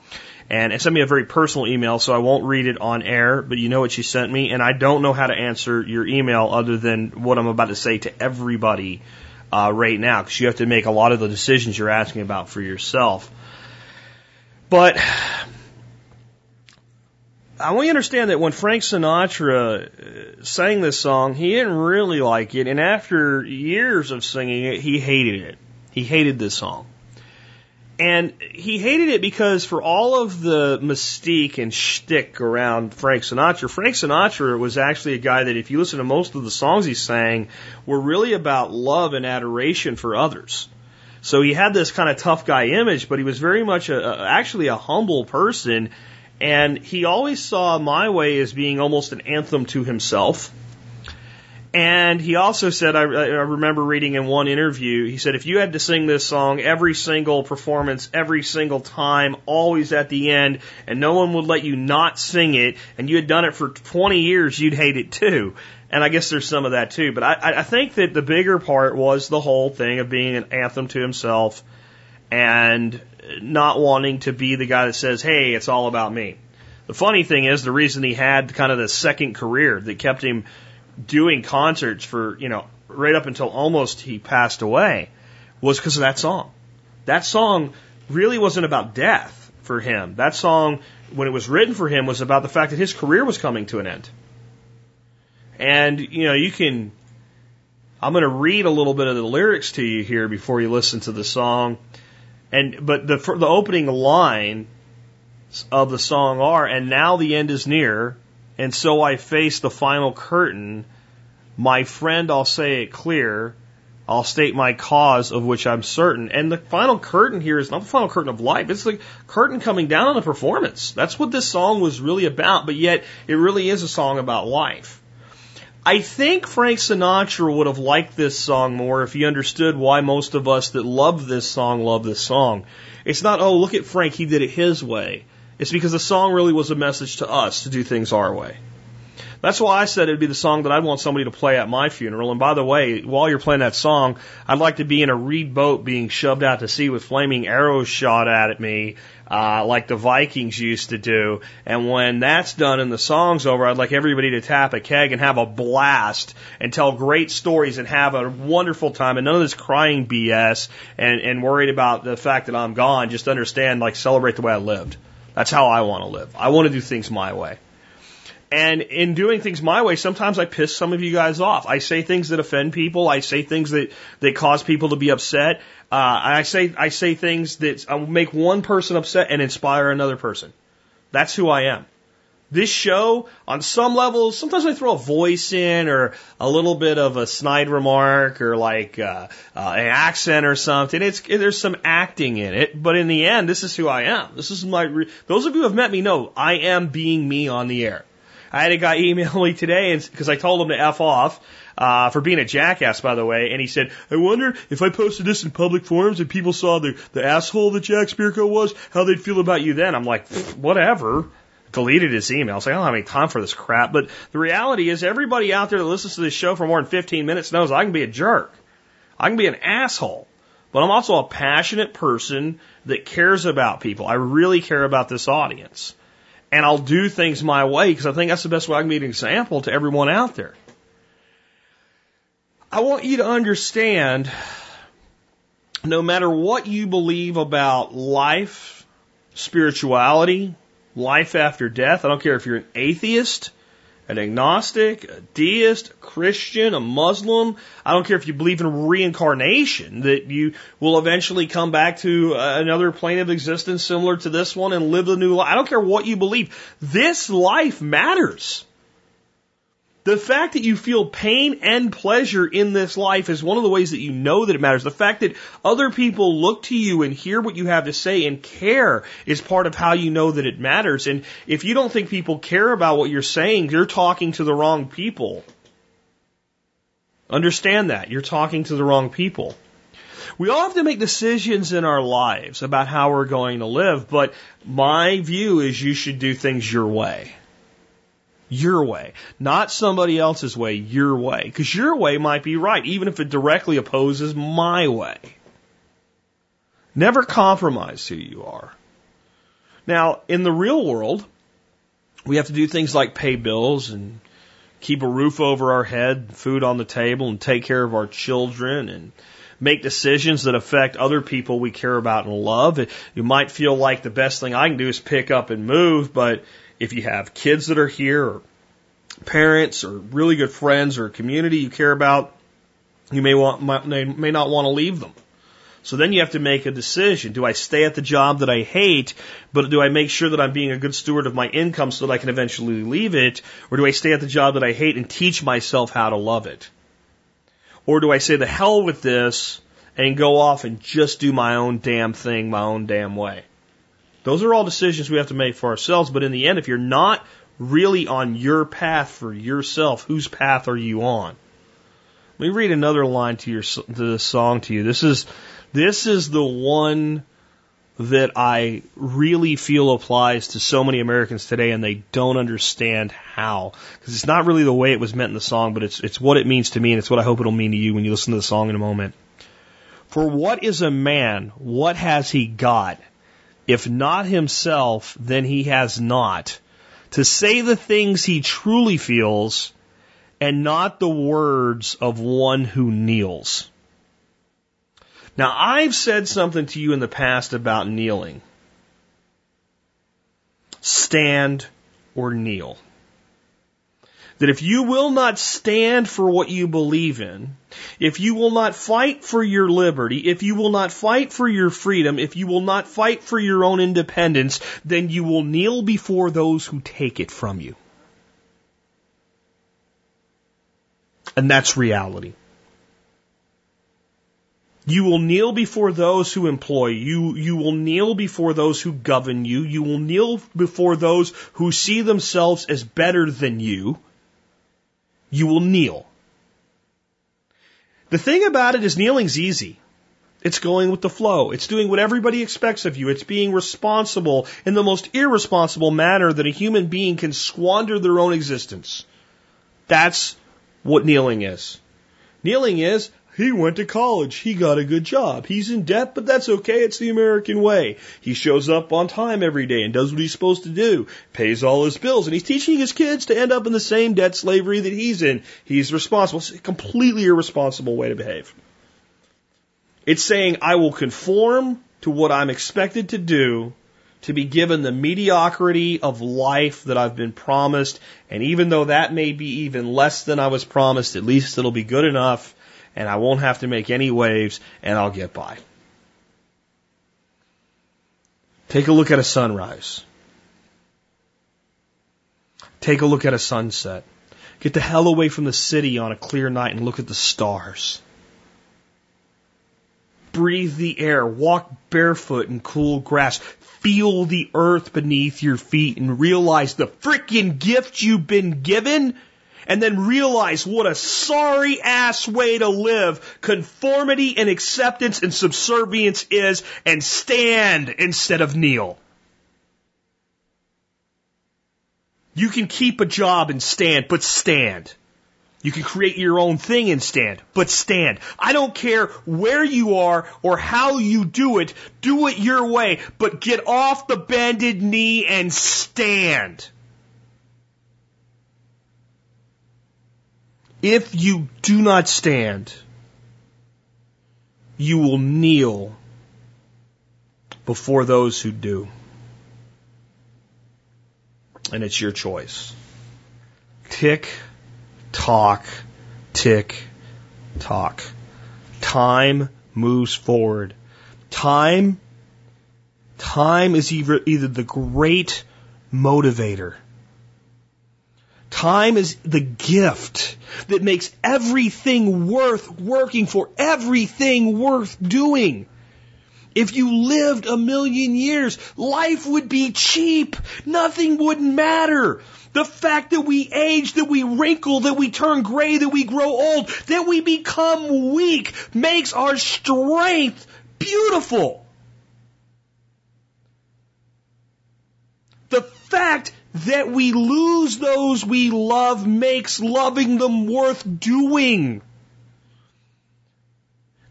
and sent me a very personal email, so I won't read it on air, but you know what she sent me, and I don't know how to answer your email other than what I'm about to say to everybody uh, right now, because you have to make a lot of the decisions you're asking about for yourself. But I want you to understand that when Frank Sinatra uh, sang this song, he didn't really like it, and after years of singing it, he hated it. He hated this song. And he hated it because for all of the mystique and shtick around Frank Sinatra, Frank Sinatra was actually a guy that if you listen to most of the songs he sang were really about love and adoration for others. So he had this kind of tough guy image, but he was very much a, a, actually a humble person. And he always saw My Way as being almost an anthem to himself. And he also said, I, I remember reading in one interview, he said, if you had to sing this song every single performance, every single time, always at the end, and no one would let you not sing it, and you had done it for 20 years, you'd hate it too. And I guess there's some of that too. But I, I think that the bigger part was the whole thing of being an anthem to himself and not wanting to be the guy that says, hey, it's all about me. The funny thing is, the reason he had kind of the second career that kept him doing concerts for, you know, right up until almost he passed away was because of that song. That song really wasn't about death for him. That song, when it was written for him, was about the fact that his career was coming to an end. And, you know, you can, I'm going to read a little bit of the lyrics to you here before you listen to the song. And, but the, the opening line of the song are, and now the end is near, and so I face the final curtain. My friend, I'll say it clear. I'll state my cause of which I'm certain. And the final curtain here is not the final curtain of life. It's the curtain coming down on the performance. That's what this song was really about, but yet it really is a song about life. I think Frank Sinatra would have liked this song more if he understood why most of us that love this song love this song. It's not, oh, look at Frank, he did it his way. It's because the song really was a message to us to do things our way. That's why I said it'd be the song that I'd want somebody to play at my funeral. And by the way, while you're playing that song, I'd like to be in a reed boat being shoved out to sea with flaming arrows shot at me, uh, like the Vikings used to do. And when that's done and the song's over, I'd like everybody to tap a keg and have a blast and tell great stories and have a wonderful time and none of this crying BS and, and worried about the fact that I'm gone. Just understand, like, celebrate the way I lived. That's how I want to live. I want to do things my way. And in doing things my way, sometimes I piss some of you guys off. I say things that offend people. I say things that, that cause people to be upset. Uh, I say, I say things that uh, make one person upset and inspire another person. That's who I am. This show, on some levels, sometimes I throw a voice in or a little bit of a snide remark or like uh, uh, an accent or something. It's there's some acting in it, but in the end, this is who I am. This is my. Re- Those of you who have met me know I am being me on the air. I had a guy <laughs> email me today and because I told him to f off. Uh, for being a jackass, by the way, and he said, I wonder if I posted this in public forums and people saw the, the asshole that Jack Spirko was, how they'd feel about you then. I'm like, whatever deleted his email. So I don't have any time for this crap. But the reality is everybody out there that listens to this show for more than 15 minutes knows I can be a jerk. I can be an asshole. But I'm also a passionate person that cares about people. I really care about this audience. And I'll do things my way because I think that's the best way I can be an example to everyone out there. I want you to understand no matter what you believe about life, spirituality, life after death. I don't care if you're an atheist, an agnostic, a deist, Christian, a Muslim. I don't care if you believe in reincarnation, that you will eventually come back to uh, another plane of existence similar to this one and live a new life. I don't care what you believe. This life matters. The fact that you feel pain and pleasure in this life is one of the ways that you know that it matters. The fact that other people look to you and hear what you have to say and care is part of how you know that it matters. And if you don't think people care about what you're saying, you're talking to the wrong people. Understand that. You're talking to the wrong people. We all have to make decisions in our lives about how we're going to live, but my view is you should do things your way your way, not somebody else's way, your way. Because your way might be right, even if it directly opposes my way. Never compromise who you are. Now, in the real world, we have to do things like pay bills and keep a roof over our head, food on the table, and take care of our children and make decisions that affect other people we care about and love. You might feel like the best thing I can do is pick up and move, but if you have kids that are here or parents or really good friends or a community you care about, you may want may, may not want to leave them. So then you have to make a decision. Do I stay at the job that I hate, but do I make sure that I'm being a good steward of my income so that I can eventually leave it? Or do I stay at the job that I hate and teach myself how to love it? Or do I say the hell with this and go off and just do my own damn thing my own damn way? Those are all decisions we have to make for ourselves, but in the end, if you're not really on your path for yourself, whose path are you on? Let me read another line to your to this song to you. This is this is the one that I really feel applies to so many Americans today, and they don't understand how. Because it's not really the way it was meant in the song, but it's it's what it means to me, and it's what I hope it'll mean to you when you listen to the song in a moment. For what is a man? What has he got? If not himself, then he has not. To say the things he truly feels and not the words of one who kneels. Now, I've said something to you in the past about kneeling. Stand or kneel that if you will not stand for what you believe in, if you will not fight for your liberty, if you will not fight for your freedom, if you will not fight for your own independence, then you will kneel before those who take it from you. And that's reality. You will kneel before those who employ you. You will kneel before those who govern you. You will kneel before those who see themselves as better than you you will kneel. The thing about it is kneeling's easy. It's going with the flow. It's doing what everybody expects of you. It's being responsible in the most irresponsible manner that a human being can squander their own existence. That's what kneeling is. Kneeling is he went to college. He got a good job. He's in debt, but that's okay. It's the American way. He shows up on time every day and does what he's supposed to do, pays all his bills, and he's teaching his kids to end up in the same debt slavery that he's in. He's responsible. It's a completely irresponsible way to behave. It's saying, I will conform to what I'm expected to do to be given the mediocrity of life that I've been promised. And even though that may be even less than I was promised, at least it'll be good enough and I won't have to make any waves and I'll get by. Take a look at a sunrise. Take a look at a sunset. Get the hell away from the city on a clear night and look at the stars. Breathe the air. Walk barefoot in cool grass. Feel the earth beneath your feet and realize the freaking gift you've been given and then realize what a sorry ass way to live conformity and acceptance and subservience is and stand instead of kneel. You can keep a job and stand, but stand. You can create your own thing and stand, but stand. I don't care where you are or how you do it. Do it your way, but get off the bended knee and stand. If you do not stand, you will kneel before those who do. And it's your choice. Tick, tock, tick, tock. Time moves forward. Time, time is either, either the great motivator Time is the gift that makes everything worth working for, everything worth doing. If you lived a million years, life would be cheap. Nothing would matter. The fact that we age, that we wrinkle, that we turn gray, that we grow old, that we become weak makes our strength beautiful. The fact that we lose those we love makes loving them worth doing.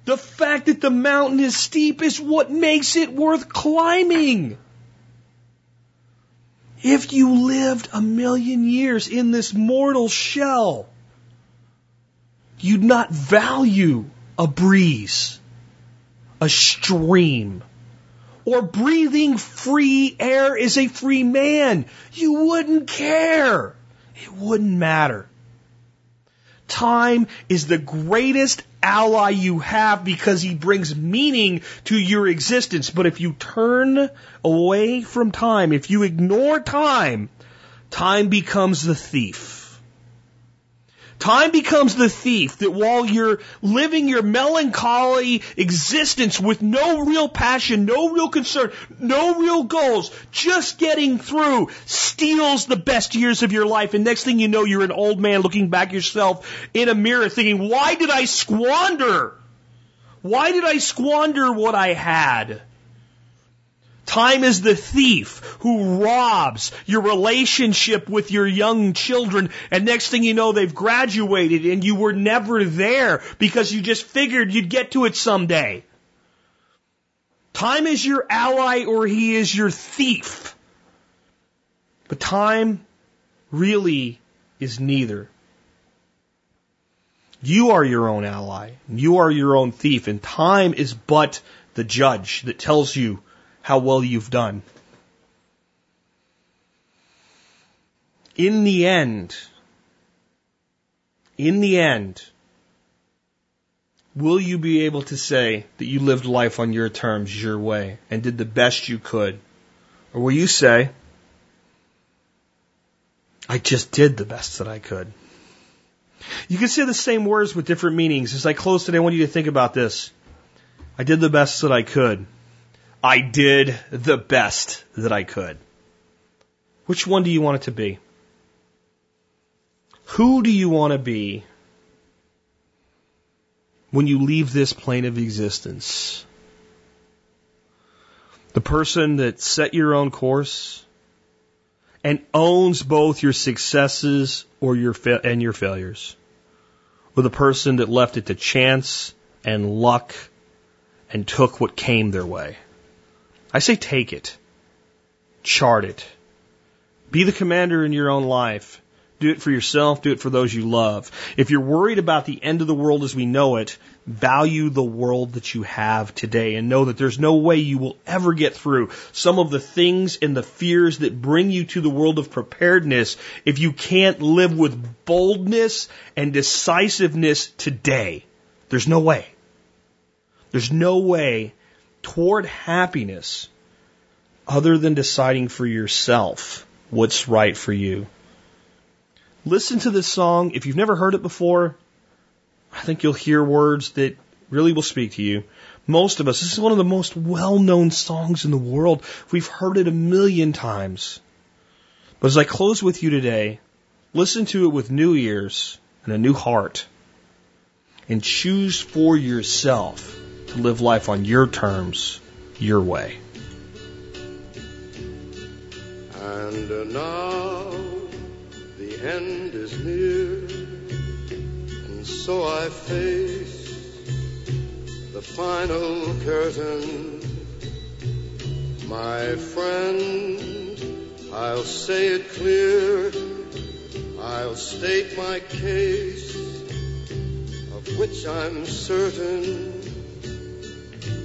The fact that the mountain is steep is what makes it worth climbing. If you lived a million years in this mortal shell, you'd not value a breeze, a stream, or breathing free air is a free man. You wouldn't care. It wouldn't matter. Time is the greatest ally you have because he brings meaning to your existence. But if you turn away from time, if you ignore time, time becomes the thief. Time becomes the thief that while you're living your melancholy existence with no real passion, no real concern, no real goals, just getting through, steals the best years of your life. And next thing you know, you're an old man looking back yourself in a mirror thinking, why did I squander? Why did I squander what I had? Time is the thief who robs your relationship with your young children, and next thing you know, they've graduated and you were never there because you just figured you'd get to it someday. Time is your ally or he is your thief. But time really is neither. You are your own ally. You are your own thief, and time is but the judge that tells you how well you've done. In the end, in the end, will you be able to say that you lived life on your terms, your way, and did the best you could? Or will you say, I just did the best that I could? You can say the same words with different meanings. As I close today, I want you to think about this. I did the best that I could. I did the best that I could. Which one do you want it to be? Who do you want to be when you leave this plane of existence? The person that set your own course and owns both your successes or your fa- and your failures, or the person that left it to chance and luck and took what came their way. I say take it. Chart it. Be the commander in your own life. Do it for yourself. Do it for those you love. If you're worried about the end of the world as we know it, value the world that you have today and know that there's no way you will ever get through some of the things and the fears that bring you to the world of preparedness if you can't live with boldness and decisiveness today. There's no way. There's no way toward happiness other than deciding for yourself what's right for you. Listen to this song. If you've never heard it before, I think you'll hear words that really will speak to you. Most of us, this is one of the most well known songs in the world. We've heard it a million times. But as I close with you today, listen to it with new ears and a new heart and choose for yourself to live life on your terms, your way. And uh, now the end is near, and so I face the final curtain. My friend, I'll say it clear, I'll state my case, of which I'm certain.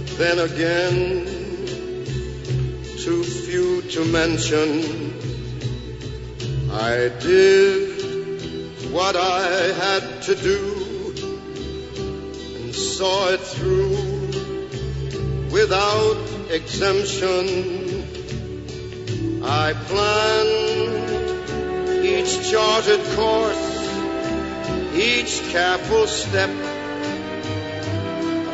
But then again, too few to mention. I did what I had to do and saw it through without exemption. I planned each charted course, each careful step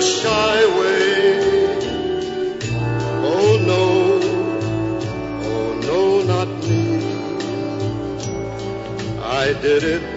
a shy way. Oh no, oh no, not me. I did it